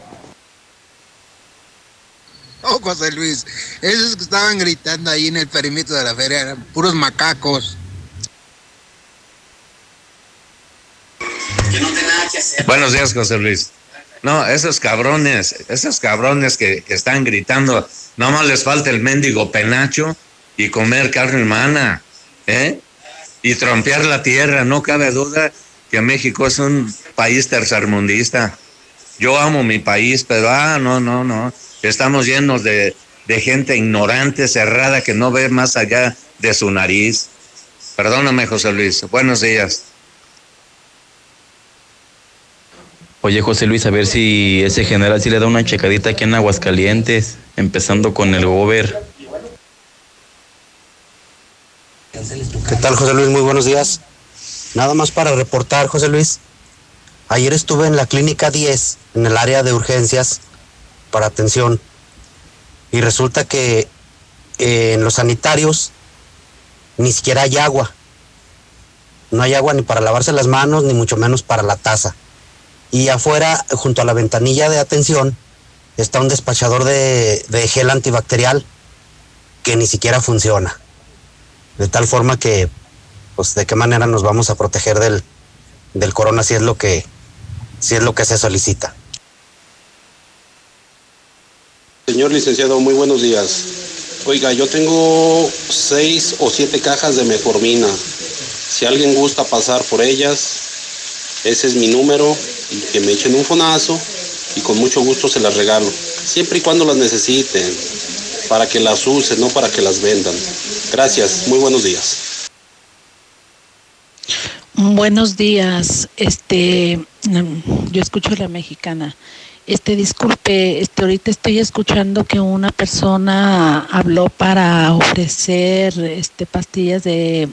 Oh, José Luis, esos que estaban gritando ahí en el perímetro de la feria eran puros macacos. Buenos días, José Luis. No, esos cabrones, esos cabrones que, están gritando, no más les falta el mendigo penacho y comer carne humana, ¿eh? Y trompear la tierra, no cabe duda que México es un país tercermundista. Yo amo mi país, pero ah, no, no, no. Estamos llenos de gente ignorante, cerrada, que no ve más allá de su nariz. Perdóname, José Luis. Buenos días. Oye, José Luis, a ver si ese general sí le da una checadita aquí en Aguascalientes, empezando con el gober. ¿Qué tal, José Luis? Muy buenos días. Nada más para reportar, José Luis. Ayer estuve en la clínica 10, en el área de urgencias, para atención. Y resulta que eh, en los sanitarios ni siquiera hay agua. No hay agua ni para lavarse las manos, ni mucho menos para la taza. Y afuera, junto a la ventanilla de atención, está un despachador de, gel antibacterial que ni siquiera funciona. De tal forma que, pues, de qué manera nos vamos a proteger del, del corona si es lo que, si es lo que se solicita. Señor licenciado, muy buenos días. Oiga, yo tengo seis o siete cajas de meformina. Si alguien gusta pasar por ellas, ese es mi número y que me echen un fonazo y con mucho gusto se las regalo. Siempre y cuando las necesiten, para que las usen, no para que las vendan. Gracias, muy buenos días. Buenos días, este, mm, yo escucho la mexicana. Este, disculpe, este, ahorita estoy escuchando que una persona habló para ofrecer, este, pastillas de,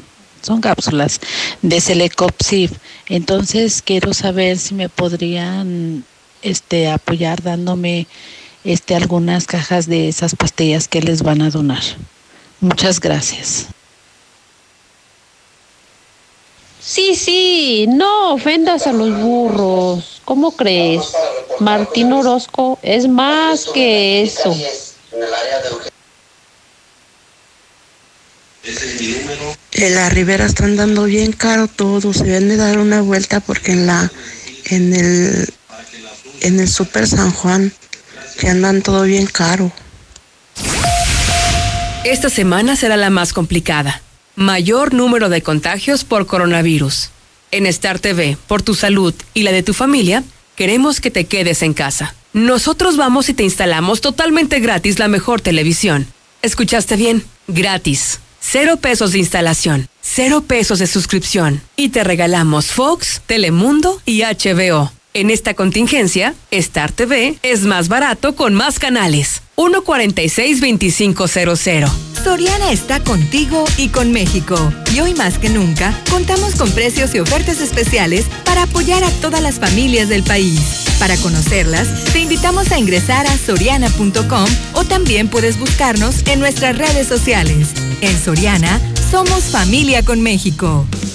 son cápsulas de Celecopsib. Entonces quiero saber si me podrían, este, apoyar dándome, este, algunas cajas de esas pastillas que les van a donar. Muchas gracias. Sí, sí, no ofendas a los burros. ¿Cómo crees? Martín Orozco es más que eso. En la Ribera están dando bien caro todo, se deben de dar una vuelta porque en la en el en el Super San Juan que andan todo bien caro. Esta semana será la más complicada. Mayor número de contagios por coronavirus. En Star TV, por tu salud y la de tu familia, queremos que te quedes en casa. Nosotros vamos y te instalamos totalmente gratis la mejor televisión. ¿Escuchaste bien? Gratis. Cero pesos de instalación, cero pesos de suscripción. Y te regalamos Fox, Telemundo y HBO. En esta contingencia, Star TV es más barato con más canales. 146-2500. Soriana está contigo y con México. Y hoy más que nunca, contamos con precios y ofertas especiales para apoyar a todas las familias del país. Para conocerlas, te invitamos a ingresar a soriana.com o también puedes buscarnos en nuestras redes sociales. En Soriana, somos familia con México.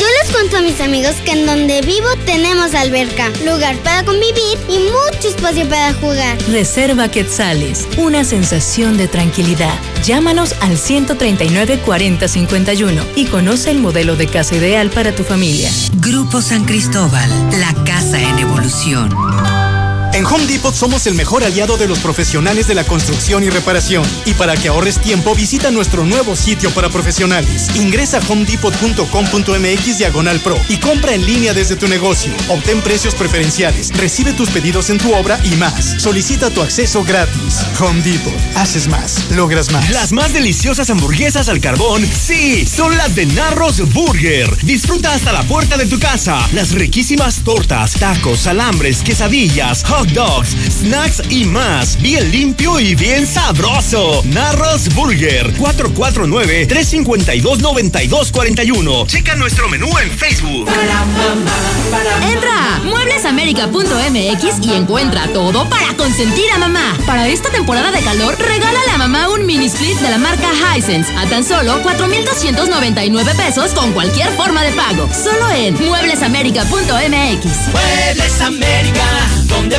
Yo les cuento a mis amigos que en donde vivo tenemos alberca, lugar para convivir y mucho espacio para jugar. Reserva Quetzales, una sensación de tranquilidad. Llámanos al 139 40 51 y conoce el modelo de casa ideal para tu familia. Grupo San Cristóbal, la casa en evolución. En Home Depot somos el mejor aliado de los profesionales de la construcción y reparación. Y para que ahorres tiempo, visita nuestro nuevo sitio para profesionales. Ingresa a homedepot.com.mx diagonal pro y compra en línea desde tu negocio. Obtén precios preferenciales, recibe tus pedidos en tu obra y más. Solicita tu acceso gratis. Home Depot. Haces más, logras más. Las más deliciosas hamburguesas al carbón, sí, son las de Narros Burger. Disfruta hasta la puerta de tu casa. Las riquísimas tortas, tacos, alambres, quesadillas, hot dogs, snacks y más. Bien limpio y bien sabroso. Narros Burger, 449-352-9241. Checa nuestro menú en Facebook. Entra a mueblesamerica.mx y encuentra todo para consentir a mamá. Para esta temporada de calor, regálale a mamá un mini split de la marca Hisense a tan solo 4,299 pesos con cualquier forma de pago. Solo en mueblesamerica.mx. Muebles América, donde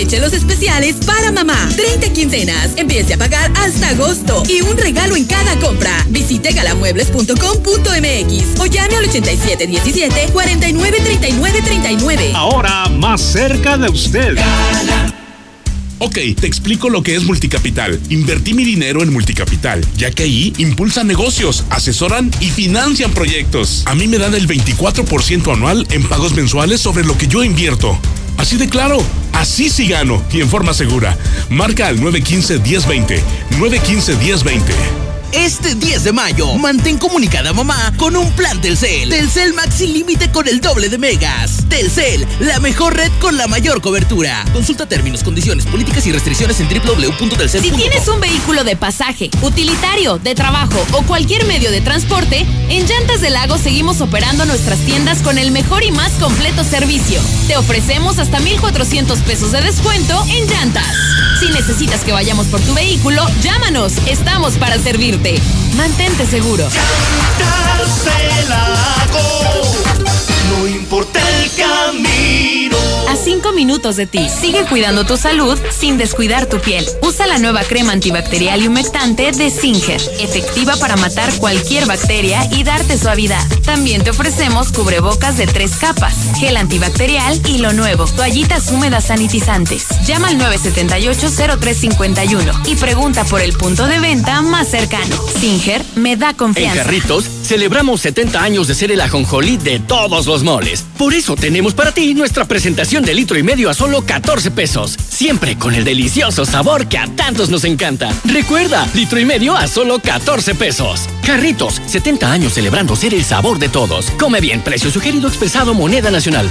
aproveche los especiales para mamá. 30 quincenas, empiece a pagar hasta agosto y un regalo en cada compra. Visite galamuebles.com.mx o llame al 8717 493939. Ahora más cerca de usted. Ok, te explico lo que es Multicapital. Invertí mi dinero en Multicapital, ya que ahí impulsan negocios, asesoran y financian proyectos. A mí me dan el 24% anual en pagos mensuales sobre lo que yo invierto. Así de claro, así sí gano y en forma segura. Marca al 915-1020. 915-1020. Este 10 de mayo, mantén comunicada a mamá con un plan Telcel. Telcel Maxi Límite con el doble de megas. Telcel, la mejor red con la mayor cobertura. Consulta términos, condiciones, políticas y restricciones en www.telcel.com. Si tienes un vehículo de pasaje, utilitario, de trabajo o cualquier medio de transporte, en Llantas del Lago seguimos operando nuestras tiendas con el mejor y más completo servicio. Te ofrecemos hasta 1,400 pesos de descuento en llantas. Si necesitas que vayamos por tu vehículo, llámanos. Estamos para servirte. Mantente seguro. No importa el camino. A cinco minutos de ti. Sigue cuidando tu salud sin descuidar tu piel. Usa la nueva crema antibacterial y humectante de Singer, efectiva para matar cualquier bacteria y darte suavidad. También te ofrecemos cubrebocas de tres capas, gel antibacterial y lo nuevo, toallitas húmedas sanitizantes. Llama al 978-0351 y pregunta por el punto de venta más cercano. Singer me da confianza. En Carritos celebramos 70 años de ser el ajonjolí de todos los moles. Por eso tenemos para ti nuestra presentación de litro y medio a solo 14 pesos. Siempre con el delicioso sabor que a tantos nos encanta. Recuerda, litro y medio a solo 14 pesos. Carritos, 70 años celebrando ser el sabor de todos. Come bien, precio sugerido expresado moneda nacional.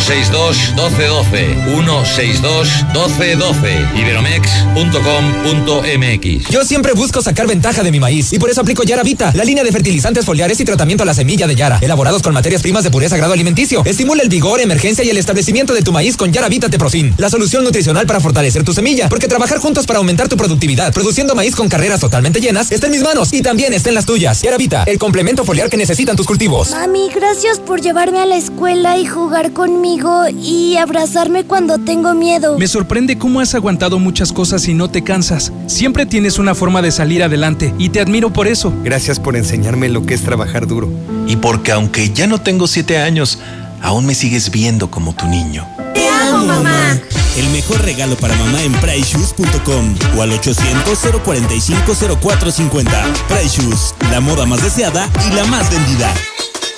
162 1212 162 1212 iberomex.com.mx Yo siempre busco sacar ventaja de mi maíz y por eso aplico Yara Vita, la línea de fertilizantes foliares y tratamiento a la semilla de Yara, elaborados con materias primas de pureza grado alimenticio. Estimula el vigor, emergencia y el establecimiento de tu maíz con Yara Vita Teprofin, la solución nutricional para fortalecer tu semilla, porque trabajar juntos para aumentar tu productividad, produciendo maíz con carreras totalmente llenas, está en mis manos y también está en las tuyas. Yara Vita, el complemento foliar que necesitan tus cultivos. Mami, gracias por llevarme a la escuela y jugar conmigo y abrazarme cuando tengo miedo. Me sorprende cómo has aguantado muchas cosas y no te cansas. Siempre tienes una forma de salir adelante y te admiro por eso. Gracias por enseñarme lo que es trabajar duro. Y porque aunque ya no tengo siete años, aún me sigues viendo como tu niño. Te amo, mamá. El mejor regalo para mamá en PriceShoes.com o al 800-045-0450. Price Shoes, la moda más deseada y la más vendida.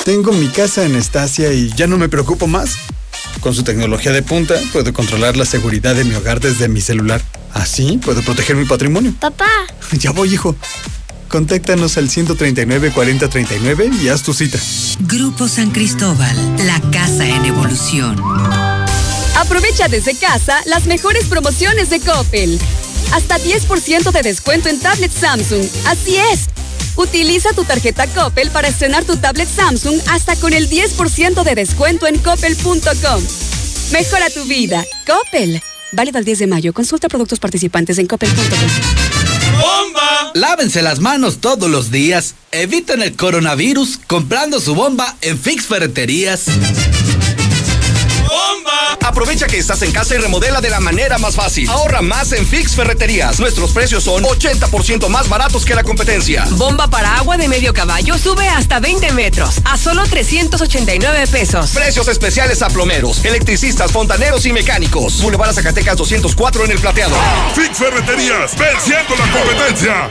Tengo mi casa en Estasia y ya no me preocupo más. Con su tecnología de punta, puedo controlar la seguridad de mi hogar desde mi celular. Así puedo proteger mi patrimonio. Papá. Ya voy, hijo. Contáctanos al 139 4039 y haz tu cita. Grupo San Cristóbal, la casa en evolución. Aprovecha desde casa las mejores promociones de Coppel. Hasta 10% de descuento en tablet Samsung. Así es. Utiliza tu tarjeta Coppel para estrenar tu tablet Samsung hasta con el 10% de descuento en coppel.com. Mejora tu vida. Coppel. Válido al 10 de mayo. Consulta productos participantes en coppel.com. ¡Bomba! Lávense las manos todos los días. Eviten el coronavirus comprando su bomba en Fix Ferreterías. Aprovecha que estás en casa y remodela de la manera más fácil. Ahorra más en Fix Ferreterías. Nuestros precios son 80% más baratos que la competencia. Bomba para agua de medio caballo sube hasta 20 metros a solo 389 pesos. Precios especiales a plomeros, electricistas, fontaneros y mecánicos. Boulevard Zacatecas 204 en el plateado. Fix Ferreterías, venciendo la competencia.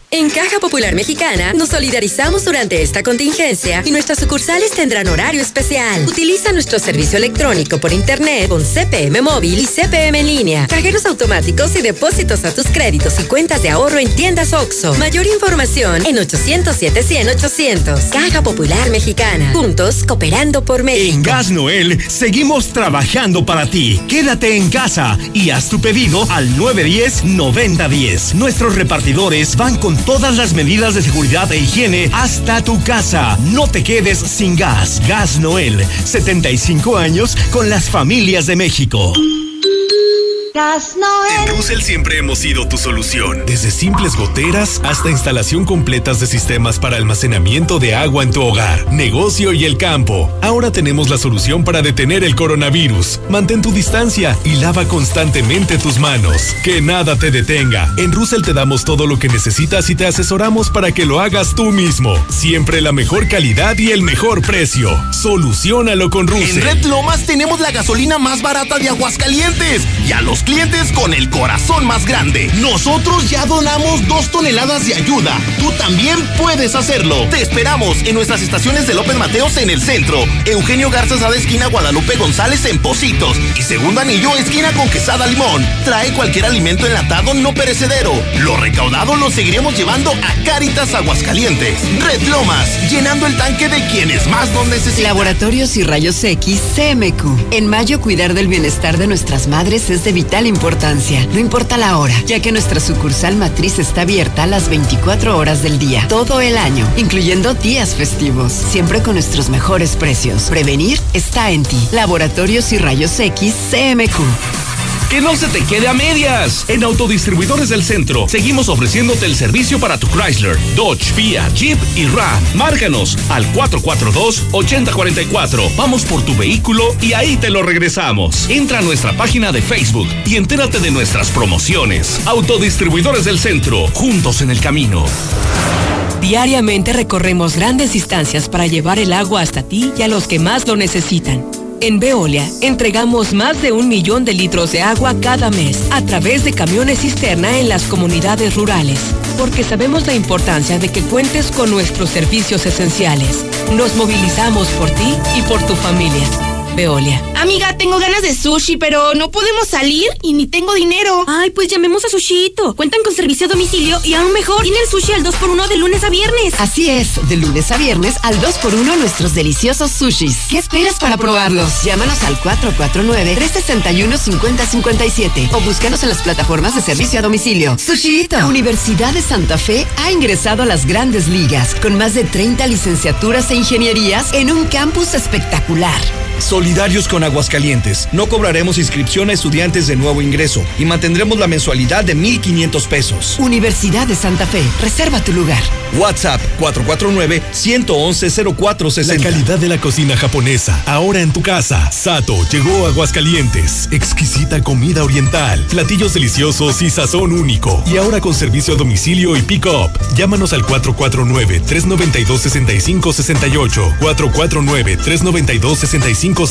En Caja Popular Mexicana nos solidarizamos durante esta contingencia y nuestras sucursales tendrán horario especial. Utiliza nuestro servicio electrónico por internet con CPM móvil y CPM en línea, cajeros automáticos y depósitos a tus créditos y cuentas de ahorro en tiendas OXO. Mayor información en 807 100 800. Caja Popular Mexicana. Juntos cooperando por México. En Gas Noel seguimos trabajando para ti. Quédate en casa y haz tu pedido al 910-9010. Nuestros repartidores van con todas las medidas de seguridad e higiene hasta tu casa. No te quedes sin gas. Gas Noel, 75 años con las familias de México. Gas Noel. En Russell siempre hemos sido tu solución. Desde simples goteras hasta instalación completas de sistemas para almacenamiento de agua en tu hogar, negocio y el campo. Ahora tenemos la solución para detener el coronavirus. Mantén tu distancia y lava constantemente tus manos. Que nada te detenga. En Russell te damos todo lo que necesitas y te asesoramos para que lo hagas tú mismo. Siempre la mejor calidad y el mejor precio. Solucionalo con Russell. En Red Lomas tenemos la gasolina más barata de Aguascalientes y a los clientes con el corazón más grande. Nosotros ya donamos dos toneladas de ayuda. Tú también puedes hacerlo. Te esperamos en nuestras estaciones de López Mateos en el centro, Eugenio Garza Sada esquina Guadalupe González en Positos y Segundo Anillo esquina con Quesada Limón. Trae cualquier alimento enlatado no perecedero. Lo recaudado lo seguiremos llevando a Cáritas Aguascalientes. Red Lomas, llenando el tanque de quienes más nos necesitan. Laboratorios y Rayos X CMQ. En mayo cuidar del bienestar de nuestras madres es de vital vital importancia, no importa la hora, ya que nuestra sucursal matriz está abierta las 24 horas del día, todo el año, incluyendo días festivos, siempre con nuestros mejores precios. Prevenir está en ti. Laboratorios y Rayos X CMQ. Que no se te quede a medias. En Autodistribuidores del Centro seguimos ofreciéndote el servicio para tu Chrysler, Dodge, Fiat, Jeep y Ram. Márcanos al 442-8044. Vamos por tu vehículo y ahí te lo regresamos. Entra a nuestra página de Facebook y entérate de nuestras promociones. Autodistribuidores del Centro, juntos en el camino. Diariamente recorremos grandes distancias para llevar el agua hasta ti y a los que más lo necesitan. En Veolia entregamos más de un millón de litros de agua cada mes a través de camiones cisterna en las comunidades rurales, porque sabemos la importancia de que cuentes con nuestros servicios esenciales. Nos movilizamos por ti y por tu familia. Veolia. Amiga, tengo ganas de sushi, pero no podemos salir y ni tengo dinero. Ay, pues llamemos a Sushito. Cuentan con servicio a domicilio y aún mejor, tienen sushi al 2x1 de lunes a viernes. Así es, de lunes a viernes al 2x1 nuestros deliciosos sushis. ¿Qué esperas para probarlos? Llámanos al 449-361-5057 o búscanos en las plataformas de servicio a domicilio. Sushito. La Universidad de Santa Fe ha ingresado a las grandes ligas con más de 30 licenciaturas e ingenierías en un campus espectacular. Solidarios con Aguascalientes. No cobraremos inscripción a estudiantes de nuevo ingreso y mantendremos la mensualidad de 1,500 pesos. Universidad de Santa Fe. Reserva tu lugar. WhatsApp 449-111-0460. La calidad de la cocina japonesa. Ahora en tu casa. Sato llegó a Aguascalientes. Exquisita comida oriental. Platillos deliciosos y sazón único. Y ahora con servicio a domicilio y pick-up. Llámanos al 449-392-6568. 449-392-6568.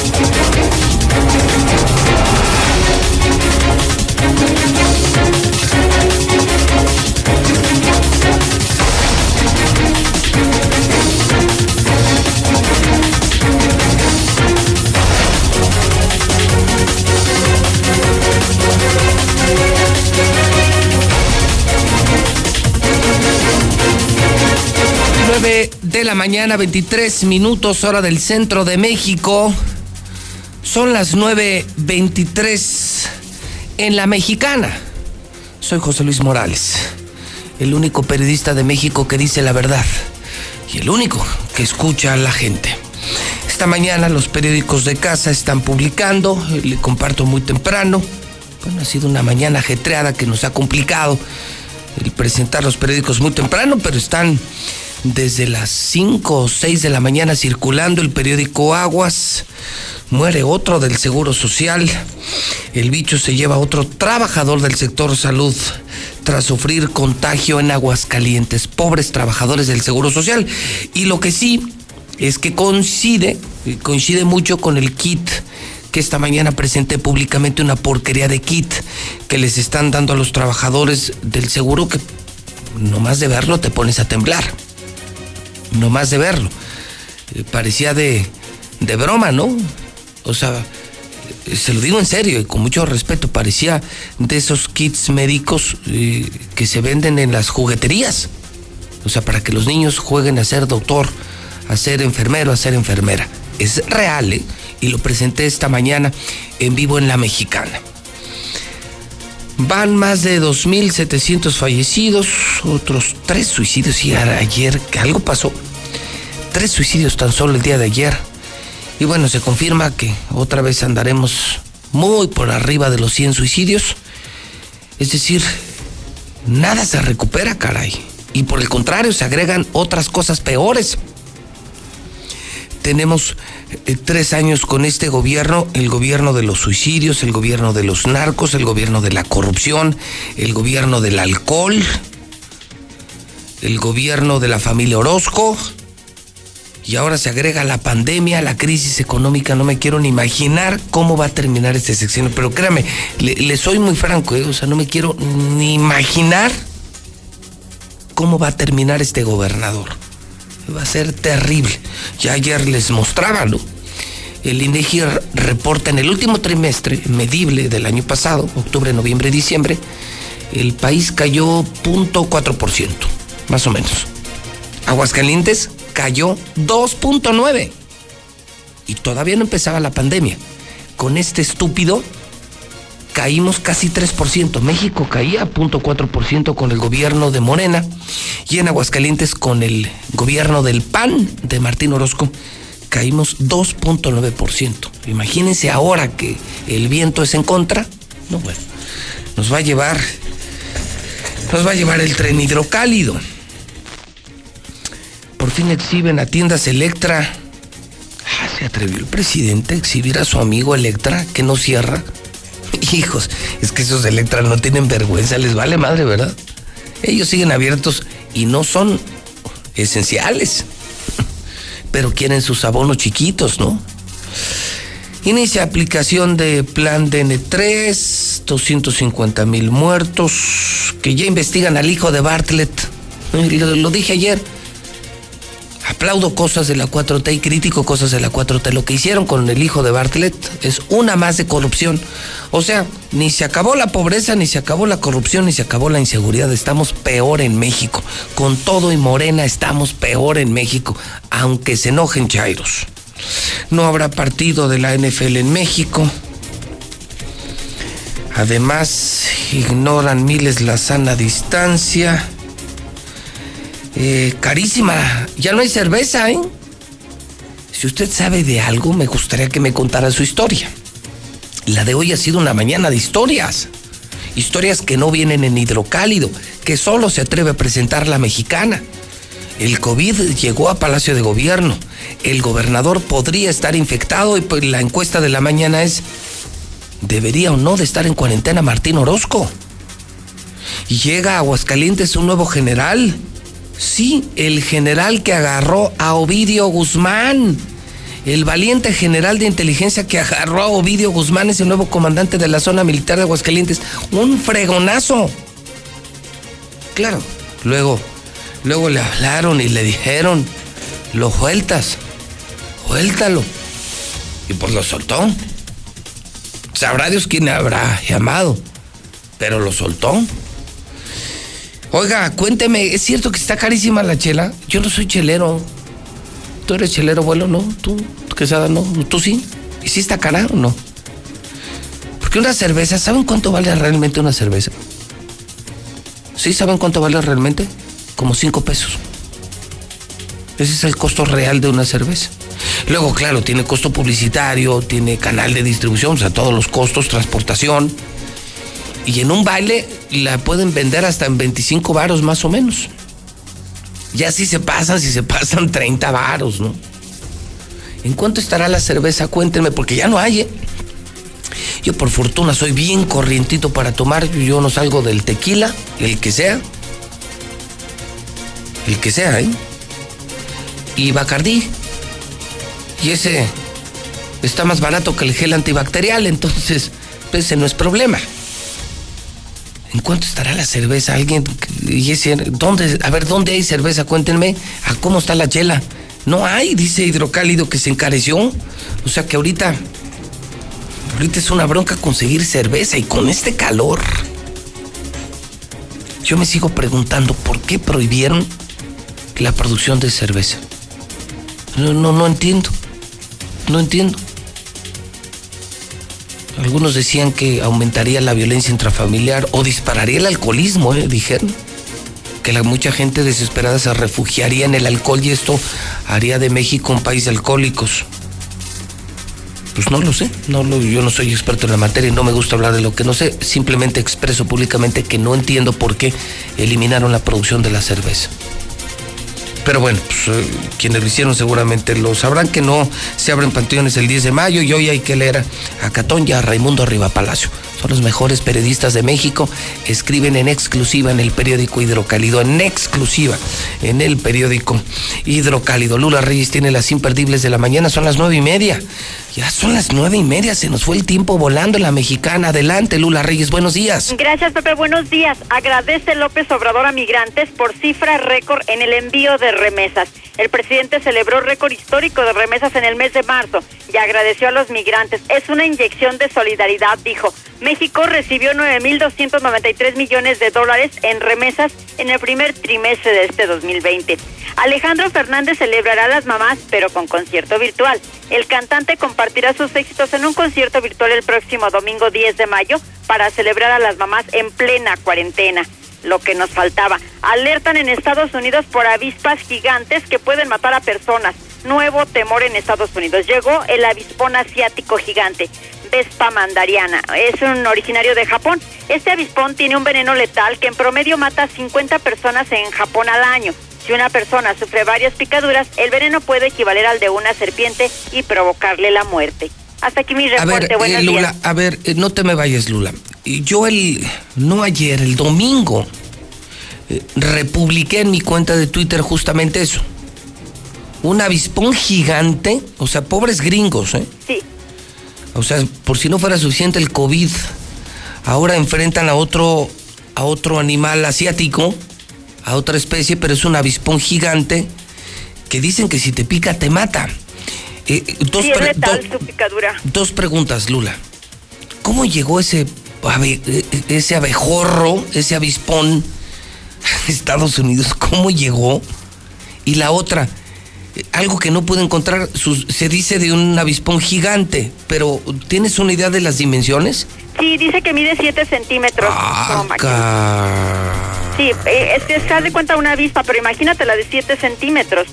De la mañana, 23 minutos, hora del centro de México. Son las 9.23 en la mexicana. Soy José Luis Morales, el único periodista de México que dice la verdad y el único que escucha a la gente. Esta mañana los periódicos de casa están publicando, le comparto muy temprano. Bueno, ha sido una mañana ajetreada que nos ha complicado el presentar los periódicos muy temprano, pero están desde las 5 o 6 de la mañana circulando el periódico Aguas. Muere otro del Seguro Social. El bicho se lleva a otro trabajador del sector salud tras sufrir contagio en Aguascalientes. Pobres trabajadores del Seguro Social. Y lo que sí es que coincide, coincide mucho con el kit que esta mañana presenté públicamente una porquería de kit que les están dando a los trabajadores del seguro que nomás de verlo te pones a temblar no más de verlo. Eh, parecía de, de broma, ¿no? O sea, se lo digo en serio y con mucho respeto, parecía de esos kits médicos eh, que se venden en las jugueterías. O sea, para que los niños jueguen a ser doctor, a ser enfermero, a ser enfermera. Es real, ¿eh? Y lo presenté esta mañana en vivo en La Mexicana. Van más de 2.700 fallecidos, otros tres suicidios y ayer que algo pasó. Tres suicidios tan solo el día de ayer. Y bueno, se confirma que otra vez andaremos muy por arriba de los 100 suicidios. Es decir, nada se recupera, caray. Y por el contrario, se agregan otras cosas peores. Tenemos eh, tres años con este gobierno, el gobierno de los suicidios, el gobierno de los narcos, el gobierno de la corrupción, el gobierno del alcohol, el gobierno de la familia Orozco, y ahora se agrega la pandemia, la crisis económica. No me quiero ni imaginar cómo va a terminar este sexenio. Pero créame, le, soy muy franco, ¿eh? o sea, no me quiero ni imaginar cómo va a terminar este gobernador. Va a ser terrible. Ya ayer les mostraba, ¿no? El INEGI reporta en el último trimestre medible del año pasado, octubre, noviembre, diciembre, el país cayó 0.4%, más o menos. Aguascalientes cayó 2.9. Y todavía no empezaba la pandemia. Con este estúpido caímos casi 3%. México caía 0.4% con el gobierno de Morena y en Aguascalientes con el gobierno del PAN de Martín Orozco caímos 2.9%. Imagínense ahora que el viento es en contra. No, bueno, nos va a llevar nos va a llevar el tren hidrocálido por fin exhiben a tiendas Electra. Ah, se atrevió el presidente a exhibir a su amigo Electra, que no cierra. Hijos, es que esos Electra no tienen vergüenza, les vale madre, ¿verdad? Ellos siguen abiertos y no son esenciales. Pero quieren sus abonos chiquitos, ¿no? Inicia aplicación de plan DN3, 250 mil muertos, que ya investigan al hijo de Bartlett. lo dije ayer aplaudo cosas de la 4T y critico cosas de la 4T. Lo que hicieron con el hijo de Bartlett es una más de corrupción. O sea, ni se acabó la pobreza, ni se acabó la corrupción, ni se acabó la inseguridad. Estamos peor en México. Con todo y Morena estamos peor en México, aunque se enojen Chairos. No habrá partido de la NFL en México. Además, ignoran miles la sana distancia. Eh, carísima. Ya no hay cerveza, ¿eh? Si usted sabe de algo, me gustaría que me contara su historia. La de hoy ha sido una mañana de historias. Historias que no vienen en hidrocálido, que solo se atreve a presentar la mexicana. El COVID llegó a Palacio de Gobierno. El gobernador podría estar infectado y pues la encuesta de la mañana es, ¿debería o no de estar en cuarentena Martín Orozco? Y llega a Aguascalientes un nuevo general Sí, el general que agarró a Ovidio Guzmán. El valiente general de inteligencia que agarró a Ovidio Guzmán es el nuevo comandante de la zona militar de Aguascalientes. Un fregonazo. Claro, luego, luego le hablaron y le dijeron, lo vueltas, vuéltalo. Y pues lo soltó. Sabrá Dios quién habrá llamado, pero lo soltó. Oiga, cuénteme, ¿es cierto que está carísima la chela? Yo no soy chelero. ¿Tú eres chelero, abuelo? No. ¿Tú, quesada? No. ¿Tú sí? ¿Y si está cara o no? Porque una cerveza, ¿saben cuánto vale realmente una cerveza? ¿Sí saben cuánto vale realmente? Como cinco pesos. Ese es el costo real de una cerveza. Luego, claro, tiene costo publicitario, tiene canal de distribución, o sea, todos los costos, transportación. Y en un baile la pueden vender hasta en 25 varos más o menos. Ya si se pasan, si se pasan 30 varos, ¿no? ¿En cuánto estará la cerveza? Cuéntenme, porque ya no hay, ¿eh? Yo por fortuna soy bien corrientito para tomar, yo no salgo del tequila, el que sea. El que sea, ¿eh? Y Bacardí. Y ese está más barato que el gel antibacterial, entonces, pues ese no es problema. ¿En cuánto estará la cerveza? Alguien, ¿dónde, a ver, ¿dónde hay cerveza? Cuéntenme, ¿a cómo está la chela? No hay, dice Hidrocálido que se encareció. O sea que ahorita, ahorita es una bronca conseguir cerveza y con este calor. Yo me sigo preguntando por qué prohibieron la producción de cerveza. No, no, no entiendo. No entiendo. Algunos decían que aumentaría la violencia intrafamiliar o dispararía el alcoholismo, ¿eh? dijeron. Que la, mucha gente desesperada se refugiaría en el alcohol y esto haría de México un país de alcohólicos. Pues no lo sé, no lo, yo no soy experto en la materia y no me gusta hablar de lo que no sé, simplemente expreso públicamente que no entiendo por qué eliminaron la producción de la cerveza. Pero bueno, pues, eh, quienes lo hicieron seguramente lo sabrán que no se abren panteones el 10 de mayo y hoy hay que leer a Catón y a Raimundo Arriba Palacio. Son los mejores periodistas de México. Escriben en exclusiva en el periódico Hidrocálido, en exclusiva en el periódico Hidrocálido. Lula Reyes tiene las imperdibles de la mañana, son las nueve y media. Ya son las nueve y media, se nos fue el tiempo volando en la mexicana. Adelante, Lula Reyes, buenos días. Gracias, Pepe, buenos días. Agradece López Obrador a migrantes por cifra récord en el envío de remesas. El presidente celebró récord histórico de remesas en el mes de marzo y agradeció a los migrantes. Es una inyección de solidaridad, dijo. México recibió 9.293 millones de dólares en remesas en el primer trimestre de este 2020. Alejandro Fernández celebrará a las mamás, pero con concierto virtual. El cantante compartirá sus éxitos en un concierto virtual el próximo domingo 10 de mayo para celebrar a las mamás en plena cuarentena lo que nos faltaba. Alertan en Estados Unidos por avispas gigantes que pueden matar a personas. Nuevo temor en Estados Unidos. Llegó el avispón asiático gigante, Vespa mandariana. Es un originario de Japón. Este avispón tiene un veneno letal que en promedio mata a 50 personas en Japón al año. Si una persona sufre varias picaduras, el veneno puede equivaler al de una serpiente y provocarle la muerte. Hasta aquí mi reporte. A ver, Buenos eh, Lula, días. a ver, eh, no te me vayas, Lula. Yo el, no ayer, el domingo, eh, republiqué en mi cuenta de Twitter justamente eso. Un avispón gigante, o sea, pobres gringos, ¿eh? Sí. O sea, por si no fuera suficiente el COVID, ahora enfrentan a otro, a otro animal asiático, a otra especie, pero es un avispón gigante que dicen que si te pica te mata. Eh, dos, sí, es pre- letal do- su picadura. dos preguntas, Lula. ¿Cómo llegó ese, ave- eh, ese abejorro, ese avispón a Estados Unidos? ¿Cómo llegó? Y la otra, algo que no pude encontrar, sus- se dice de un avispón gigante, pero ¿tienes una idea de las dimensiones? Sí, dice que mide 7 centímetros. Ah, Sí, eh, es que se de cuenta una avispa, pero imagínate la de 7 centímetros.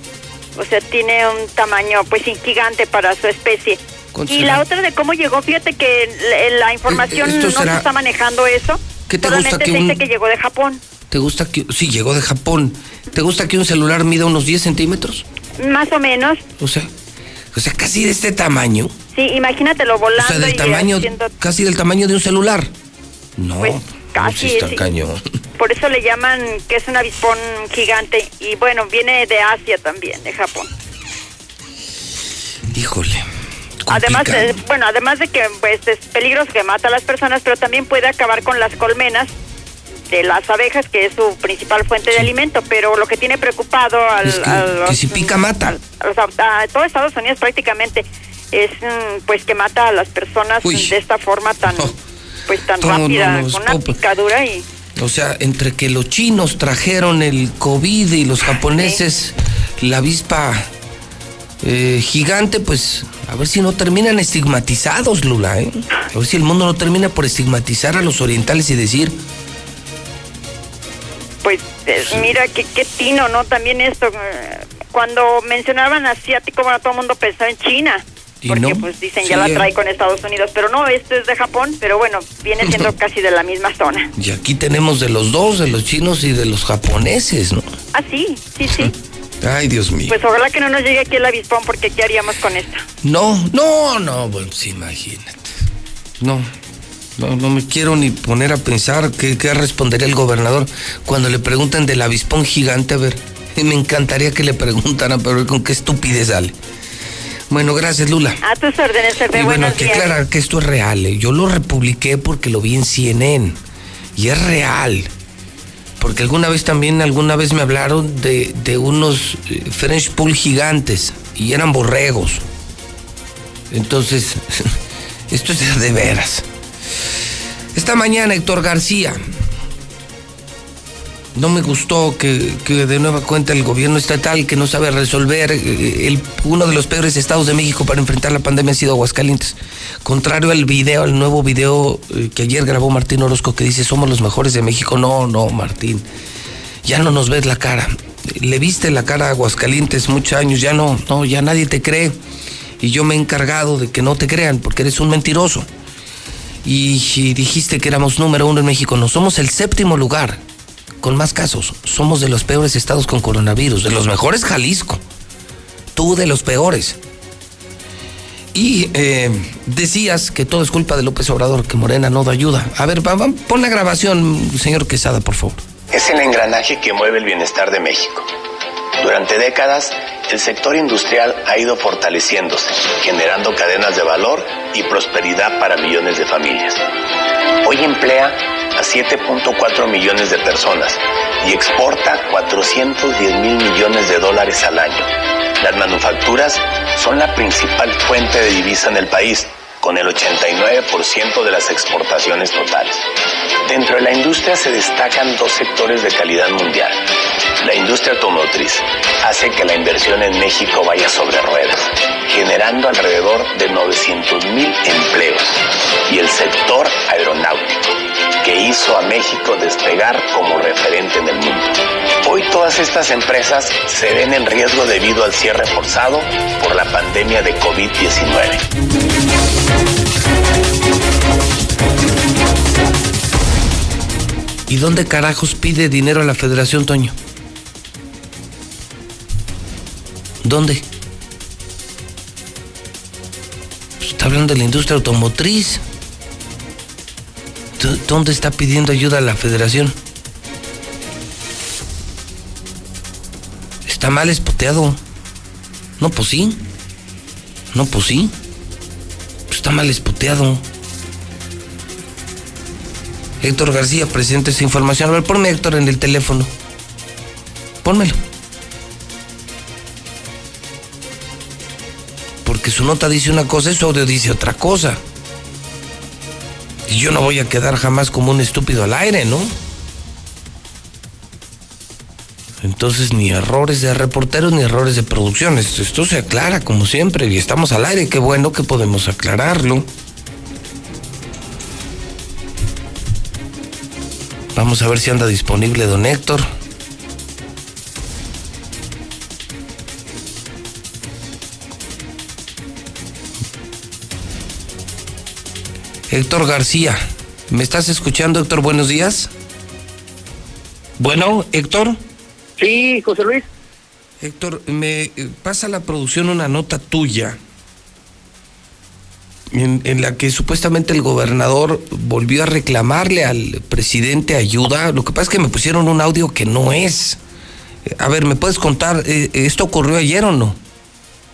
O sea, tiene un tamaño pues gigante para su especie. ¿Cuánto Y la otra de cómo llegó, fíjate que la, la información Eh, no será- se está manejando eso. ¿Qué te Solamente gusta que se dice un- que llegó de Japón. ¿Te gusta que.? Sí, llegó de Japón. ¿Te gusta que un celular mida unos 10 centímetros? Más o menos. O sea, o sea, casi de este tamaño. Sí, imagínatelo O volando sea, del y tamaño, haciendo- casi del tamaño de un celular. No, Pues, no, casi, sí está sí. cañón. Por eso le llaman que es un avispón gigante. Y bueno, viene de Asia también, de Japón. Híjole. Además, complicado. eh, bueno, además de que pues, es peligroso que mata a las personas, pero también puede acabar con las colmenas de las abejas, que es su principal fuente de alimento. Pero lo que tiene preocupado al, Es que, a que los- si pica mata. a los- a todo Estados Unidos prácticamente es mm, pues que mata a las personas Uy. de esta forma tan pues tan rápida, es con una picadura y O sea, entre que los chinos trajeron el COVID y los japoneses la avispa eh, gigante, pues a ver si no terminan estigmatizados, Lula, ¿eh? A ver si el mundo no termina por estigmatizar a los orientales y decir, pues eh, mira qué qué tino, ¿no? También esto eh, cuando mencionaban asiático, bueno, todo el mundo pensaba en China. ¿Y Porque no? pues dicen Sí, ya la eh. trae con Estados Unidos, pero no, este es de Japón, pero bueno, viene siendo casi de la misma zona. y aquí tenemos de los dos, de los chinos y de los japoneses, ¿no? Ah, sí, sí, sí. Ay, Dios mío. Pues ojalá que no nos llegue aquí el avispón, porque ¿qué haríamos con esto? No, no, no, pues imagínate. No, no, no me quiero ni poner a pensar qué, qué respondería el gobernador cuando le preguntan del avispón gigante. A ver, me encantaría que le preguntaran, pero con qué estupidez sale. Bueno, gracias, Lula. A tus órdenes, Pepe, Y bueno, hay que aclarar que esto es real. ¿eh? Yo lo republiqué porque lo vi en CNN. Y es real. Porque alguna vez también, alguna vez me hablaron de, de unos eh, French Pool gigantes. Y eran borregos. Entonces, esto es de veras. Esta mañana, Héctor García. No me gustó que, que de nueva cuenta el gobierno estatal que no sabe resolver eh, el, uno de los peores estados de México para enfrentar la pandemia ha sido Aguascalientes. Contrario al video, al nuevo video eh, que ayer grabó Martín Orozco que dice somos los mejores de México. No, no, Martín. Ya no nos ves la cara. Le viste la cara a Aguascalientes muchos años, ya no, no, ya nadie te cree. Y yo me he encargado de que no te crean porque eres un mentiroso. Y, y dijiste que éramos número uno en México. No, somos el séptimo lugar con más casos. Somos de los peores estados con coronavirus. De los mejores Jalisco. Tú de los peores. Y eh, decías que todo es culpa de López Obrador, que Morena no da ayuda. A ver, pon la grabación, señor Quesada, por favor. Es el engranaje que mueve el bienestar de México. Durante décadas, el sector industrial ha ido fortaleciéndose, generando cadenas de valor y prosperidad para millones de familias. Hoy emplea a 7.4 millones de personas y exporta 410 mil millones de dólares al año. Las manufacturas son la principal fuente de divisa en el país, con el 89% de las exportaciones totales. Dentro de la industria se destacan dos sectores de calidad mundial. La industria automotriz hace que la inversión en México vaya sobre ruedas, generando alrededor de 900 mil empleos. Y el sector aeronáutico, que hizo a México despegar como referente en el mundo. Hoy todas estas empresas se ven en riesgo debido al cierre forzado por la pandemia de COVID-19. ¿Y dónde carajos pide dinero a la Federación, Toño? ¿Dónde? Pues está hablando de la industria automotriz. ¿Dó- ¿Dónde está pidiendo ayuda la Federación? Está mal espoteado. No, pues sí. No, pues sí. Está mal espoteado. Héctor García, presidente de esta información. A ver, ponme Héctor en el teléfono. Pónmelo. Porque su nota dice una cosa y su audio dice otra cosa. Y yo no voy a quedar jamás como un estúpido al aire, ¿no? Entonces ni errores de reporteros ni errores de producción. Esto, esto se aclara como siempre y estamos al aire. Qué bueno que podemos aclararlo. Vamos a ver si anda disponible don Héctor. Héctor García, ¿me estás escuchando, Héctor? Buenos días. Bueno, Héctor. Sí, José Luis. Héctor, me eh, pasa la producción una nota tuya en, en la que supuestamente el gobernador volvió a reclamarle al presidente ayuda. Lo que pasa es que me pusieron un audio que no es. Eh, A ver, ¿me puedes contar? eh, ¿Esto ocurrió ayer o no?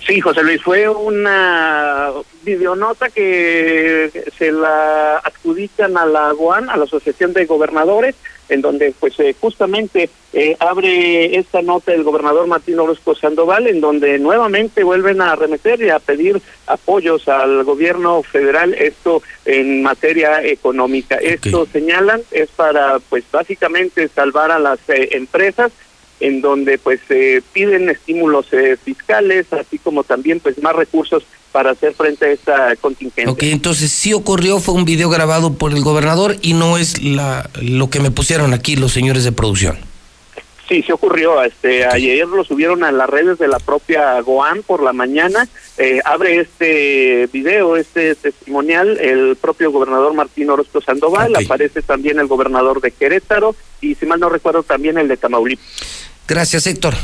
Sí, José Luis, fue una videonota que se la adjudican a la AGUAN, a la Asociación de Gobernadores, en donde pues eh, justamente eh, abre esta nota el gobernador Martín Orozco Sandoval, en donde nuevamente vuelven a arremeter y a pedir apoyos al gobierno federal, esto en materia económica. Esto señalan es para pues básicamente salvar a las eh, empresas en donde pues eh, piden estímulos eh, fiscales, así como también pues más recursos para hacer frente a esta contingencia. Ok, entonces sí ocurrió, fue un video grabado por el gobernador y no es la, lo que me pusieron aquí los señores de producción. Sí, sí ocurrió. Este, Ayer lo subieron a las redes de la propia Goan por la mañana. Eh, abre este video, este testimonial, el propio gobernador Martín Orozco Sandoval. Aparece también el gobernador de Querétaro y, si mal no recuerdo, también el de Tamaulipas. Gracias, Héctor.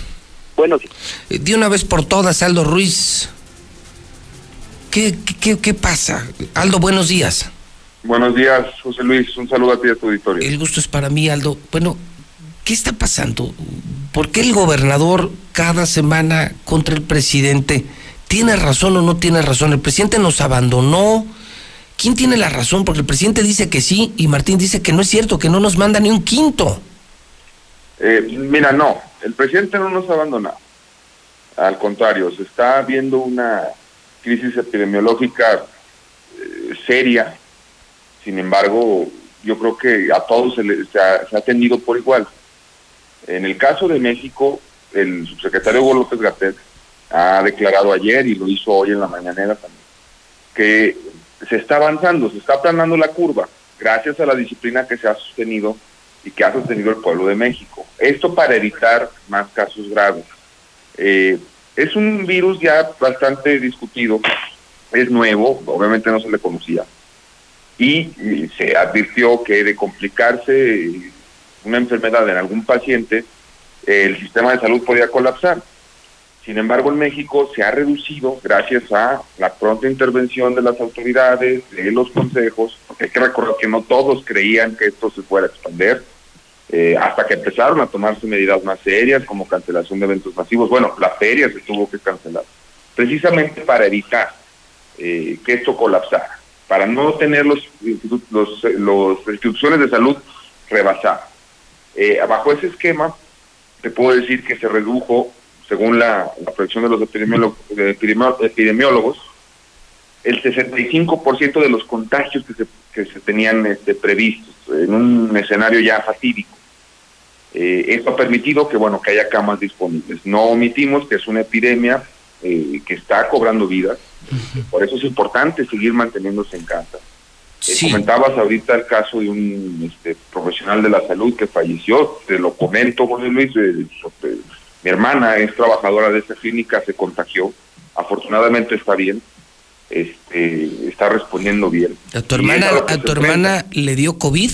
Bueno, sí. Eh, De una vez por todas, Aldo Ruiz. ¿Qué, qué, qué, qué pasa? Aldo, buenos días. Buenos días, José Luis. Un saludo a ti y a tu auditorio. El gusto es para mí, Aldo. Bueno, ¿qué está pasando? ¿Por qué el gobernador cada semana contra el presidente tiene razón o no tiene razón? El presidente nos abandonó. ¿Quién tiene la razón? Porque el presidente dice que sí y Martín dice que no es cierto, que no nos manda ni un quinto. Eh, mira, no, el presidente no nos ha abandonado. Al contrario, se está viendo una crisis epidemiológica eh, seria. Sin embargo, yo creo que a todos se, le- se ha, se ha atendido por igual. En el caso de México, el subsecretario Hugo López Gatell ha declarado ayer y lo hizo hoy en la mañanera también, que se está avanzando, se está aplanando la curva, gracias a la disciplina que se ha sostenido y que ha sostenido el pueblo de México. Esto para evitar más casos graves. Eh, Es un virus ya bastante discutido, es nuevo, obviamente no se le conocía, y se advirtió que de complicarse una enfermedad en algún paciente, el sistema de salud podía colapsar. Sin embargo, en México se ha reducido gracias a la pronta intervención de las autoridades, de los consejos, porque hay que recordar que no todos creían que esto se fuera a expandir, eh, hasta que empezaron a tomarse medidas más serias, como cancelación de eventos masivos. Bueno, la feria se tuvo que cancelar, precisamente para evitar eh, que esto colapsara, para no tener los, los, los instituciones de salud rebasadas. Eh, bajo ese esquema, te puedo decir que se redujo según la, la proyección de los epidemiólogos, de epidemiólogos el 65% de los contagios que se, que se tenían este, previstos en un escenario ya fatídico. Eh, esto ha permitido que bueno que haya camas disponibles. No omitimos que es una epidemia eh, que está cobrando vidas, por eso es importante seguir manteniéndose en casa. Eh, comentabas ahorita el caso de un este, profesional de la salud que falleció, te lo comento, José Luis, eh, mi hermana es trabajadora de esta clínica, se contagió, afortunadamente está bien, este, está respondiendo bien. ¿A tu hermana, a tu hermana le dio COVID?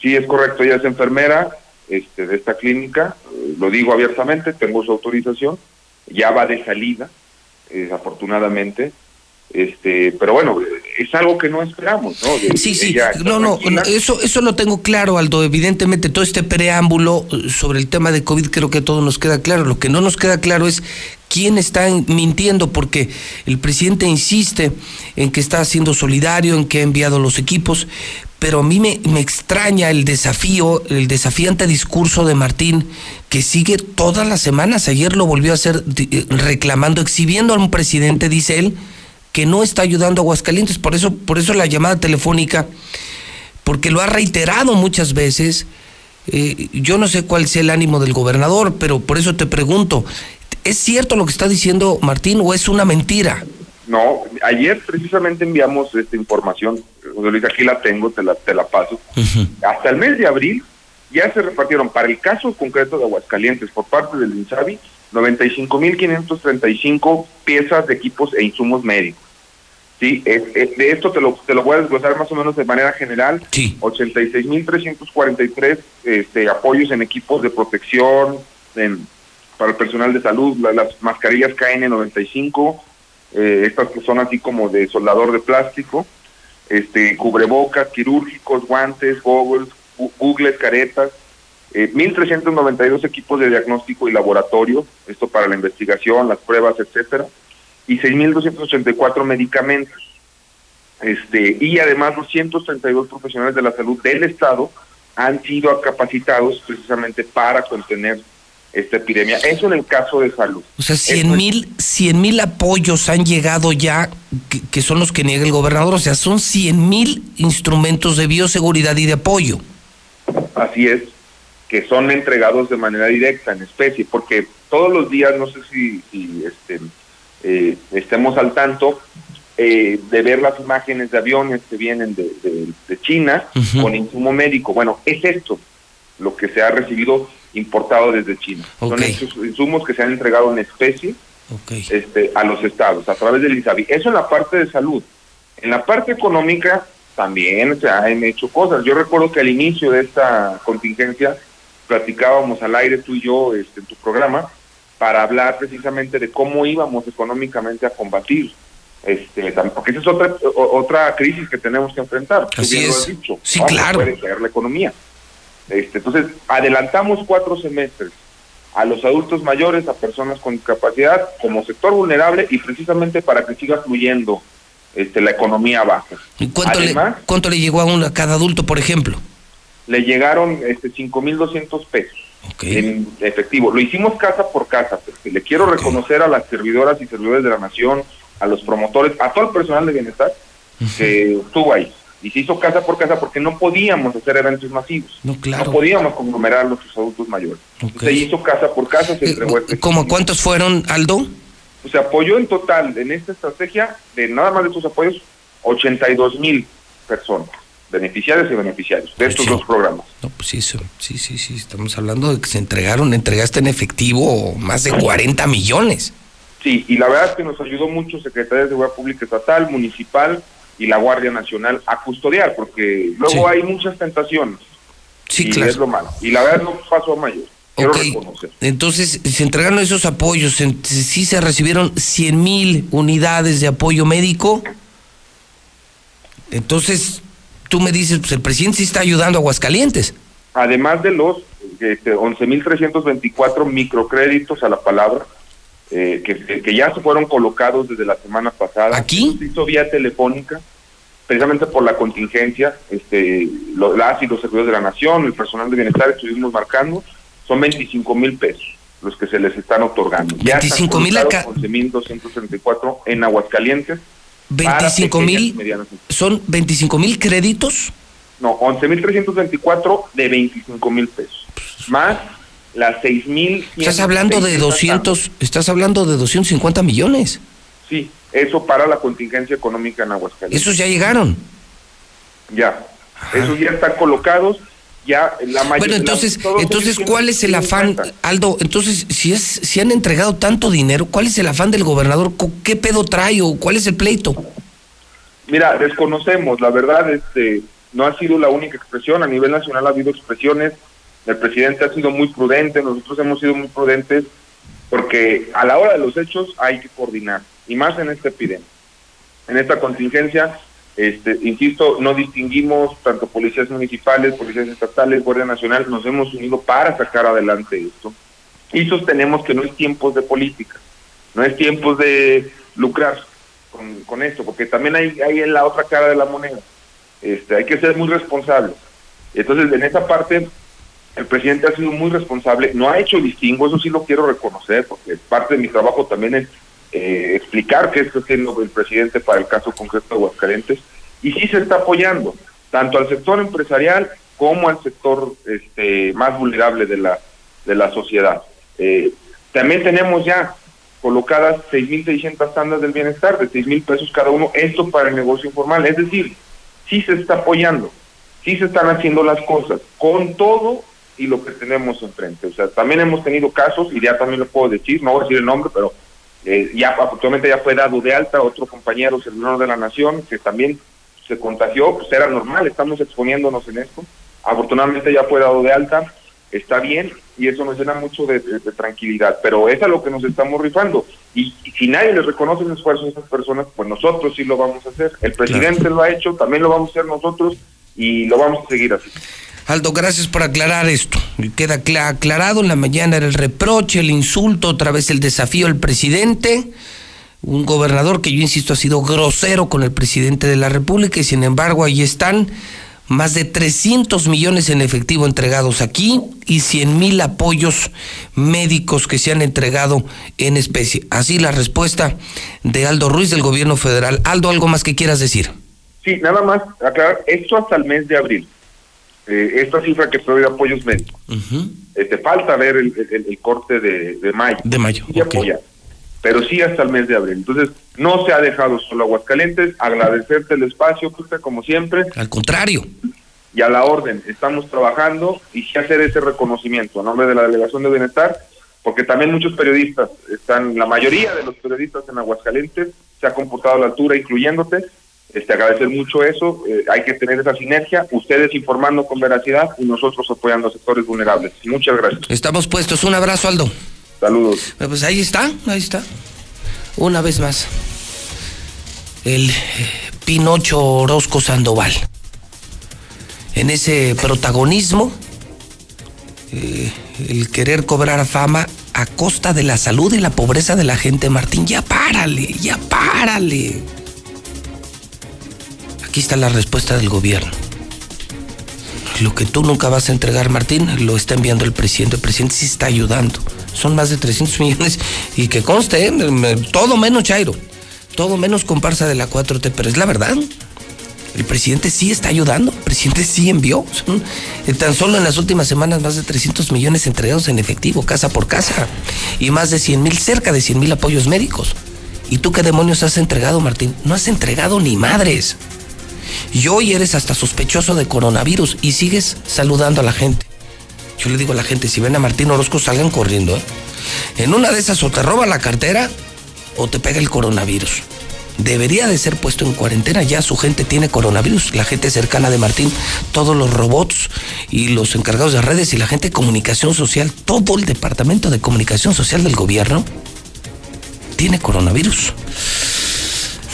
Sí, es correcto, ella es enfermera este, de esta clínica, eh, lo digo abiertamente, tengo su autorización, ya va de salida, eh, afortunadamente, este pero bueno es algo que no esperamos no sí sí. no no eso eso lo tengo claro Aldo. Evidentemente todo este preámbulo eh, sobre el tema de covid creo que todo nos queda claro. Lo que no nos queda claro es quién está mintiendo porque el presidente insiste en que está siendo solidario en que ha enviado los equipos pero a mí me, me extraña el desafío, el desafiante discurso de Martín, que sigue todas las semanas. Ayer lo volvió a hacer eh, reclamando, exhibiendo a un presidente, dice él, que no está ayudando a Aguascalientes. Por eso, por eso la llamada telefónica, porque lo ha reiterado muchas veces. Eh, yo no sé cuál sea el ánimo del gobernador, pero por eso te pregunto, ¿es cierto lo que está diciendo Martín o es una mentira? No, ayer precisamente enviamos esta información, José Luis, aquí la tengo, te la, te la paso. Hasta el mes de abril ya se repartieron para el caso concreto de Aguascalientes por parte del INSABI 95.535 piezas de equipos e insumos médicos. Sí, de esto te lo, te lo voy a desglosar más o menos de manera general. Sí. 86.343 este, apoyos en equipos de protección en, para el personal de salud, las mascarillas KN95, eh, estas que son así como de soldador de plástico, este, cubrebocas quirúrgicos, guantes, goggles, googles, caretas, eh, 1.392 equipos de diagnóstico y laboratorio, esto para la investigación, las pruebas, etcétera, y 6.284 medicamentos. Este, y además 232 profesionales de la salud del Estado han sido capacitados precisamente para contener esta epidemia. Eso en el caso de salud. O sea, 100 mil, 100 mil apoyos han llegado ya, que, que, son los que niega el gobernador. O sea, son 100 mil instrumentos de bioseguridad y de apoyo. Así es, que son entregados de manera directa en especie, porque todos los días, no sé si, si este, eh, estemos al tanto, eh, de ver las imágenes de aviones que vienen de, de, de China uh -huh. con insumo médico. Bueno, es esto lo que se ha recibido importado desde China. Okay. Son insumos que se han entregado en especie okay. este, a los estados a través del INSABI. Eso en la parte de salud. En la parte económica también se han hecho cosas. Yo recuerdo que al inicio de esta contingencia platicábamos al aire tú y yo este, en tu programa para hablar precisamente de cómo íbamos económicamente a combatir este porque esa es otra otra crisis que tenemos que enfrentar Así bien es. lo dicho Sí, ¿Cómo claro. puede caer la economía este entonces adelantamos cuatro semestres a los adultos mayores a personas con discapacidad como sector vulnerable y precisamente para que siga fluyendo este la economía baja ¿Y cuánto, Además, le, cuánto le llegó a, uno, a cada adulto, por ejemplo? le llegaron este 5.200 pesos en efectivo. Lo hicimos casa por casa. porque le quiero reconocer a las servidoras y servidores de la nación, a los promotores, a todo el personal de bienestar que estuvo ahí. Y se hizo casa por casa porque no podíamos hacer eventos masivos. No, claro. No podíamos conglomerar a nuestros adultos mayores. Se hizo casa por casa, se Eh, entregó este ¿Cómo cuántos fueron, Aldo? se apoyó en total en esta estrategia de nada más de estos apoyos 82 mil personas, beneficiarios y beneficiarios de estos Sí. dos programas. No, pues sí, eso- sí, sí, sí, estamos hablando de que se entregaron, entregaste en efectivo más de 40 millones. Sí, y la verdad es que nos ayudó mucho Secretaría de Seguridad Pública Estatal, Municipal y la Guardia Nacional a custodiar, porque luego hay muchas tentaciones. Sí, y claro. es lo malo. Y la verdad no pasó a mayor. Quiero Ok. reconocer. Entonces, se entregaron esos apoyos. sí se recibieron 100 mil unidades de apoyo médico. Entonces, tú me dices, pues el presidente sí está ayudando a Aguascalientes. Además de los este, 11.324 microcréditos a la palabra, eh, que, que ya se fueron colocados desde la semana pasada. ¿Aquí? Se hizo vía telefónica, precisamente por la contingencia, este, lo- las y los servidores de la nación, el personal de bienestar estuvimos marcando, son 25 mil pesos los que se les están otorgando. Ya están 25,000 acá. colocados 11.234 en Aguascalientes. Para 25 pequeñas y mil, son 25 mil créditos. no, 11.324 de 25 mil pesos. Más las 6.000. Estás hablando de 200, estás hablando de 250 millones. Sí, eso para la contingencia económica en Aguascalientes. Esos ya llegaron. Ya, esos ya están colocados. Ya la mayoría. Bueno, entonces, entonces ¿cuál es el afán. Aldo? Entonces, si es, si han entregado tanto dinero, ¿cuál es el afán del gobernador? ¿Qué pedo trae o cuál es el pleito? Mira, desconocemos, la verdad, este, no ha sido la única expresión, a nivel nacional ha habido expresiones, el presidente ha sido muy prudente, nosotros hemos sido muy prudentes, porque a la hora de los hechos hay que coordinar, y más en esta epidemia. En esta contingencia, este, insisto, no distinguimos tanto policías municipales, policías estatales, Guardia Nacional, nos hemos unido para sacar adelante esto. Y sostenemos que no es tiempos de política, no es tiempos de lucrar con, esto, porque también hay, hay en la otra cara de la moneda. Este, hay que ser muy responsable. Entonces, en esa parte, el presidente ha sido muy responsable, no ha hecho distingo, eso sí lo quiero reconocer, porque parte de mi trabajo también es eh, explicar qué está haciendo el presidente para el caso concreto de Aguascalientes, y sí se está apoyando, tanto al sector empresarial como al sector este, más vulnerable de la, de la sociedad. Eh, también tenemos ya colocadas 6.600 tandas del bienestar de 6.000 pesos cada uno, esto para el negocio informal, es decir, sí se está apoyando, sí se están haciendo las cosas, con todo y lo que tenemos enfrente. O sea, también hemos tenido casos, y ya también lo puedo decir, no voy a decir el nombre, pero eh, ya afortunadamente ya fue dado de alta otro compañero, servidor de la Nación, que también se contagió, pues era normal, estamos exponiéndonos en esto. Afortunadamente ya fue dado de alta, está bien, y eso nos llena mucho de, de- de tranquilidad, pero es a lo que nos estamos rifando. Y, y si nadie les reconoce el esfuerzo a esas personas, pues nosotros sí lo vamos a hacer. El presidente lo ha hecho, también lo vamos a hacer nosotros, y lo vamos a seguir así. Aldo, gracias por aclarar esto. Queda cla- aclarado, en la mañana era el reproche, el insulto, otra vez el desafío al presidente. Un gobernador que yo insisto ha sido grosero con el presidente de la República y sin embargo ahí están más de 300 millones en efectivo entregados aquí y 100 mil apoyos médicos que se han entregado en especie. Así la respuesta de Aldo Ruiz del gobierno federal. Aldo, ¿algo más que quieras decir? Sí, nada más aclarar, esto hasta el mes de abril. Eh, esta cifra que prevé de apoyos médicos. Eh, te falta ver el, el- el corte de, de mayo. De mayo. Sí apoya, pero sí hasta el mes de abril. Entonces, no se ha dejado solo Aguascalientes. Agradecerte el espacio, Tuca, como siempre. Al contrario. Y a la orden, estamos trabajando y sí hacer ese reconocimiento a nombre de la Delegación de Bienestar, porque también muchos periodistas están, la mayoría de los periodistas en Aguascalientes se ha comportado a la altura, incluyéndote. Este, agradecer mucho eso, eh, hay que tener esa sinergia, ustedes informando con veracidad y nosotros apoyando a sectores vulnerables. Muchas gracias. Estamos puestos. Un abrazo, Aldo. Saludos. Pues ahí está, ahí está. Una vez más. El eh, Pinocho Orozco Sandoval. En ese protagonismo, eh, el querer cobrar fama a costa de la salud y la pobreza de la gente, Martín. Ya párale, ya párale. Aquí está la respuesta del gobierno. Lo que tú nunca vas a entregar, Martín, lo está enviando el presidente. El presidente sí está ayudando. Son más de 300 millones y que conste, ¿eh? Todo menos Chairo, todo menos comparsa de la 4T, pero es la verdad. El presidente sí está ayudando, el presidente sí envió. Eh, tan solo en las últimas semanas más de 300 millones entregados en efectivo, casa por casa, y más de 100 mil, cerca de 100 mil apoyos médicos. ¿Y tú qué demonios has entregado, Martín? No has entregado ni madres. Y hoy eres hasta sospechoso de coronavirus y sigues saludando a la gente. Yo le digo a la gente, si ven a Martín Orozco, salgan corriendo. ¿eh? En una de esas o te roba la cartera o te pega el coronavirus. Debería de ser puesto en cuarentena, ya su gente tiene coronavirus, la gente cercana de Martín, todos los robots y los encargados de redes y la gente de comunicación social, todo el departamento de comunicación social del gobierno tiene coronavirus.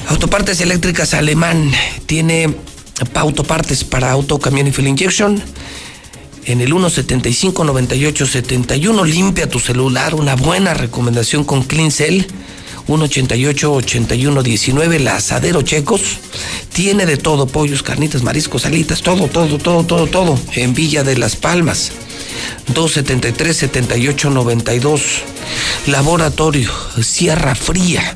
Autopartes eléctricas alemán tiene autopartes para auto, camión y fuel injection. En el 175 98 71 limpia tu celular, una buena recomendación con Clean Cell. 188 81 19 La Asadero Checos tiene de todo, pollos, carnitas, mariscos, alitas, todo, todo, todo, todo, todo en Villa de las Palmas. 273 78 92 Laboratorio Sierra Fría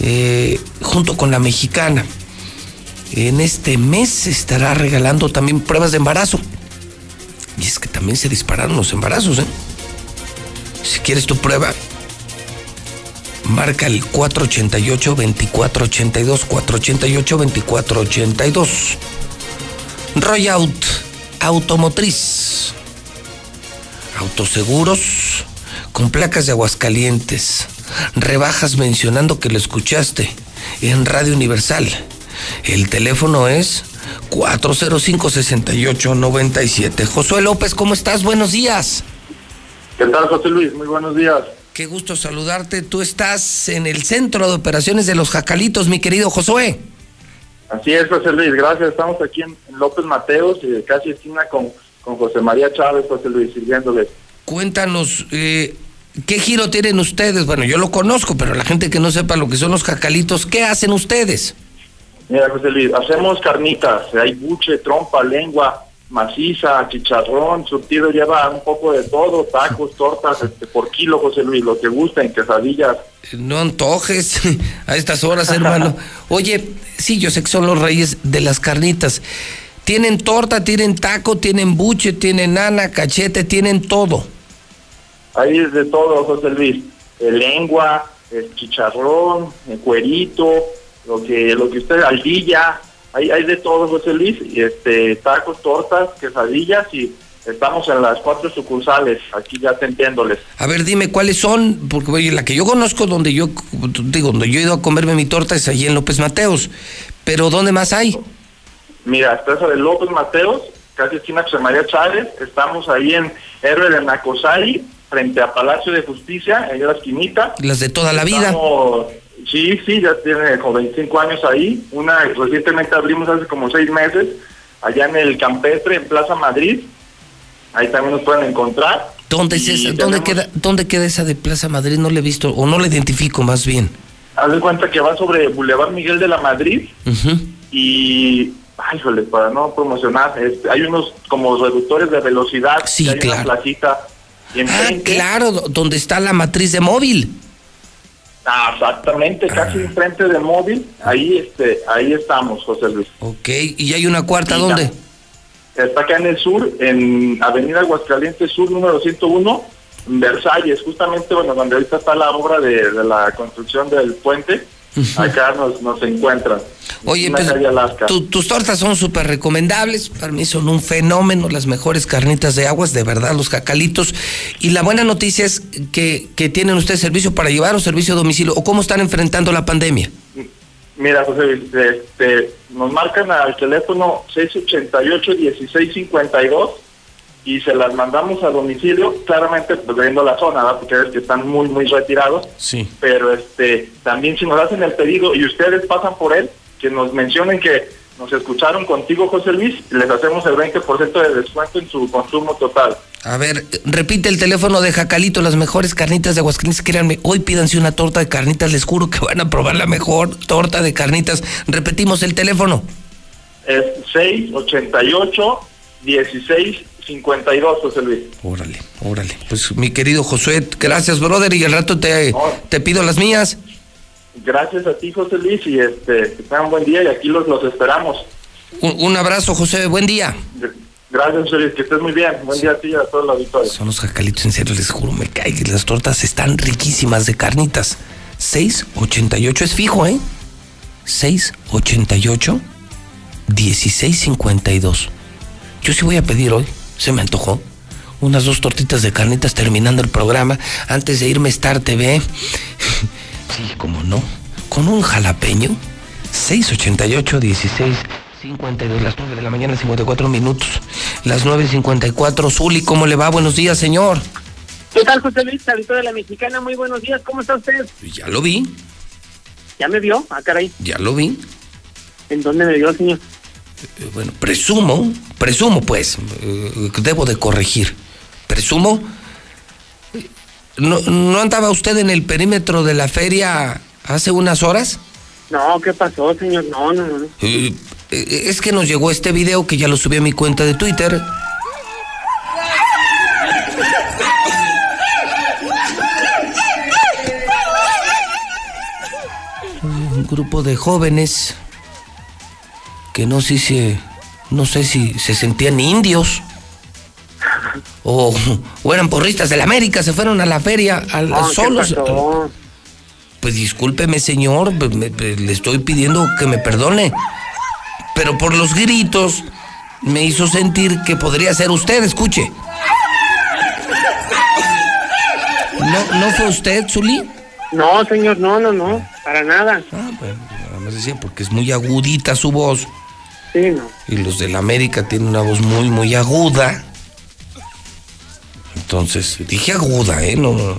eh, junto con la mexicana. En este mes estará regalando también pruebas de embarazo. Y es que también se dispararon los embarazos, ¿eh? Si quieres tu prueba, marca el 488-2482, 488-2482. Royout Automotriz. Autoseguros con placas de Aguascalientes. Rebajas mencionando que lo escuchaste en Radio Universal. El teléfono es 405-6897. Josué López, ¿cómo estás? Buenos días. ¿Qué tal, José Luis? Muy buenos días. Qué gusto saludarte. Tú estás en el centro de operaciones de los Jacalitos, mi querido Josué. Así es, José Luis. Gracias. Estamos aquí en, López Mateos y casi esquina con, con José María Chávez, José Luis, sirviéndoles. Cuéntanos, eh, ¿qué giro tienen ustedes? Bueno, yo lo conozco, pero la gente que no sepa lo que son los Jacalitos, ¿qué hacen ustedes? Mira, José Luis, hacemos carnitas, hay buche, trompa, lengua, maciza, chicharrón, surtido lleva un poco de todo, tacos, tortas, este, por kilo, José Luis, lo que gusten, quesadillas. No antojes a estas horas, hermano. Oye, sí, yo sé que son los reyes de las carnitas. Tienen torta, tienen taco, tienen buche, tienen nana, cachete, tienen todo. Ahí es de todo, José Luis. lengua, el chicharrón, el cuerito, lo que lo que usted aldilla, hay, hay de todo, José Luis, y este tacos, tortas, quesadillas y estamos en las cuatro sucursales, aquí ya atendiéndoles. A ver, dime cuáles son, porque oye, la que yo conozco donde yo digo, donde yo he ido a comerme mi torta es allí en López Mateos, pero ¿dónde más hay? Mira, está esa de López Mateos, casi esquina José María Chávez, estamos ahí en Héroe de Nacosari, frente a Palacio de Justicia, en la esquinita. Las de toda la vida. Sí, sí, ya tiene como 25 años ahí. Una recientemente abrimos hace como seis meses, allá en el Campestre, en Plaza Madrid. Ahí también nos pueden encontrar. ¿Dónde es esa? ¿Dónde queda, ¿Dónde queda esa de Plaza Madrid? No la he visto, o no la identifico más bien. Haz de cuenta que va sobre Boulevard Miguel de la Madrid y ay, jole, para no promocionar, este, hay unos como reductores de velocidad. Sí, hay claro. Una placita y ah, claro, donde está la matriz de móvil. Ah, exactamente, casi enfrente de móvil, ahí este, ahí estamos, José Luis. Ok, ¿y hay una cuarta dónde? Está acá en el sur, en Avenida Aguascalientes Sur, número 101, en Versalles, justamente, bueno, donde ahorita está la obra de, de la construcción del puente, acá nos, nos encuentran. Oye, pues, tus tortas son súper recomendables, para mí son un fenómeno, las mejores carnitas de aguas, de verdad, los jacalitos. Y la buena noticia es que, que tienen ustedes servicio para llevar o servicio a domicilio, o cómo están enfrentando la pandemia. Mira, José, este, nos marcan al teléfono 688-1652 y se las mandamos a domicilio, claramente pues, viendo la zona, ¿verdad? porque es que están muy, muy retirados. Sí. Pero este, también si nos hacen el pedido y ustedes pasan por él, que nos mencionen que nos escucharon contigo, José Luis, les hacemos el 20% de descuento en su consumo total. A ver, repite el teléfono de Jacalito, las mejores carnitas de Aguascalientes. Créanme, hoy pídanse una torta de carnitas, les juro que van a probar la mejor torta de carnitas. Repetimos el teléfono. Es 688 16 52, José Luis. Órale, órale. Pues mi querido Josué, gracias, brother, y al rato te, te pido las mías. Gracias a ti, José Luis, y este, que tengan un buen día y aquí los, los esperamos. Un, un abrazo, José, buen día. Gracias, José Luis, que estés muy bien. Buen día a ti y a todo el auditorio. Son los jacalitos, en serio, les juro, me cae que las tortas están riquísimas de carnitas. 688 es fijo, ¿eh? 688 1652. Yo sí voy a pedir hoy, se me antojó. Unas dos tortitas de carnitas terminando el programa antes de irme a Star TV. Sí, cómo no. Con un jalapeño. 688 16 52, las 9 de la mañana, 54 minutos. Las 9.54. Zuli, ¿cómo le va? Buenos días, señor. ¿Qué tal, José Luis, auditor de la Mexicana? Muy buenos días, ¿cómo está usted? Ya lo vi, ¿Ya me vio? Ah, caray. ya lo vi. ¿En dónde me vio, señor? Eh, Bueno, presumo, presumo pues, eh, debo de corregir. Presumo. ¿No, ¿No andaba usted en el perímetro de la feria hace unas horas? No, ¿qué pasó, señor? No, no, no. Eh, es que nos llegó este video que ya lo subí a mi cuenta de Twitter. Un grupo de jóvenes que no sé si no sé si se sentían indios o, o eran porristas de la América, se fueron a la feria al- No, ¿qué solos. Pues discúlpeme, señor, me- me- le estoy pidiendo que me perdone. Pero por los gritos me hizo sentir que podría ser usted, escuche. ¿No, ¿no fue usted, Zuli? No, señor, no, no, no, para nada. Ah, bueno, nada más decía porque es muy agudita su voz. Sí, no. Y los de la América tienen una voz muy, muy aguda. Entonces, dije aguda, ¿eh? No.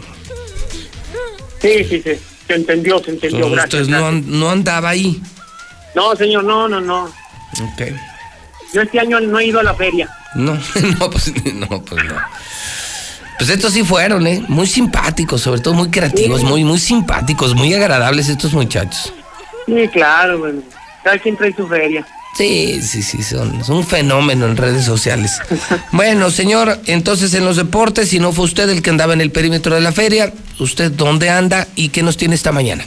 Sí, sí, sí, se entendió, se entendió, Entonces, gracias. usted no, no andaba ahí. No, señor, no, no, no. Ok. Yo este año no he ido a la feria. No, no, pues no, pues no. Pues estos sí fueron, ¿eh? Muy simpáticos, sobre todo muy creativos, muy, muy simpáticos, muy agradables estos muchachos. Sí, claro, bueno. Cada quien trae su feria. Sí, sí, sí, son, son un fenómeno en redes sociales. Bueno, señor, entonces en los deportes, si no fue usted el que andaba en el perímetro de la feria, ¿usted dónde anda y qué nos tiene esta mañana?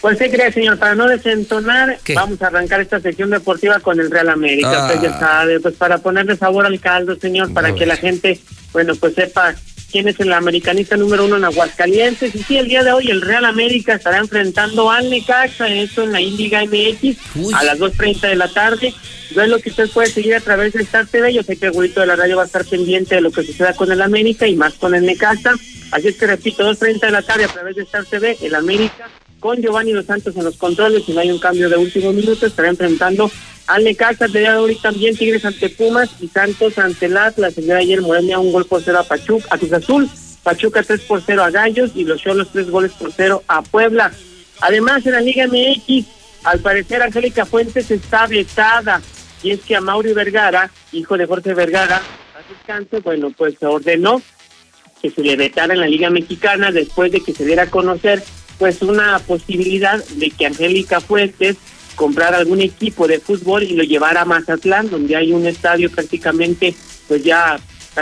Pues, ¿qué cree, señor? Para no desentonar, ¿Qué? vamos a arrancar esta sección deportiva con el Real América. Ah. Usted ya sabe, pues para ponerle sabor al caldo, señor, para que la gente, bueno, pues sepa quién es el americanista número uno en Aguascalientes. Y sí, el día de hoy el Real América estará enfrentando al Necaxa, esto en la Índiga MX, a las 2.30 de la tarde. Duelo que usted puede seguir a través de Star TV. Yo sé que el güerito de la radio va a estar pendiente de lo que suceda con el América y más con el Necaxa. Así es que repito, 2.30 de la tarde a través de Star TV, el América con Giovanni Dos Santos en los controles, si no hay un cambio de último minuto, estará enfrentando al Necaxa de hoy también Tigres ante Pumas y Santos ante el Atlas. El día ayer Morelia un gol por cero a Pachuca, a Cruz Azul, Pachuca 3 por 0 a Gallos y los Cholos 3 goles por cero a Puebla. Además en la Liga MX, al parecer Angélica Fuentes está vetada y es que a Mauri Vergara, hijo de Jorge Vergara, a descanso, bueno, pues se ordenó que se le vetara en la Liga Mexicana después de que se diera a conocer pues una posibilidad de que Angélica Fuentes comprara algún equipo de fútbol y lo llevara a Mazatlán, donde hay un estadio prácticamente pues ya a-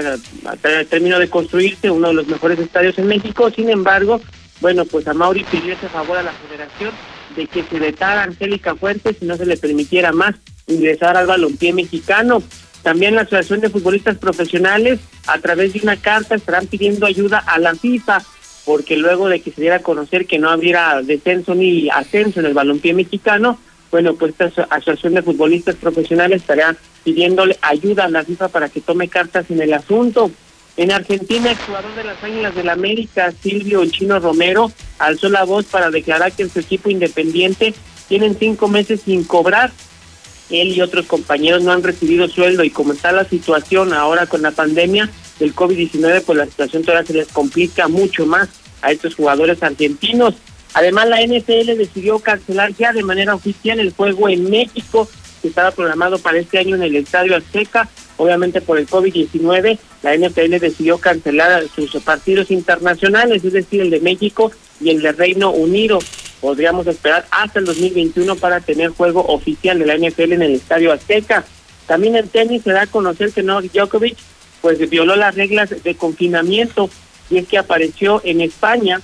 a- terminó de construirse, uno de los mejores estadios en México. Sin embargo, bueno, pues a Mauri pidió ese favor a la federación de que se vetara Angélica Fuentes y no se le permitiera más ingresar al balompié mexicano. También la Asociación de Futbolistas Profesionales, a través de una carta, estarán pidiendo ayuda a la FIFA, porque luego de que se diera a conocer que no habría descenso ni ascenso en el balompié mexicano, bueno, pues esta aso- Asociación de Futbolistas Profesionales estará pidiéndole ayuda a la FIFA para que tome cartas en el asunto. En Argentina, el jugador de las Águilas del América, Silvio Chino Romero, alzó la voz para declarar que en su equipo independiente tienen cinco meses sin cobrar él y otros compañeros no han recibido sueldo y como está la situación ahora con la pandemia del COVID-19, pues la situación todavía se les complica mucho más a estos jugadores argentinos. Además, la NFL decidió cancelar ya de manera oficial el juego en México que estaba programado para este año en el Estadio Azteca. Obviamente por el COVID-19, la NFL decidió cancelar sus partidos internacionales, es decir, el de México y el de Reino Unido podríamos esperar hasta el 2021 para tener juego oficial de la NFL en el Estadio Azteca. También en tenis se da a conocer que Novak Djokovic pues violó las reglas de confinamiento y es que apareció en España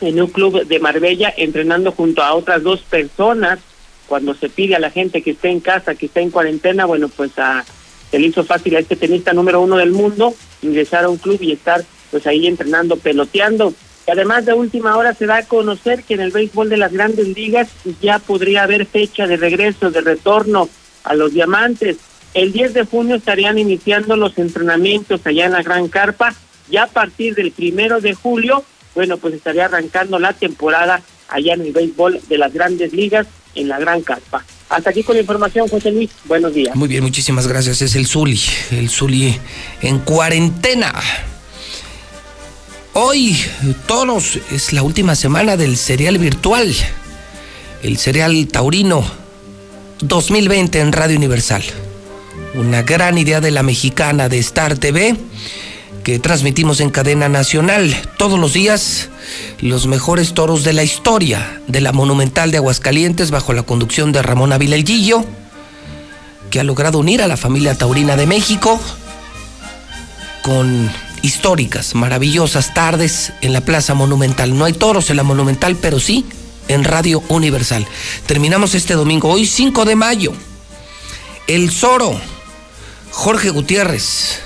en un club de Marbella entrenando junto a otras dos personas cuando se pide a la gente que esté en casa, que esté en cuarentena, bueno, pues a, se le hizo fácil a este tenista número uno del mundo ingresar a un club y estar pues ahí entrenando, peloteando. Y además de última hora se da a conocer que en el béisbol de las grandes ligas ya podría haber fecha de regreso, de retorno a los diamantes. El 10 de junio estarían iniciando los entrenamientos allá en la Gran Carpa. Ya a partir del primero de julio, bueno, pues estaría arrancando la temporada allá en el béisbol de las grandes ligas en la Gran Carpa. Hasta aquí con la información, José Luis. Buenos días. Muy bien, muchísimas gracias. Es el Zuli, el Zuli en cuarentena. Hoy, todos, es la última semana del serial virtual, el serial taurino 2020 en Radio Universal. Una gran idea de la mexicana de Star TV que transmitimos en cadena nacional todos los días los mejores toros de la historia de la Monumental de Aguascalientes bajo la conducción de Ramón Ávila que ha logrado unir a la familia taurina de México con históricas, maravillosas tardes en la Plaza Monumental. No hay toros en la Monumental, pero sí en Radio Universal. Terminamos este domingo, hoy 5 de mayo. El Zoro, Jorge Gutiérrez,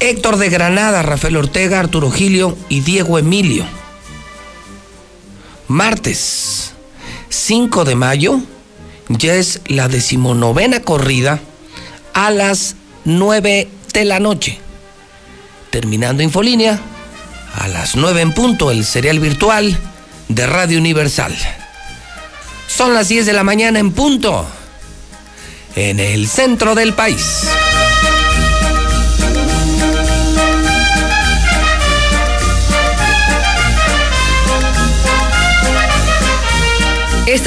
Héctor de Granada, Rafael Ortega, Arturo Gilio y Diego Emilio. Martes 5 de mayo ya es la decimonovena corrida a las 9 de la noche. Terminando Infolínea, a las 9 en punto, el serial virtual de Radio Universal. Son las 10 de la mañana en punto, en el centro del país.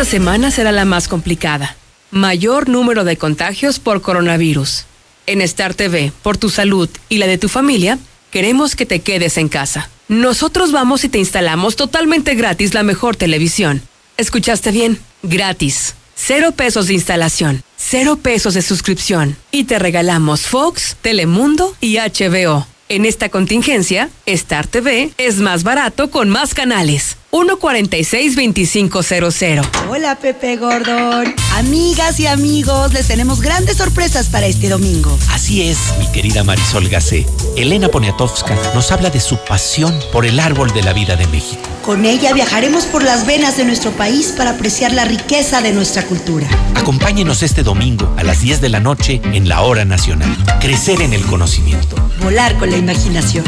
Esta semana será la más complicada. Mayor número de contagios por coronavirus. En Star TV, por tu salud y la de tu familia, queremos que te quedes en casa. Nosotros vamos y te instalamos totalmente gratis la mejor televisión. ¿Escuchaste bien? Gratis. Cero pesos de instalación, cero pesos de suscripción. Y te regalamos Fox, Telemundo y HBO. En esta contingencia, Star TV es más barato con más canales. 146-2500. Hola Pepe Gordon. Amigas y amigos, les tenemos grandes sorpresas para este domingo. Así es, mi querida Marisol Gacé. Elena Poniatowska nos habla de su pasión por el árbol de la vida de México. Con ella viajaremos por las venas de nuestro país para apreciar la riqueza de nuestra cultura. Acompáñenos este domingo a las 10 de la noche en la Hora Nacional. Crecer en el conocimiento. Volar con la imaginación.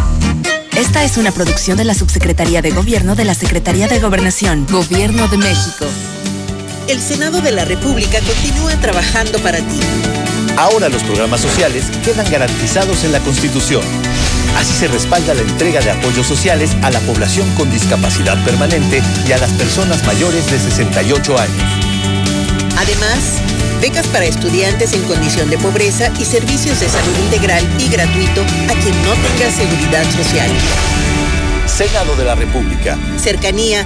Esta es una producción de la Subsecretaría de Gobierno de la Secretaría de Gobernación, Gobierno de México. El Senado de la República continúa trabajando para ti. Ahora los programas sociales quedan garantizados en la Constitución. Así se respalda la entrega de apoyos sociales a la población con discapacidad permanente y a las personas mayores de 68 años. Además, becas para estudiantes en condición de pobreza y servicios de salud integral y gratuito a quien no tenga seguridad social. Senado de la República. Cercanía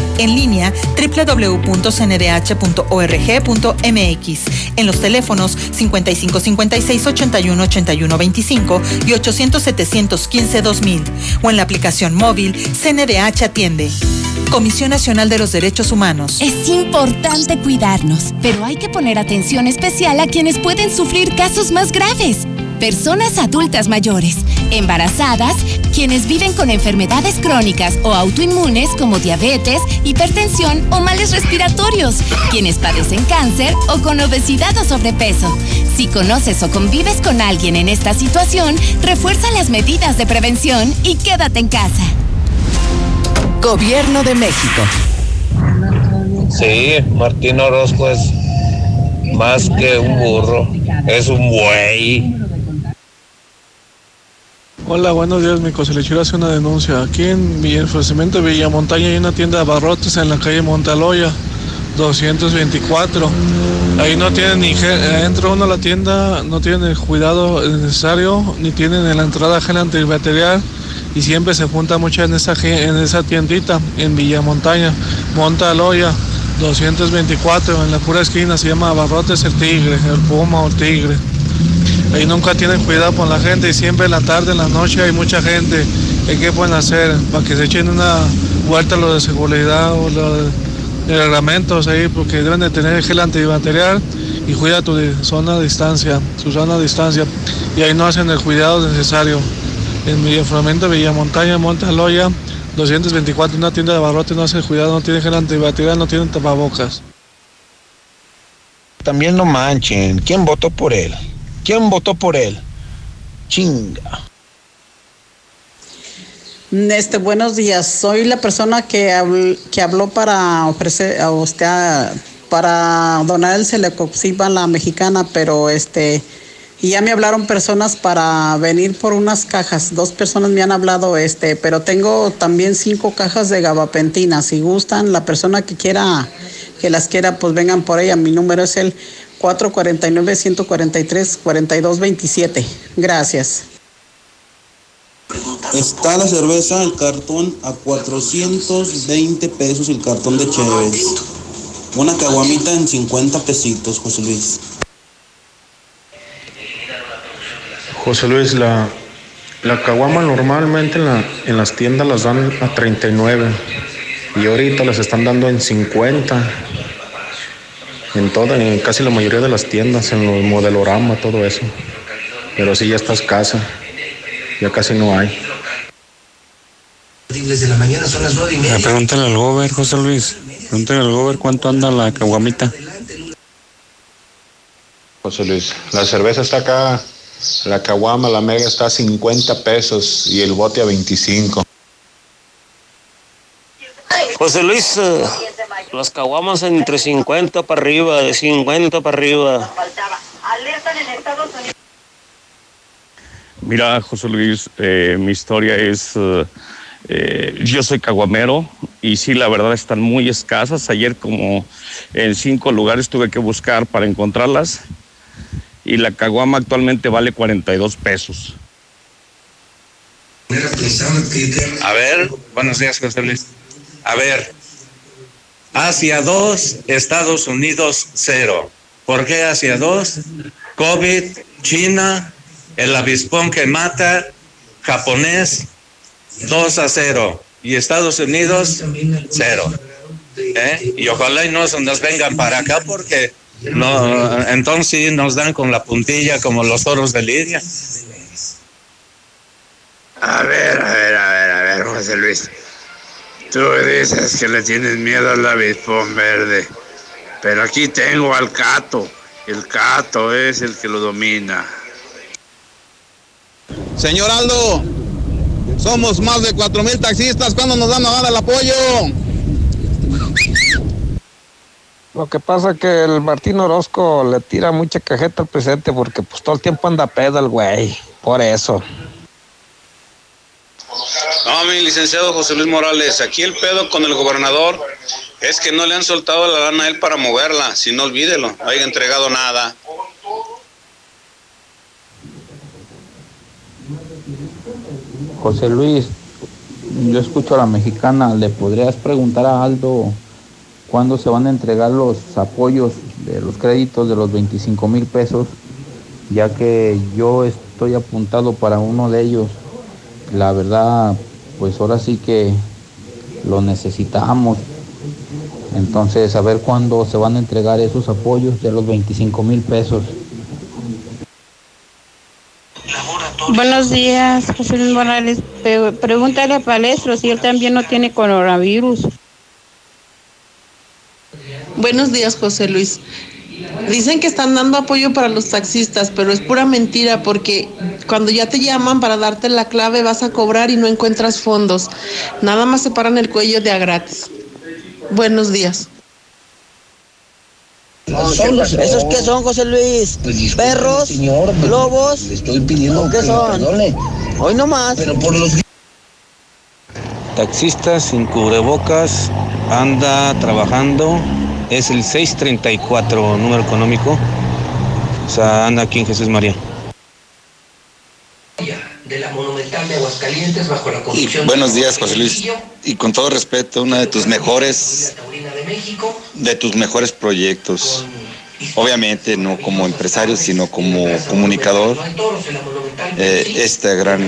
En línea www.cndh.org.mx. En los teléfonos 5556 81 81 25 y 800 715 2000 o en la aplicación móvil CNDH Atiende. Comisión Nacional de los Derechos Humanos. Es importante cuidarnos, pero hay que poner atención especial a quienes pueden sufrir casos más graves. Personas adultas mayores, embarazadas, quienes viven con enfermedades crónicas o autoinmunes como diabetes, hipertensión o males respiratorios, quienes padecen cáncer o con obesidad o sobrepeso. Si conoces o convives con alguien en esta situación, refuerza las medidas de prevención y quédate en casa. Gobierno de México. Sí, Martín Orozco es más que un burro, es un buey. Hola, buenos días. Mi coselechero hace una denuncia. Aquí en mi de Villamontaña hay una tienda de abarrotes en la calle Montaloya, 224. Ahí no tienen ni. ge- Entra uno a la tienda, no tienen el cuidado necesario, ni tienen en la entrada gel antibacterial. Y siempre se junta mucha en esa, en esa tiendita, en Villamontaña, Montaloya, 224, en la pura esquina se llama Abarrotes el Tigre, el Puma o el Tigre. Ahí nunca tienen cuidado con la gente y siempre en la tarde, en la noche hay mucha gente. ¿Qué pueden hacer? Para que se echen una vuelta los de seguridad o los de reglamentos ahí, porque deben de tener gel antibacterial y cuida tu zona de distancia, su zona de distancia. Y ahí no hacen el cuidado necesario. En mi Villa Villamontaña, Montaloya, 224, una tienda de barrotes, no hace cuidado, no tiene gel antibacterial, no tienen tapabocas. También no manchen, ¿quién votó por él? ¿Quién votó por él? Chinga. Este, buenos días. Soy la persona que, que habló para ofrecer a usted para donar el Celecoxib a la mexicana, pero este y ya me hablaron personas para venir por unas cajas. Dos personas me han hablado, este, pero tengo también cinco cajas de gabapentina. Si gustan, la persona que quiera, que las quiera, pues vengan por ella. Mi número es el 449-143-4227. Gracias. Está la cerveza, el cartón a 420 pesos el cartón de Chévez. Una caguamita en 50 pesitos, José Luis. José Luis, la, la caguama normalmente en, la, en las tiendas las dan a 39 y ahorita las están dando en 50 en toda, en casi la mayoría de las tiendas, en los modelorama, todo eso. Pero sí ya está escasa, ya casi no hay. Desde la mañana son las nueve y media. Pregúntale al gober, José Luis. Pregúntale al gober cuánto anda la caguamita. José Luis, la cerveza está acá, la caguama, la mega está a 50 pesos y el bote a 25. José Luis, eh, las caguamas entre 50 para arriba, de 50 para arriba. Mira, José Luis, eh, mi historia es, eh, eh, yo soy caguamero y sí, la verdad están muy escasas. Ayer como en cinco lugares tuve que buscar para encontrarlas y la caguama actualmente vale 42 pesos. A ver, buenos días, José Luis. A ver, Asia 2, Estados Unidos 0. ¿Por qué Asia 2? COVID, China, el avispón que mata, japonés, 2 a 0. Y Estados Unidos 0. ¿Eh? Y ojalá y no nos vengan para acá porque no, entonces nos dan con la puntilla como los toros de Lidia. A ver, a ver, a ver, a ver, José Luis. Tú dices que le tienes miedo al avispón verde, pero aquí tengo al Cato. El Cato es el que lo domina. Señor Aldo, somos más de cuatro mil taxistas. ¿Cuándo nos van a dar el apoyo? Lo que pasa es que el Martín Orozco le tira mucha cajeta al presidente porque pues todo el tiempo anda pedo el güey. Por eso. No, mi licenciado José Luis Morales, aquí el pedo con el gobernador es que no le han soltado la lana a él para moverla. Si no, olvídelo, no haya entregado nada. José Luis, yo escucho a la mexicana, ¿le podrías preguntar a Aldo cuándo se van a entregar los apoyos de los créditos de los 25 mil pesos? Ya que yo estoy apuntado para uno de ellos. La verdad, pues ahora sí que lo necesitamos. Entonces, a ver cuándo se van a entregar esos apoyos de los 25 mil pesos. Buenos días, José Luis Morales. Pregúntale a Palestro si él también no tiene coronavirus. Buenos días, José Luis. Dicen que están dando apoyo para los taxistas, pero es pura mentira porque cuando ya te llaman para darte la clave vas a cobrar y no encuentras fondos. Nada más se paran el cuello de a gratis. Buenos días. ¿Esos qué son, José Luis? ¿Perros? ¿Lobos? estoy pidiendo qué son? Hoy no más. Pero por los... Taxista sin cubrebocas anda trabajando. Es el 634 número económico. O sea, anda aquí en Jesús María. De la Monumental de Aguascalientes bajo la Y conducción buenos días, José Luis. Y con todo respeto, una de tus mejores de tus mejores proyectos. Obviamente no como empresario, sino como comunicador. Eh, esta gran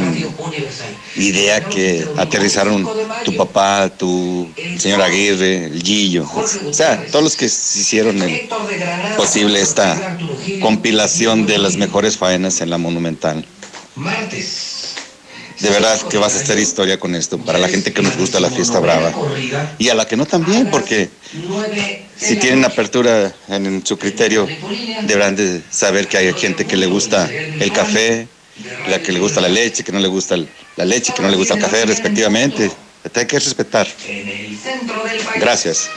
idea que aterrizaron tu papá, tu señor Aguirre, el Gillo, o sea, todos los que hicieron el- posible esta compilación de las mejores faenas en la Monumental. De verdad que vas a hacer historia con esto, para la gente que nos gusta la fiesta brava. Y a la que no también, porque si tienen apertura en su criterio, deberán de saber que hay gente que le gusta el café, la que le gusta la leche, que no le gusta la leche, que no le gusta el café, respectivamente. Hay que respetar. Gracias.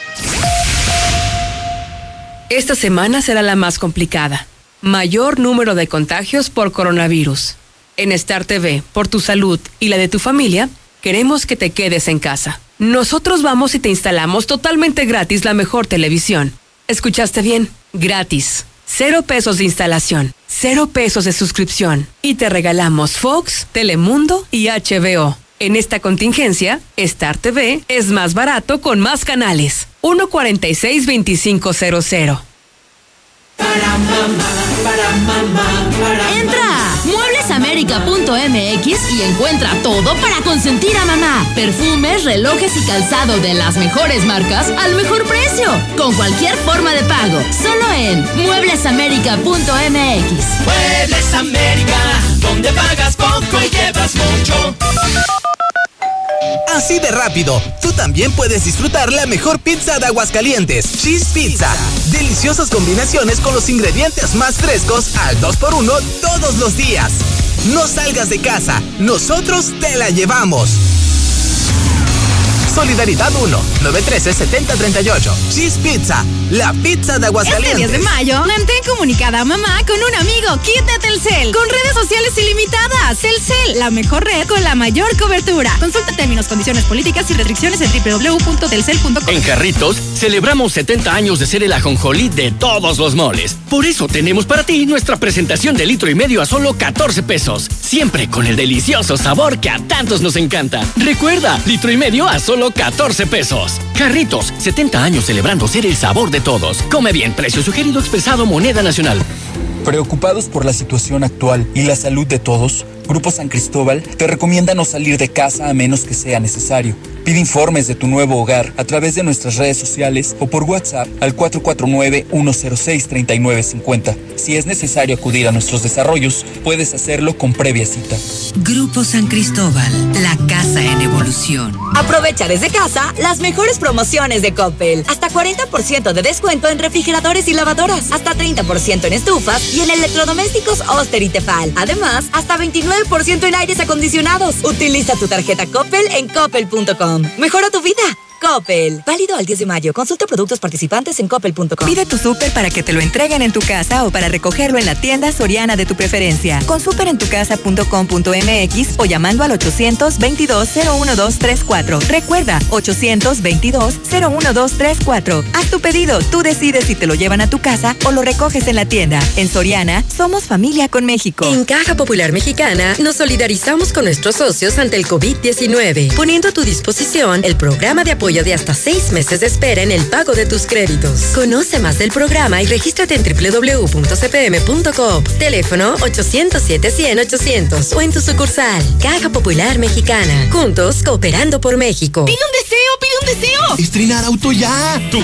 Esta semana será la más complicada. Mayor número de contagios por coronavirus. En Star TV, por tu salud y la de tu familia, queremos que te quedes en casa. Nosotros vamos y te instalamos totalmente gratis la mejor televisión. ¿Escuchaste bien? Gratis. Cero pesos de instalación, cero pesos de suscripción. Y te regalamos Fox, Telemundo y HBO. En esta contingencia, Star TV es más barato con más canales. 146-2500. Entra a mueblesamerica.mx y encuentra todo para consentir a mamá. Perfumes, relojes y calzado de las mejores marcas al mejor precio. Con cualquier forma de pago. Solo en mueblesamerica.mx. Muebles América, donde pagas poco y llevas mucho. Así de rápido, tú también puedes disfrutar la mejor pizza de Aguascalientes, Cheese Pizza. Deliciosas combinaciones con los ingredientes más frescos al 2x1 todos los días. No salgas de casa, nosotros te la llevamos. Solidaridad 1, 913-7038. Cheese Pizza, la pizza de Aguascalientes. Este 10 de mayo, mantén comunicada a mamá con un amigo. Quítate el cel. Con redes sociales ilimitadas. Telcel, la mejor red con la mayor cobertura. Consulta términos, condiciones políticas y restricciones en www.telcel.com. En Jarritos celebramos 70 años de ser el ajonjolí de todos los moles. Por eso tenemos para ti nuestra presentación de litro y medio a solo 14 pesos. Siempre con el delicioso sabor que a tantos nos encanta. Recuerda, litro y medio a solo 14 pesos. Jarritos, 70 años celebrando ser el sabor de todos. Come bien, precio sugerido expresado moneda nacional. Preocupados por la situación actual y la salud de todos, Grupo San Cristóbal te recomienda no salir de casa a menos que sea necesario. Pide informes de tu nuevo hogar a través de nuestras redes sociales o por WhatsApp al 449-106-3950. Si es necesario acudir a nuestros desarrollos, puedes hacerlo con previa cita. Grupo San Cristóbal, la casa en evolución. Aprovecha desde casa las mejores promociones de Coppel. Hasta 40% de descuento en refrigeradores y lavadoras. Hasta 30% en estufas y en electrodomésticos Oster y Tefal. Además, hasta 29% en aires acondicionados. Utiliza tu tarjeta Coppel en coppel.com. Mejora tu vida. Coppel. Válido al 10 de mayo. Consulta productos participantes en coppel.com. Pide tu súper para que te lo entreguen en tu casa o para recogerlo en la tienda Soriana de tu preferencia. Con superentucasa.com.mx o llamando al 822-01234. Recuerda, 822-01234. Haz tu pedido, tú decides si te lo llevan a tu casa o lo recoges en la tienda. En Soriana, somos familia con México. En Caja Popular Mexicana nos solidarizamos con nuestros socios ante el COVID-19, poniendo a tu disposición el programa de apoyo de hasta seis meses de espera en el pago de tus créditos. Conoce más del programa y regístrate en www.cpm.com. Teléfono 807-100-800 o en tu sucursal. Caja Popular Mexicana. Juntos, cooperando por México. ¡Pide un deseo, pide un deseo! ¡Estrenar auto ya! Tu